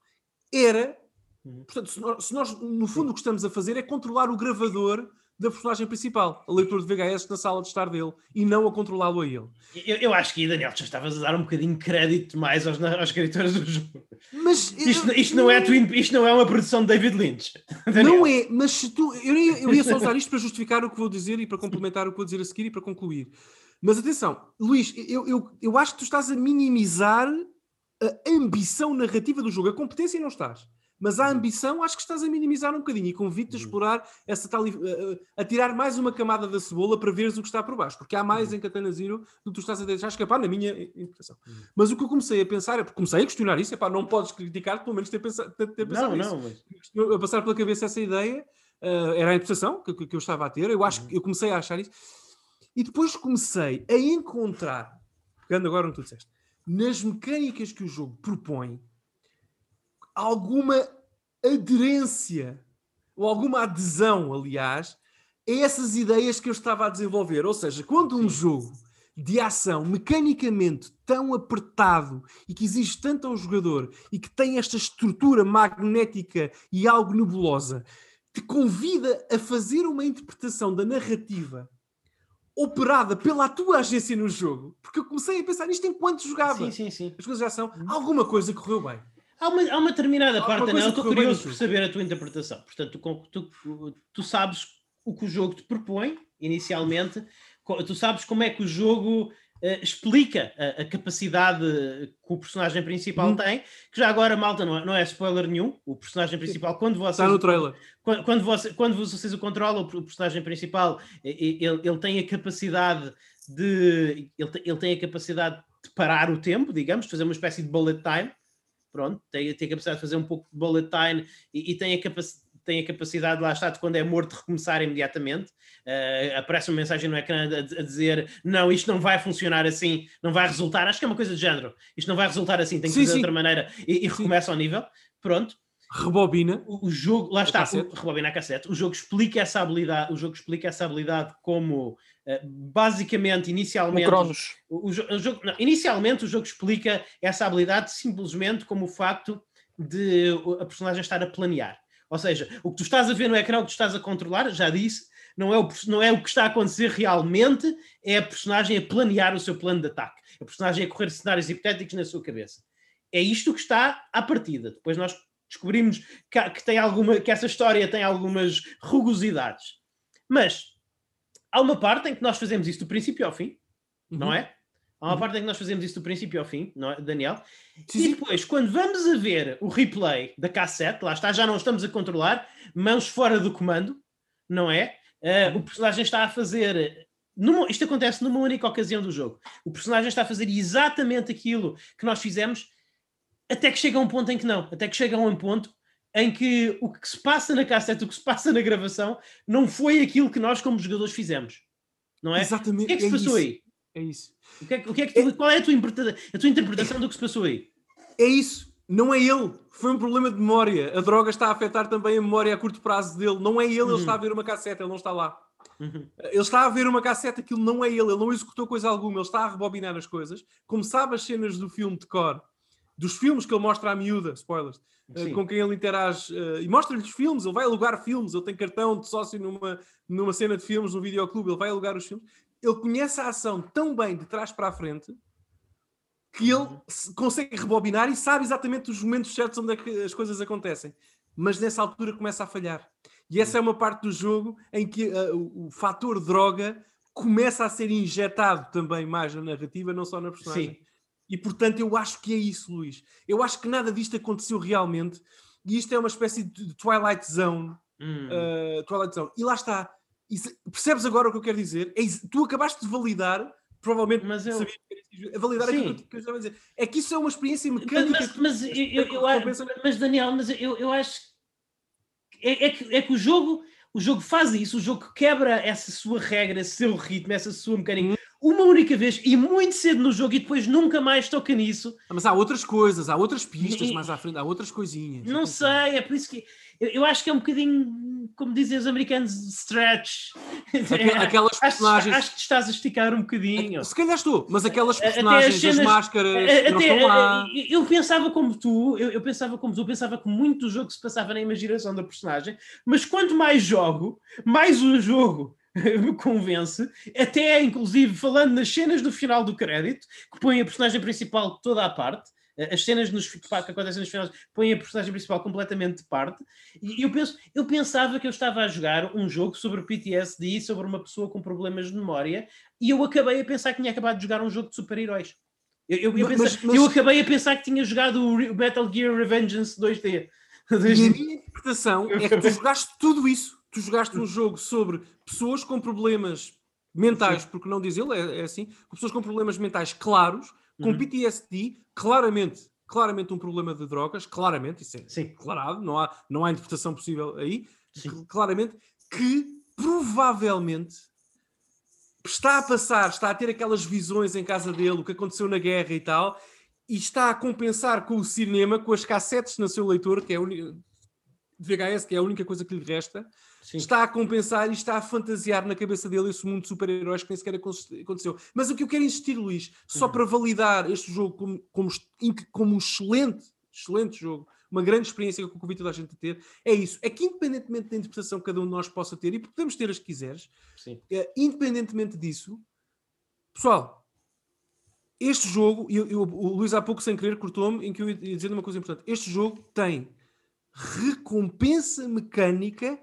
era. Uhum. Portanto, se nós, se nós, no fundo, o que estamos a fazer é controlar o gravador da personagem principal, a leitura de VHS na sala de estar dele, e não a controlá-lo a ele. Eu, eu, acho que, Daniel, já estavas a dar um bocadinho de crédito mais aos, aos escritores do jogo. Mas isto, isto, não é Twin, isto não é uma produção de David Lynch. Daniel. Não é, mas se tu. Eu ia, eu ia só usar isto para justificar o que vou dizer e para complementar o que vou dizer a seguir e para concluir. Mas atenção, Luís, eu, eu, eu acho que tu estás a minimizar a ambição narrativa do jogo. A competência não estás. Mas a uhum. ambição acho que estás a minimizar um bocadinho e convido-te a uhum. explorar essa tal. a, tirar mais uma camada da cebola para veres o que está por baixo, porque há mais uhum. em Katana Zero do que tu estás a deixar escapar, na minha interpretação. Mas o que eu comecei a pensar é, porque comecei a questionar isso, é pá, não podes criticar, pelo menos ter, pensado, ter, ter pensado não, nisso. Não, mas... A passar pela cabeça essa ideia, uh, era a interpretação que, que, eu estava a ter, eu acho que eu comecei a achar isso. E depois comecei a encontrar, pegando agora no que tu disseste, nas mecânicas que o jogo propõe, alguma aderência ou alguma adesão, aliás, a essas ideias que eu estava a desenvolver. Ou seja, quando um jogo de ação mecanicamente tão apertado e que exige tanto ao jogador e que tem esta estrutura magnética e algo nebulosa, te convida a fazer uma interpretação da narrativa operada pela tua agência no jogo, porque eu comecei a pensar nisto enquanto jogava. Sim, sim, sim. As coisas já são. Alguma coisa correu bem. Há uma, há uma determinada parte, Daniel, eu estou curioso por saber a tua interpretação. Portanto, tu, tu, tu, sabes o que o jogo te propõe, inicialmente, tu sabes como é que o jogo explica a, a, capacidade que o personagem principal hum. tem, que já agora, malta, não é, não é spoiler nenhum, o personagem principal, quando vocês... Está no trailer. Quando, quando, você, quando vocês o controlam, o personagem principal, ele, ele tem a capacidade de... Ele, ele tem a capacidade de parar o tempo, digamos, de fazer uma espécie de bullet time, pronto, tem, tem a capacidade de fazer um pouco de bullet time e, e tem, a tem a capacidade, lá está, de quando é morto recomeçar imediatamente. Uh, aparece uma mensagem no ecrã a, a, dizer não, isto não vai funcionar assim, não vai resultar. Acho que é uma coisa de género. Isto não vai resultar assim, tem que sim, fazer sim. de outra maneira e, e recomeça ao nível. Pronto. Rebobina. O, o jogo, lá está, o, rebobina a cassete. O jogo explica essa habilidade, o jogo explica essa habilidade como uh, basicamente, inicialmente. O Cronos. O, o, jogo, não, inicialmente o jogo explica essa habilidade simplesmente como o facto de a personagem estar a planear. Ou seja, o que tu estás a ver no ecrã, o que tu estás a controlar, já disse, não é, o, não é o que está a acontecer realmente, é a personagem a planear o seu plano de ataque. A personagem a correr cenários hipotéticos na sua cabeça. É isto que está à partida. Depois nós descobrimos que, que, tem alguma, que essa história tem algumas rugosidades. Mas há uma parte em que nós fazemos isso do princípio ao fim, uhum. não é? Há uma uhum. parte em que nós fazemos isso do princípio ao fim, não é, Daniel? Sim, e depois, quando vamos a ver o replay da cassete, lá está, já não estamos a controlar, mãos fora do comando, não é? Uh, o personagem está a fazer. Numa, isto acontece numa única ocasião do jogo. O personagem está a fazer exatamente aquilo que nós fizemos, até que chega a um ponto em que não. Até que chega a um ponto em que o que se passa na cassete, o que se passa na gravação, não foi aquilo que nós, como jogadores, fizemos. Não é? Exatamente. O que é que se é passou isso. aí? É isso. O que é, o que, é que tu, é... Qual é a tua, a tua interpretação do que se passou aí? É isso. Não é ele. Foi um problema de memória. A droga está a afetar também a memória a curto prazo dele. Não é ele. Uhum. Ele está a ver uma cassete. Ele não está lá. Uhum. Ele está a ver uma cassete. Aquilo não é ele. Ele não executou coisa alguma. Ele está a rebobinar as coisas. Como sabe as cenas do filme de cor. Dos filmes que ele mostra à miúda. Spoilers. Uh, com quem ele interage. Uh, e mostra-lhe os filmes. Ele vai alugar filmes. Ele tem cartão de sócio numa, numa cena de filmes, no videoclube. Ele vai alugar os filmes ele conhece a ação tão bem de trás para a frente que ele uhum. consegue rebobinar e sabe exatamente os momentos certos onde é que as coisas acontecem. Mas nessa altura começa a falhar. E essa é uma parte do jogo em que uh, o, o fator droga começa a ser injetado também mais na narrativa, não só na personagem. Sim. E portanto eu acho que é isso, Luís. Eu acho que nada disto aconteceu realmente. E isto é uma espécie de Twilight Zone. Hum. Uh, Twilight Zone. E lá está percebes agora o que eu quero dizer? É, tu acabaste de validar provavelmente Mas eu- que validar Sim. aquilo que eu estava a dizer. É que isso é uma experiência mecânica. Mas, que- mas, eu, eu- eu compensa- mas, Daniel, mas eu, eu acho que é, é que é que o jogo o jogo faz isso, o jogo quebra essa sua regra, esse seu ritmo, essa sua mecânica. Uma única vez e muito cedo no jogo e depois nunca mais toca nisso. Ah, Mas há outras coisas, há outras pistas E- mais à frente, há outras coisinhas. Não sei, é por isso que eu, eu acho que é um bocadinho, como dizem os americanos, stretch. Aque- Aquelas personagens. acho que te estás a esticar um bocadinho. Se calhar estou, mas aquelas Até as personagens, as cenas- máscaras, A- não até- estão lá. eu pensava como tu, eu, eu pensava como tu, eu pensava que muito do jogo se passava na imaginação da personagem, mas quanto mais jogo, mais o jogo me convence, até inclusive falando nas cenas do final do crédito, que põe a personagem principal toda à parte. eh, As cenas nos, que acontecem nos finais põem a personagem principal completamente de parte. E eu, penso, eu pensava que eu estava a jogar um jogo sobre PTSD, sobre uma pessoa com problemas de memória, e eu acabei a pensar que tinha acabado de jogar um jogo de super-heróis. Eu, eu, eu Mas- mas- eu acabei a pensar que tinha jogado o Metal Gear Revengeance 2D. E a minha interpretação é que tu jogaste tudo isso. Tu jogaste um jogo sobre pessoas com problemas mentais, porque não diz ele, é, é assim, com pessoas com problemas mentais claros, com Uhum. PTSD, claramente, claramente um problema de drogas, claramente, isso é Sim. declarado, não há, não há interpretação possível aí, Sim. claramente, que provavelmente está a passar, está a ter aquelas visões em casa dele, o que aconteceu na guerra e tal, e está a compensar com o cinema, com as cassetes no seu leitor, que é a única. VHS, que é a única coisa que lhe resta, Sim. está a compensar e está a fantasiar na cabeça dele esse mundo de super-heróis que nem sequer aconte- aconteceu. Mas o que eu quero insistir, Luís, só Uhum. para validar este jogo como, como, como um excelente, excelente jogo, uma grande experiência que eu convido toda a gente a ter, é isso. É que independentemente da interpretação que cada um de nós possa ter, e podemos ter as que quiseres, eh, independentemente disso, pessoal, este jogo, e eu, eu- o Luís há pouco sem querer cortou-me em que eu ia dizer uma coisa importante. Este jogo tem recompensa mecânica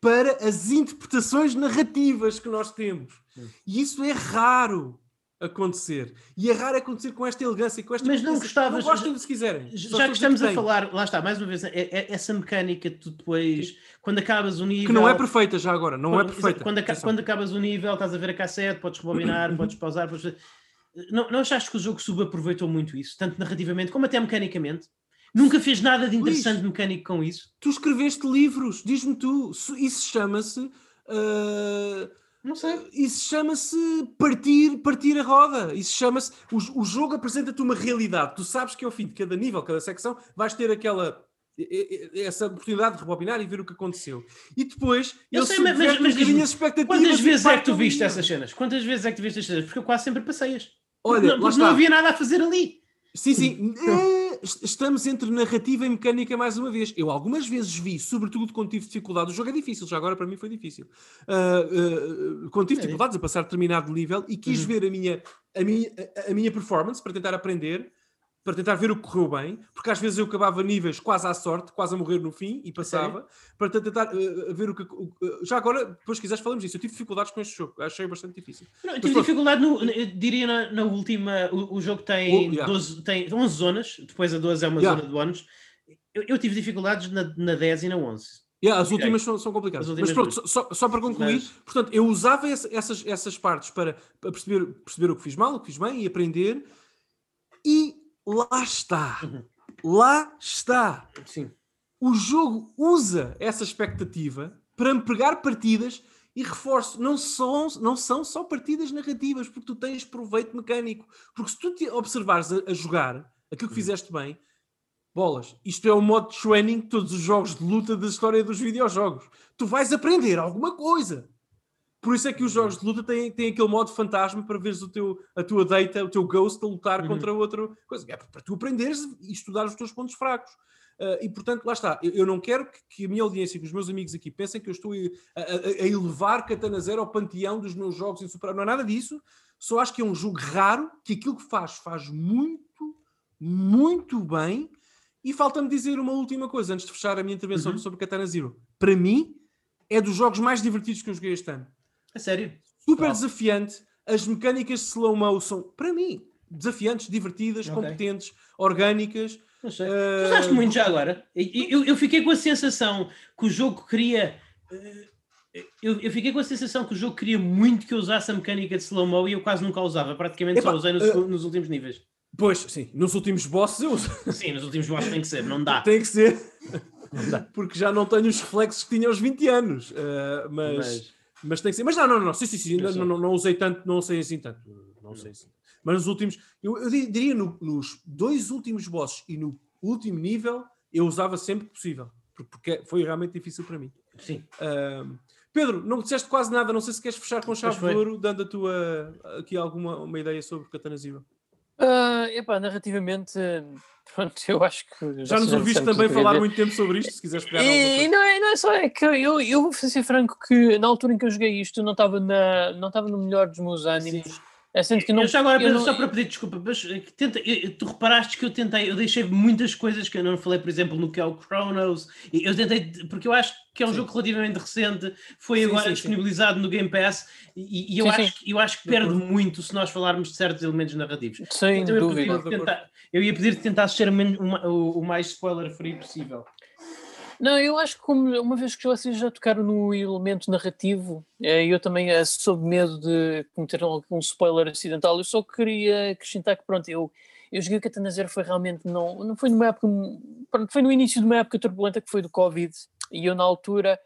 para as interpretações narrativas que nós temos. E isso é raro acontecer. E é raro acontecer com esta elegância, com esta Mas não gostavas- Não gostem se quiserem. Já que estamos a tem. falar, lá está, mais uma vez, é- é- essa mecânica de tu depois, quando acabas o nível. Que não é perfeita já agora, não é quando, perfeita. Quando, aca- quando acabas o nível, estás a ver a cassete, podes rebobinar, podes pausar. Podes... Não, não achaste que o jogo subaproveitou muito isso, tanto narrativamente como até mecanicamente? Nunca fez nada de interessante mecânico com isso? Tu escreveste livros, diz-me tu. Isso- chama-se. ah, Não sei. Isso chama-se partir, partir a roda. Isso chama-se. O, o jogo apresenta-te uma realidade. Tu sabes que ao fim de cada nível, cada secção, vais ter aquela. Essa oportunidade de rebobinar e ver o que aconteceu. E depois Eu sei, mas- mas- mas expectativas. Quantas vezes é que tu viste essas cenas? Quantas vezes é que tu viste estas cenas? Porque eu quase sempre passei-as. Olha, não, porque não havia nada a fazer ali. Sim, sim. Est- estamos entre narrativa e mecânica mais uma vez. Eu algumas vezes vi, sobretudo quando tive dificuldade, o jogo é difícil, já agora para mim foi difícil. Ah, ah, quando tive É dificuldades a passar determinado nível e quis Uhum. ver a minha, a, minha, a minha performance para tentar aprender, para tentar ver o que correu bem, porque às vezes eu acabava níveis quase à sorte, quase a morrer no fim e passava, para tentar ah, ver o que. ah, já agora, depois se quiseres falamos disso. Eu tive dificuldades com este jogo, achei bastante difícil. Não, eu tive dificuldade, no, eu diria na, na última. O, o jogo tem, Oh, yeah. 12, tem 11 zonas, depois a 12 é uma Yeah. zona de bónus. Eu, eu tive dificuldades na, na 10 e na 11. Yeah, as últimas são, são complicadas. As Mas pronto, só, só para concluir, Mas- portanto, eu usava essas, essas partes para, para perceber, perceber o que fiz mal, o que fiz bem e aprender. E lá está. Uhum. Lá está. Sim. O jogo usa essa expectativa para me pegar partidas e reforço, não são, não são só partidas narrativas, porque tu tens proveito mecânico. Porque se tu te observares a, a jogar aquilo que fizeste bem, bolas, isto é o modo de training de todos os jogos de luta da história dos videojogos. Tu vais aprender alguma coisa. Por isso é que os jogos de luta têm, têm aquele modo fantasma para veres o teu, a tua data, o teu ghost a lutar Uhum. contra outra coisa. É para tu aprenderes e estudar os teus pontos fracos. Uh, e portanto, lá está. Eu, eu não quero que, que a minha audiência e que os meus amigos aqui pensem que eu estou a, a- a elevar Katana Zero ao panteão dos meus jogos em super. Não é nada disso. Só acho que é um jogo raro que aquilo que faz, faz muito, muito bem. E falta-me dizer uma última coisa antes de fechar a minha intervenção Uhum. sobre Katana Zero. Para mim, é dos jogos mais divertidos que eu joguei este ano A sério. super desafiante. As mecânicas de slow-mo são, para mim, desafiantes, divertidas, Ok. competentes, orgânicas. Não sei. Eh, Tu usaste muito já agora. Eu, eu fiquei com a sensação que o jogo queria. eh, eu, eu fiquei com a sensação que o jogo queria muito que eu usasse a mecânica de slow-mo e eu quase nunca a usava. Praticamente só Epá, usei no uh, nos últimos níveis. Pois, sim, nos últimos bosses eu uso. Sim, nos últimos bosses tem que ser, não dá. Tem que ser. Porque já não tenho os reflexos que tinha aos 20 anos. Uh, mas, Mas- mas... tem que ser. Mas não, não, não. Sim, sim, sim. Não, sei. não, não usei tanto, não usei assim tanto. Não usei assim. Mas nos últimos. Eu, eu di- diria no- nos dois últimos bosses e no último nível, eu usava sempre que possível. por- Porque foi realmente difícil para mim. Sim. Uh, Pedro, não disseste quase nada. Não sei se queres fechar com chave de ouro, dando a tua aqui alguma uma ideia sobre Katana Zero. Ah, epá, narrativamente, pronto, eu acho que. Já nos sei ouviste também falar dizer. muito tempo sobre isto, se quiseres pegar E coisa. não é, não é só, é que eu, eu vou ser franco que na altura em que eu joguei isto eu não estava na, não estava no melhor dos meus ânimos. É sendo que não. eu já agora, eu não- só para pedir desculpa, mas eh, tenta, eu- tu reparaste que eu tentei, eu deixei muitas coisas que eu não falei, por exemplo, no que é o Chronos, e eu tentei, porque eu acho que é um Sim. jogo relativamente recente, foi Sim, agora sim, disponibilizado no Game Pass, e, e eu, acho, eu acho que De perde muito se nós falarmos de certos elementos narrativos. Sem Então, eu, dúvida. pedia-te tentar- eu ia pedir que tentasses ser o- o mais spoiler-free possível. Não, eu acho que como, uma vez que vocês já tocaram no elemento narrativo, eh, eu também eh, sob medo de cometer algum spoiler acidental, eu só queria acrescentar que pronto, eu, eu joguei o Katana Zero foi realmente, não, não foi numa época, pronto, foi no início de uma época turbulenta que foi do Covid, e eu na altura,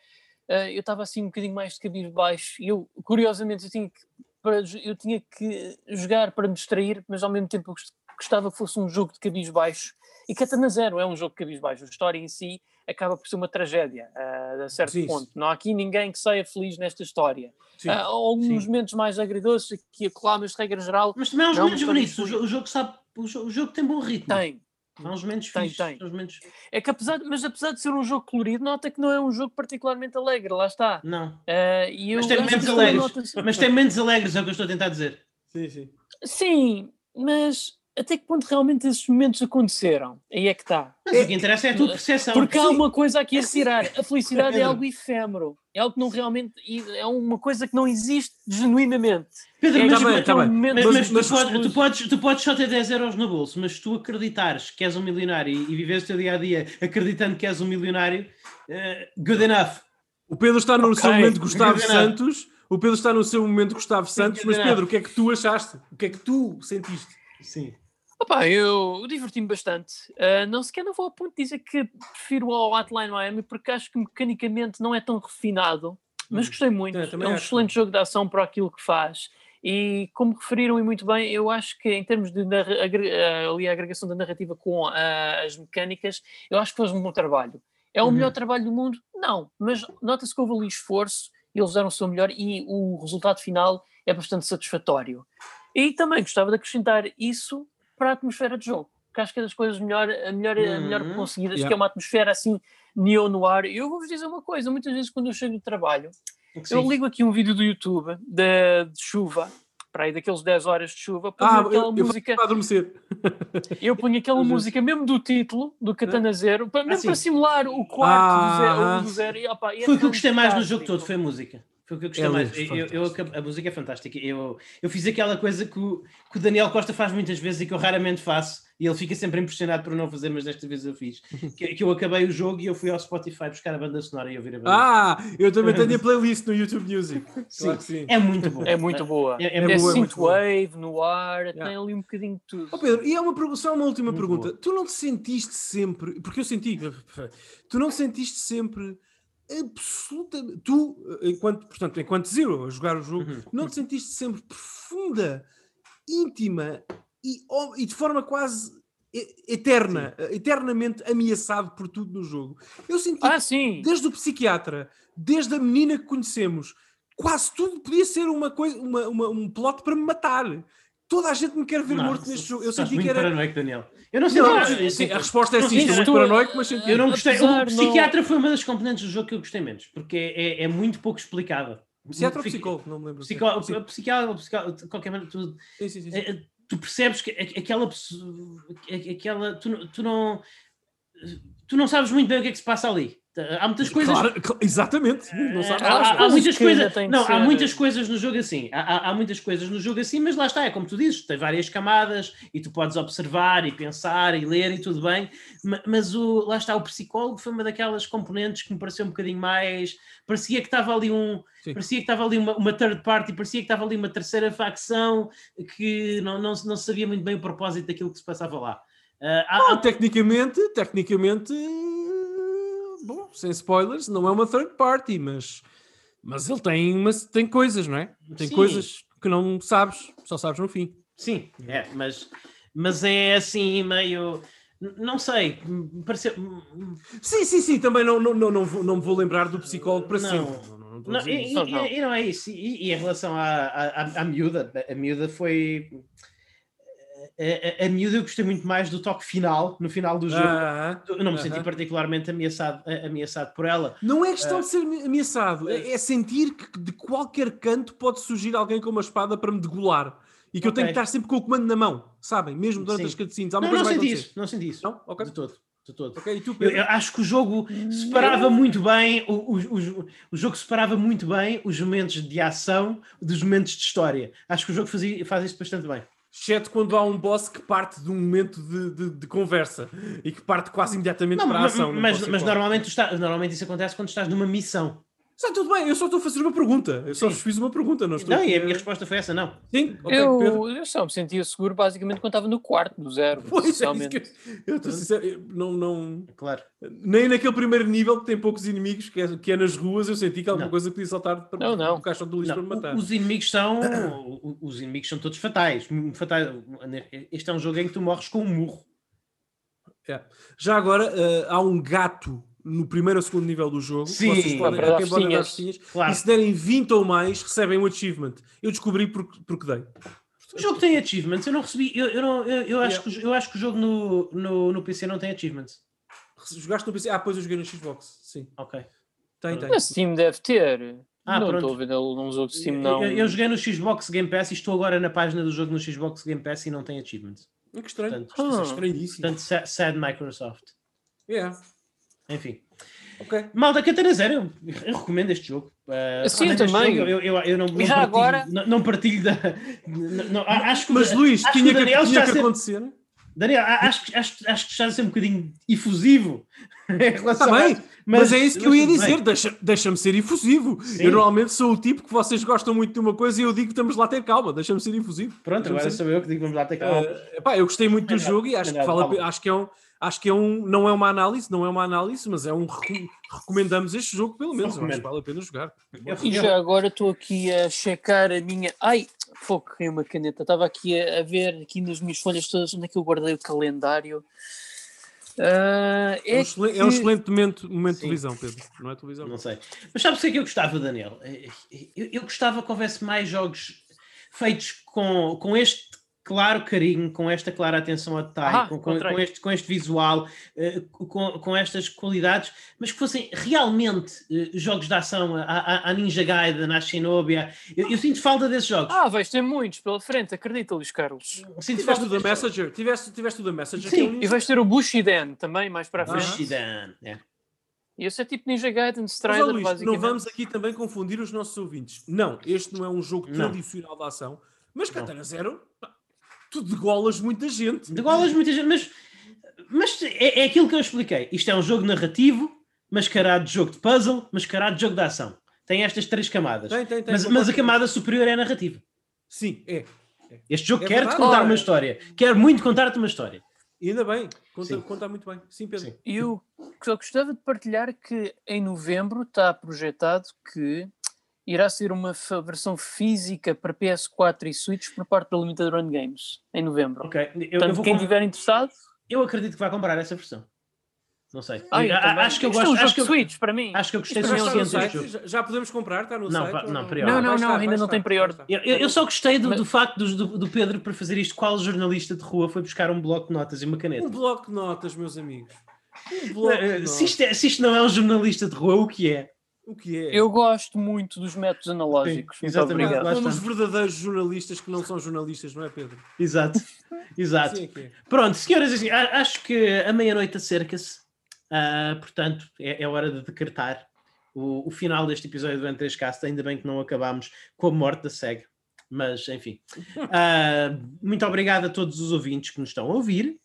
eh, eu estava assim um bocadinho mais de cabelo baixo, e eu, curiosamente, eu tinha que, para, eu tinha que jogar para me distrair, mas ao mesmo tempo eu gost- gostava que fosse um jogo de cabis baixo, e Katana Zero é um jogo de cabis baixo, a história em si acaba por ser uma tragédia, ah, a certo Sim, ponto. Não há aqui ninguém que saia feliz nesta história. Sim. Ah, há alguns sim. momentos mais agridoces aqui acolá, mas de regra geral Mas também há uns momentos bonitos, o, o jogo sabe, o, jo- o jogo tem bom ritmo. tem. Há uns momentos Tem, fixes, tem. momentos... É que apesar, de- mas apesar de ser um jogo colorido, nota que não é um jogo particularmente alegre, lá está. Não. Ah, e eu Mas tem momentos alegres. Mas tem momentos alegres, é o que eu estou a tentar dizer. Sim, sim. Sim, mas até que ponto realmente esses momentos aconteceram? Aí é que está. Mas o que interessa é a tua percepção. Porque há uma coisa aqui a retirar. A felicidade é algo efêmero. É algo que não realmente. É uma coisa que não existe genuinamente. Pedro, É mas, Tá aquele tá bem. momento- mas, Mas- mas tu, mas podes, tu, podes, tu podes só ter 10 euros no bolso, mas se tu acreditares que és um milionário e, e vives o teu dia a dia acreditando que és um milionário, eh, good enough. O Pedro está no Ok. seu momento Gustavo. Santos. O Pedro está no seu momento Gustavo Santos. Mas. Pedro, o que é que tu achaste? O que é que tu sentiste? Sim. Opa, eu, diverti-me bastante. Ah, não sequer não vou ao ponto de dizer que prefiro ao Hotline Miami porque acho que mecanicamente não é tão refinado, mas Hum. gostei muito. É, É, um acho. excelente jogo de ação para aquilo que faz. E como referiram e muito bem, eu acho que em termos de ah, ali a agregação da narrativa com ah, as mecânicas, eu acho que fez um bom trabalho. É o Uhum. melhor trabalho do mundo? Não, mas nota-se que houve ali esforço, eles fizeram o seu melhor e o resultado final é bastante satisfatório. E também gostava de acrescentar isso para a atmosfera de jogo, que acho que é das coisas melhor, a melhor, a melhor Uhum. conseguidas, Yeah. que é uma atmosfera assim neo-noir. Eu vou-vos dizer uma coisa, muitas vezes quando eu chego do trabalho, eu Sim. ligo aqui um vídeo do YouTube de, de chuva, para aí daqueles 10 horas de chuva, ponho Ah, aquela eu, eu música, para adormecer. eu ponho aquela música mesmo do título, do Katana Zero, para, mesmo sim. para simular o quarto do zero, Ah. do zero e, opa, e é Foi o que eu gostei mais no jogo todo, foi a música. Foi o que eu gostei É mais. Eu, eu- a música é fantástica. Eu, eu fiz aquela coisa que o, que o Daniel Costa faz muitas vezes e que eu raramente faço, e ele fica sempre impressionado por não fazer, mas desta vez eu fiz. Que, que eu acabei o jogo e eu fui ao Spotify buscar a banda sonora e ouvir a banda. Ah, eu também tenho a playlist no YouTube Music. Claro que sim. É muito bom. É muito boa. É- é É, boa, é synthwave, no ar, tem Yeah. ali um bocadinho de tudo. Ó Pedro, e é uma, só uma última Muito pergunta. Tu não te sentiste sempre, porque eu senti, tu não te sentiste sempre absolutamente, tu, enquanto, portanto, enquanto Zero, a jogar o jogo, Uhum. não te sentiste sempre profunda, íntima e, e de forma quase eterna, eternamente ameaçado por tudo no jogo. Eu senti Ah, sim! desde o psiquiatra, desde a menina que conhecemos, quase tudo podia ser uma coisa, uma, uma- um plot para me matar. Toda a gente me quer ver Não, morto neste jogo. Eu senti que era. paranoico, Daniel. Eu não sei Não, eu- sim, a resposta é não sim, estou muito paranoico, mas senti. Eu não gostei. Apesar O psiquiatra foi uma das componentes do jogo que eu gostei menos, porque é, é- é muito pouco explicado. Psiquiatra ou psicólogo? Não me lembro. Psicó- Sim, psiquiatra, psiquiatra, de qualquer maneira, tu, sim, sim, sim. é- é- tu percebes que aquela pessoa, aquela, tu, não- tu não tu não sabes muito bem o que é que se passa ali. Há muitas coisas. Claro, cl- exatamente. Não sabes Há, Há há- muitas coisas. Não, há ser- muitas coisas no jogo assim. Há, há- muitas coisas no jogo assim, mas lá está, é como tu dizes, tem várias camadas e tu podes observar e pensar e ler e tudo bem. ma- Mas o, lá está, o psicólogo foi uma daquelas componentes que me pareceu um bocadinho mais. Parecia que estava ali um. Sim. Parecia que estava ali uma, uma third party, parecia que estava ali uma terceira facção que não, não, não sabia muito bem o propósito daquilo que se passava lá. Ah, há- Não, há- tecnicamente, tecnicamente, bom, sem spoilers, não é uma third party, mas, mas ele tem, umas, tem coisas, não é? Tem Sim. coisas que não sabes, só sabes no fim. Sim, é, mas, mas é assim meio. Não sei, me pareceu. Sim, sim, sim, também não, não, não, não, vou, não me vou lembrar do psicólogo para Não. sempre. Não, não, não Não, e, e- e não é isso. E, e em relação à, à- à miúda, a miúda foi. A, a, a miúda eu gostei muito mais do toque final, no final do jogo. Ah, Eu não me senti aham. particularmente ameaçado, ameaçado por ela. Não é questão de ser ameaçado, é, é sentir que de qualquer canto pode surgir alguém com uma espada para me degolar. E que eu tenho que estar sempre com o comando na mão, sabem? Mesmo durante Sim. as cutscenes. Há uma Não, coisa não senti isso, não senti isso. Não? Ok. De todo. De todo. Ok, e tu, Eu, eu acho que o jogo separava muito bem, o, o, o, o jogo separava muito bem os momentos de ação dos momentos de história. Acho que o jogo fazia, faz isso bastante bem. Exceto quando há um boss que parte de um momento de, de- de conversa e que parte quase imediatamente Não, para a ação. mas, mas qual. normalmente, está- normalmente isso acontece quando estás numa missão. Está tudo bem, eu só estou a fazer uma pergunta. Eu só Sim. fiz uma pergunta, não estou Não, e a minha resposta foi essa, não. Sim, ok, Pedro. eu, eu só me sentia seguro basicamente quando estava no quarto, no zero. Pois é, isso essencialmente. que eu- estou sincero, eu não, não, Claro. nem naquele primeiro nível que tem poucos inimigos, que é, que é nas ruas, eu senti que alguma Não. coisa podia saltar para Não, não. o caixão do lixo Não, para me matar. os inimigos são os inimigos são todos fatais. fatais. Este é um jogo em que tu morres com um murro. É. Já agora, eh, há um gato no primeiro ou segundo nível do jogo. Sim, Vocês podem, quem pode dar festinhas. Claro. E se derem 20 ou mais, recebem um achievement. Eu descobri porque, porque dei. O jogo tem achievements, eu não recebi. Eu, eu, não, eu, eu acho, Yeah. que, o- eu acho que o jogo no, no, no PC não tem achievements. Jogaste no PC? Ah, pois eu joguei no Xbox. Sim. Ok. Tem, tem. Na Steam deve ter. Ah, não pronto. estou a ver ele num jogo de Steam, não. Eu, eu joguei no Xbox Game Pass e estou agora na página do jogo no Xbox Game Pass e não tem achievements. Ah, que estranho. Portanto, Isto é ah. estranhíssimo. Portanto, sa- sad Microsoft. Yeah. Enfim. Ok. Malta Catana Zero, eu, eu recomendo este jogo. Uh, Sim, também. jogo, Eu, eu, eu não, não, partilho, agora- não, não partilho da. não- não, acho que, Mas Luís, acho que tinha o que, Daniel tinha que acontecer. Daniel, acho, que- acho, que- acho que está a ser um bocadinho efusivo em relação Está a- bem, mas, é isso que eu ia bem. dizer. Deixa- Deixa-me ser efusivo. Sim. Eu normalmente sou o tipo que vocês gostam muito de uma coisa e eu digo que estamos lá a ter calma. Deixa-me ser efusivo. Pronto, agora ser- sou eu que digo vamos lá ter calma. Eh, epá, eu gostei muito do jogo e acho que, vale acho que é um. Acho que é um. Não é uma análise, não é uma análise, mas é um. Recomendamos este jogo, pelo menos. Eu acho que vale a pena jogar. Eu- E já agora estou aqui a checar a minha. Ai, fogo, caiu uma caneta. Estava aqui a, a ver aqui nas minhas folhas todas onde é que eu guardei o calendário. Ah, É, um é, excelente, é um que- excelente momento, momento de televisão, Pedro. Não é televisão. Não sei. Mas sabe o que é que eu gostava, Daniel? Eu, eu gostava que houvesse mais jogos feitos com, com este claro carinho, com esta clara atenção ao detalhe, Ah, com, com- com este, com este visual, eh, com, com estas qualidades, mas que fossem realmente eh, jogos de ação, a, a- a Ninja Gaiden, a Shinobi. Eu, eu sinto falta desses jogos. Ah, vais ter muitos pela frente, acredita, Luís Carlos. sinto Tiveste falta o jogos. Messenger? Tiveste, tiveste o da Messenger? Sim, é um E vais ter o Bushidan também, mais para a frente. Bushidan, é. E esse é tipo Ninja Gaiden, Mas, Strider, Luís, basicamente. não vamos aqui também confundir os nossos ouvintes. Não, este não é um jogo Não. tradicional de ação, mas Katana Zero, tu degolas muita gente. De golas muita gente, mas, mas é, é aquilo que eu expliquei. Isto é um jogo narrativo, mascarado de jogo de puzzle, mascarado de jogo de ação. Tem estas três camadas. Tem, tem, tem, mas, mas a camada superior é a narrativa. Sim, é. Este jogo É quer-te contar Ora. uma história. Quer muito contar-te uma história. E ainda bem, conta, conta muito bem. Sim, Pedro. Sim. Eu só gostava de partilhar que em novembro está projetado que irá ser uma versão física para PS4 e Switch por parte da Limited Run Games, em novembro. Ok. Eu, eu, Portanto, vou quem estiver interessado, eu acredito que vai comprar essa versão. Não sei. ah, eu Eu- a- acho que eu é gosto. um acho, que de eu, Switch para mim. acho que eu gostei suficiente deste site? jogo. Já, podemos comprar? Está no Não, site? não. Não, não, não, estar, ainda não tem vai Eu, eu- eu só gostei do, Mas- do facto do, do- do Pedro para fazer isto. Qual jornalista de rua foi buscar um bloco de notas e uma caneta? Um bloco de notas, meus amigos. Um bloco de Eh, notas. Se isto, é- se isto não é um jornalista de rua, o que é? O que é? Eu gosto muito dos métodos analógicos. Sim, Muito exatamente. Como está. os verdadeiros jornalistas que não são jornalistas, não é, Pedro? Exato. Exato. Sim, é é. Pronto, senhoras e senhores, acho que a meia-noite acerca-se. Uh, portanto, é, é, hora de decretar o, o, final deste episódio do N3Cast. Ainda bem que não acabámos com a morte da SEG. Mas, enfim. Uh, muito obrigado a todos os ouvintes que nos estão a ouvir.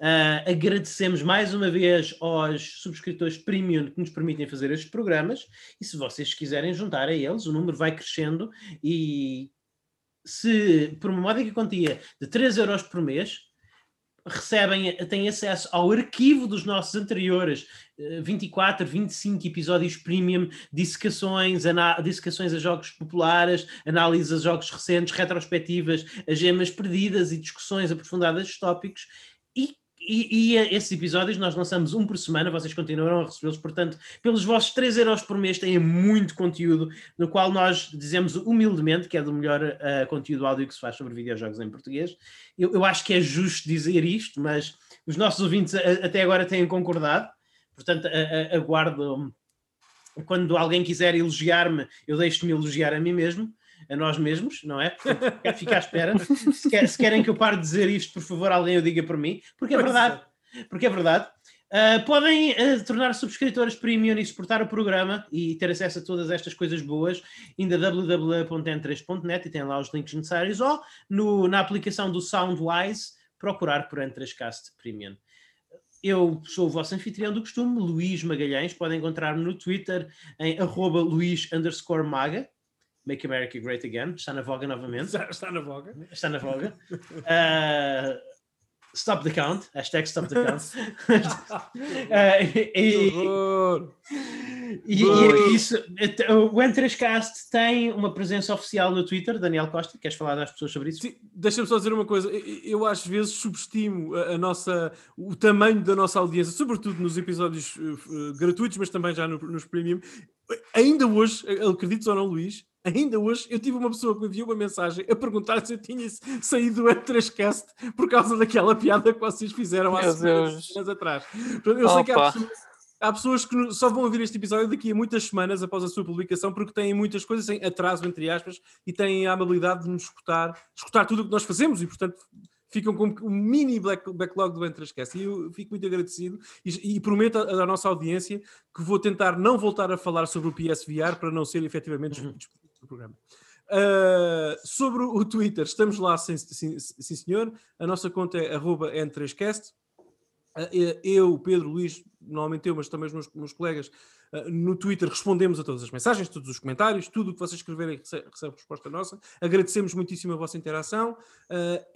Uh, agradecemos mais uma vez aos subscritores premium que nos permitem fazer estes programas. E se vocês quiserem juntar a eles, o número vai crescendo. E se por uma módica quantia de 3 euros por mês, recebem, têm acesso ao arquivo dos nossos anteriores 24, eh, 25 episódios premium, dissecações, dissecações a jogos populares, análises a jogos recentes, retrospectivas, a gemas perdidas e discussões aprofundadas dos tópicos. E e, e, esses episódios nós lançamos um por semana, vocês continuarão a recebê-los, portanto, pelos vossos 3 euros por mês têm muito conteúdo, no qual nós dizemos humildemente que é do melhor uh, conteúdo áudio que se faz sobre videojogos em português. Eu, eu, acho que é justo dizer isto, mas os nossos ouvintes a, até agora têm concordado, portanto, aguardo. Quando alguém quiser elogiar-me, eu deixo-me elogiar a mim mesmo a nós mesmos, não é? Quero ficar à espera. Se, quer, se, querem que eu pare de dizer isto, por favor, alguém o diga por mim, porque é verdade. Porque é verdade. Uh, podem uh, tornar subscritores premium e suportar o programa e ter acesso a todas estas coisas boas indo a www.n3.net e tem lá os links necessários ou no, na aplicação do Soundwise procurar por N3Cast Premium. Eu sou o vosso anfitrião do costume, Luís Magalhães. Podem encontrar-me no Twitter em arroba Luís Maga. Make America Great Again, está na voga novamente. Está, está na voga. Está na voga. Uh, stop the count, hashtag stop the count. uh, e, e, e, isso, o N3Cast tem uma presença oficial no Twitter, Daniel Costa, queres falar das pessoas sobre isso? Deixa-me só dizer uma coisa, eu às vezes subestimo a, a, nossa, o tamanho da nossa audiência, sobretudo nos episódios uh, gratuitos, mas também já no, nos premium. Ainda hoje, acredites ou não, Luís, Ainda hoje eu tive uma pessoa que me enviou uma mensagem a perguntar se eu tinha saído do M3Cast por causa daquela piada que vocês fizeram há semanas atrás. Eu sei que há pessoas, há pessoas, que só vão ouvir este episódio daqui a muitas semanas após a sua publicação porque têm muitas coisas em atraso, entre aspas, e têm a amabilidade de nos escutar, escutar tudo o que nós fazemos e, portanto, ficam com um mini backlog do Entresquece. E eu fico muito agradecido e, e prometo à, nossa audiência que vou tentar não voltar a falar sobre o PSVR para não ser efetivamente uhum do programa. Uh, sobre o Twitter, estamos lá, sim, sim, sim, senhor. A nossa conta é N3Cast. Uh, eu, Pedro, Luís, normalmente eu, mas também os meus, meus colegas, uh, no Twitter respondemos a todas as mensagens, todos os comentários, tudo o que vocês escreverem recebe, recebe resposta nossa. Agradecemos muitíssimo a vossa interação.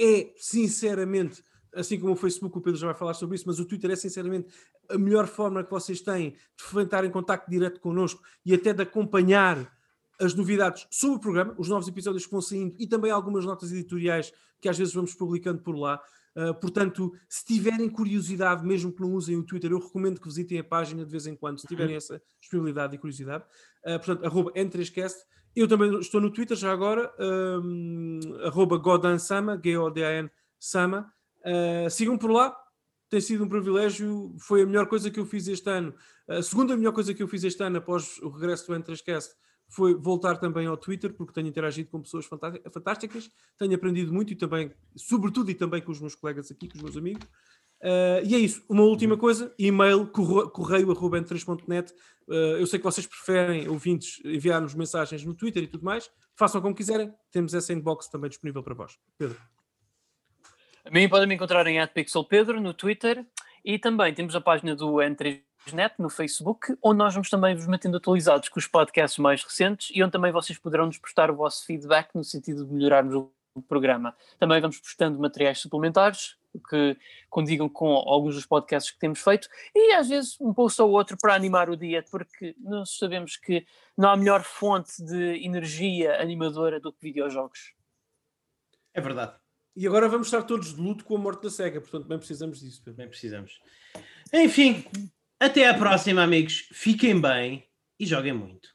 é, sinceramente, assim como o Facebook, o Pedro já vai falar sobre isso, mas o Twitter é sinceramente a melhor forma que vocês têm de entrar em contato direto connosco e até de acompanhar as novidades sobre o programa, os novos episódios que vão saindo e também algumas notas editoriais que às vezes vamos publicando por lá. Uh, portanto, se tiverem curiosidade, mesmo que não usem o Twitter, eu recomendo que visitem a página de vez em quando, se tiverem essa disponibilidade e curiosidade. Uh, portanto, arroba N3Cast. Eu também estou no Twitter já agora, um, arroba Godansama, G-O-D-A-N Sama. Uh, sigam por lá, tem sido um privilégio, foi a melhor coisa que eu fiz este ano. A segunda melhor coisa que eu fiz este ano após o regresso do N3Cast foi voltar também ao Twitter, porque tenho interagido com pessoas fantásticas, tenho aprendido muito e também, sobretudo e também com os meus colegas aqui, com os meus amigos. Uh, e é isso. Uma última coisa: e-mail correio.n3.net. Uh, ah, eu sei que vocês preferem, ouvintes, enviar-nos mensagens no Twitter e tudo mais. Façam como quiserem. Temos essa inbox também disponível para vós. Pedro. A mim podem me encontrar em @pixelpedro no Twitter e também temos a página do N3 Net no Facebook, onde nós vamos também vos mantendo atualizados com os podcasts mais recentes e onde também vocês poderão nos prestar o vosso feedback no sentido de melhorarmos o programa. Também vamos postando materiais suplementares que condigam com alguns dos podcasts que temos feito e às vezes um post ou outro para animar o dia, porque nós sabemos que não há melhor fonte de energia animadora do que videojogos. É verdade. E agora vamos estar todos de luto com a morte da SEGA, portanto bem precisamos disso. Bem precisamos. Enfim, até à próxima, amigos. Fiquem bem e joguem muito.